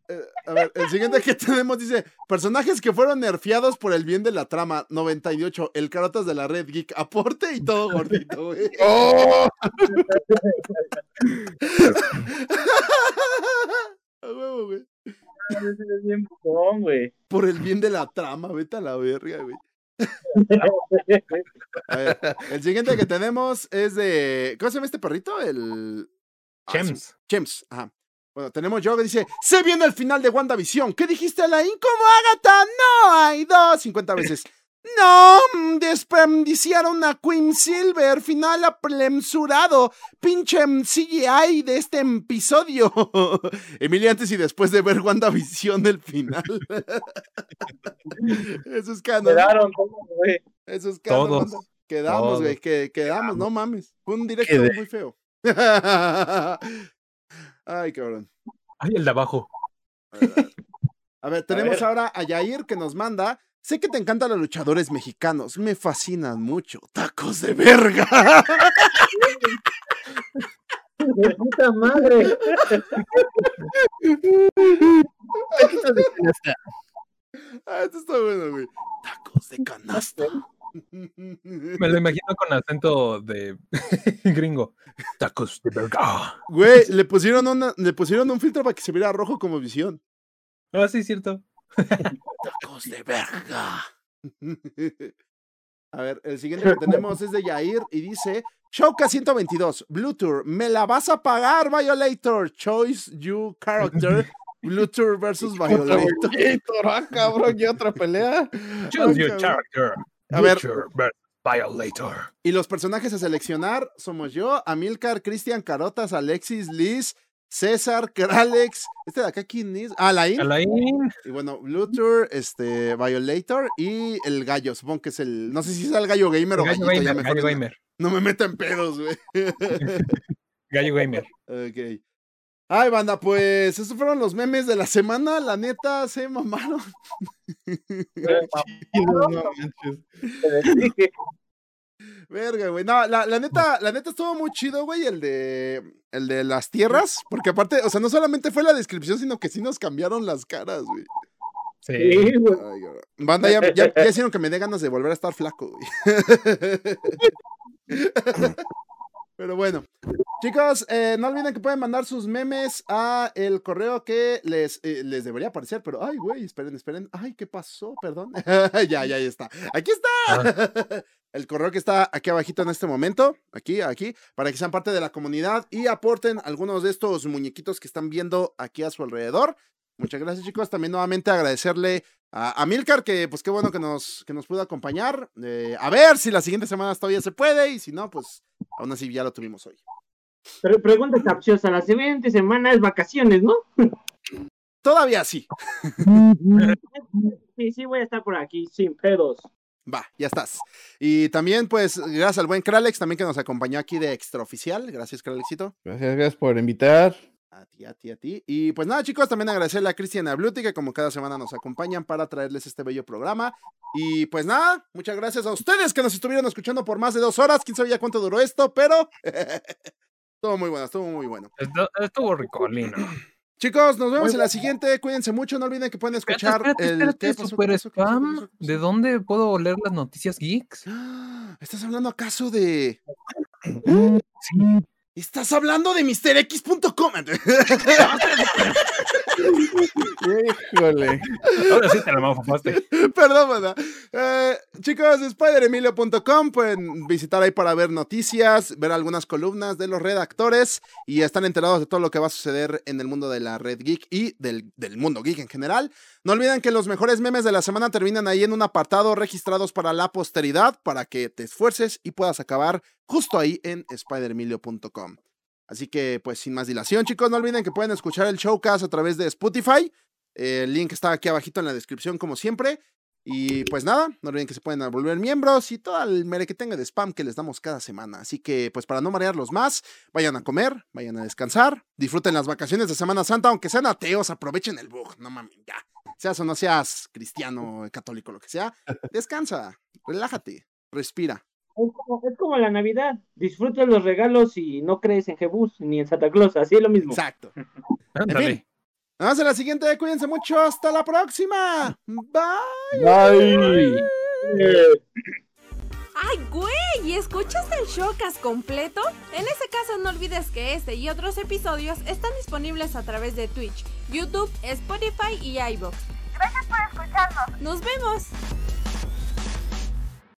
Speaker 3: Eh, a ver, el siguiente que [laughs] tenemos dice: Personajes que fueron nerfeados por el bien de la trama. 98. El Carotas de la Red Geek. Aporte y todo gordito, güey. [laughs]
Speaker 7: ¡Oh! [laughs]
Speaker 3: A huevo, güey.
Speaker 5: Ese es bien bufón, güey.
Speaker 3: Por el bien de la trama, vete a la verga, güey. A ver, el siguiente que tenemos es de. ¿Cómo se llama este perrito? El. Ah, sí,
Speaker 6: Chems.
Speaker 3: Chems, ajá. Bueno, tenemos yo que dice: Se viene el final de WandaVision. ¿Qué dijiste, Alain? ¿Cómo Agatha? No hay dos. 50 veces. [laughs] No, desperdiciaron a Silver. Final apresurado. Pinche CGI de este episodio. [laughs] Emilia, antes y después de ver WandaVision, el final. [laughs] Eso es canon.
Speaker 5: Quedaron todos, güey.
Speaker 3: Eso es canon,
Speaker 6: Todos.
Speaker 3: Quedamos, güey, quedamos, no mames. Fue un directo
Speaker 7: Quedé.
Speaker 3: muy feo. Ay, cabrón.
Speaker 6: Ay, el de abajo.
Speaker 3: A ver, [laughs] tenemos
Speaker 5: ver.
Speaker 3: ahora a Yair que nos manda. Sé que te encantan los luchadores mexicanos, me fascinan mucho. Tacos de verga.
Speaker 5: De puta madre. [laughs]
Speaker 3: Ah, esto está bueno, güey. Tacos de canasta.
Speaker 6: Me lo [laughs] imagino con acento de [laughs] gringo. Tacos de verga.
Speaker 3: Güey, le pusieron, una, le pusieron un filtro para que se viera rojo como visión.
Speaker 6: Ah, sí, cierto.
Speaker 3: Tacos de verga. [laughs] A ver, el siguiente que tenemos es de Yair y dice: Showka 122, Bluetooth, ¿me la vas a pagar, Violator? Choice You Character, Bluetooth versus Violator.
Speaker 7: Violator, ah, cabrón, ¿y otra pelea?
Speaker 6: Choose
Speaker 3: Ay,
Speaker 6: your
Speaker 3: cabrón.
Speaker 6: character.
Speaker 3: A ver.
Speaker 6: Violator.
Speaker 3: Y los personajes a seleccionar somos yo, Amilcar, Cristian, Carotas, Alexis, Liz, César, Kralex. Este de acá, ¿quién es? Ah, Alain.
Speaker 6: Alain.
Speaker 3: Y bueno, Bluetooth, este, Violator y el gallo. Supongo que es el. No sé si es el gallo gamer o
Speaker 6: Gallo
Speaker 3: gallito. ya
Speaker 6: Gamer.
Speaker 3: mejor
Speaker 6: Gallo
Speaker 3: no-
Speaker 6: Gamer.
Speaker 3: No me metan pedos, güey. [laughs]
Speaker 6: Gallo Gamer.
Speaker 3: ok. Ay, banda, pues esos fueron los memes de la semana. La neta, se mamaron. [laughs] Verga, güey. No, la, la neta, la neta estuvo muy chido, güey, el de el de las tierras. Porque aparte, o sea, no solamente fue la descripción, sino que sí nos cambiaron las caras, güey.
Speaker 6: Sí.
Speaker 5: Güey.
Speaker 3: Ay. Banda, ya, ya, ya hicieron que me dé ganas de volver a estar flaco, güey. [laughs] Pero bueno, chicos, eh, no olviden que pueden mandar sus memes a el correo que les, eh, les debería aparecer, pero ay, güey, esperen, esperen. Ay, ¿qué pasó? Perdón. [laughs] ya, ya, ya está. Aquí está. [laughs] El correo que está aquí abajito en este momento, aquí, aquí, para que sean parte de la comunidad y aporten algunos de estos muñequitos que están viendo aquí a su alrededor. Muchas gracias, chicos. También nuevamente agradecerle A, a Milcar, que pues qué bueno que nos, que nos pudo acompañar. Eh, a ver si la siguiente semana todavía se puede, y si no, pues aún así ya lo tuvimos hoy.
Speaker 5: Pero pregunta capciosa, la siguiente semana es vacaciones, ¿no? [laughs]
Speaker 3: Todavía sí.
Speaker 5: Sí, sí, voy a estar por aquí, sin pedos.
Speaker 3: Va, ya estás. Y también, pues, gracias al buen Kralex, también que nos acompañó aquí de extraoficial. Gracias, Kralexito.
Speaker 7: Gracias, gracias por invitar.
Speaker 3: A ti, a ti, a ti. Y pues nada, chicos, también agradecerle a Cristian Abluti, que como cada semana nos acompañan para traerles este bello programa. Y pues nada, muchas gracias a ustedes que nos estuvieron escuchando por más de dos horas. Quién sabe ya cuánto duró esto, pero [laughs] estuvo muy bueno, estuvo muy bueno.
Speaker 6: Estuvo ricolino.
Speaker 3: Chicos, nos vemos en la siguiente. Cuídense mucho. No olviden que pueden escuchar
Speaker 6: Espérate,
Speaker 3: el.
Speaker 6: espérate,
Speaker 3: ¿Qué pasó? ¿Qué
Speaker 6: super
Speaker 3: pasó? ¿Qué pasó? ¿Qué
Speaker 6: spam. ¿De dónde puedo leer las noticias geeks? [gasps]
Speaker 3: ¿Estás hablando acaso de.? [gasps]
Speaker 6: Sí.
Speaker 3: ¿Estás hablando de MrX.com? [laughs] [laughs]
Speaker 7: Híjole.
Speaker 6: Ahora sí te la mafaste.
Speaker 3: Perdón, banda. Eh, chicos, spideremilio.com pueden visitar ahí para ver noticias, ver algunas columnas de los redactores y están enterados de todo lo que va a suceder en el mundo de la red geek y del, del mundo geek en general. No olviden que los mejores memes de la semana terminan ahí en un apartado registrados para la posteridad para que te esfuerces y puedas acabar justo ahí en spideremilio.com. Así que, pues, sin más dilación, chicos, no olviden que pueden escuchar el showcast a través de Spotify. El link está aquí abajito en la descripción, como siempre. Y pues nada, no olviden que se pueden volver miembros y todo el mere que tenga de spam que les damos cada semana. Así que, pues para no marearlos más, vayan a comer, vayan a descansar, disfruten las vacaciones de Semana Santa, aunque sean ateos, aprovechen el bug. No mames, ya. Seas o no seas cristiano, católico, lo que sea, descansa, relájate, respira.
Speaker 5: Es como, es como la Navidad. Disfruta los regalos y no crees en Jebus ni en Santa Claus. Así es lo mismo.
Speaker 3: Exacto. [laughs]
Speaker 6: Ándale.
Speaker 3: Nos vemos en la siguiente, cuídense mucho, hasta la próxima. Bye.
Speaker 7: Bye.
Speaker 5: Eh,
Speaker 1: ¡Ay, güey! ¿Y escuchaste el showcast completo? En ese caso no olvides que este y otros episodios están disponibles a través de Twitch, YouTube, Spotify y iVoox.
Speaker 2: Gracias por escucharnos.
Speaker 1: ¡Nos vemos!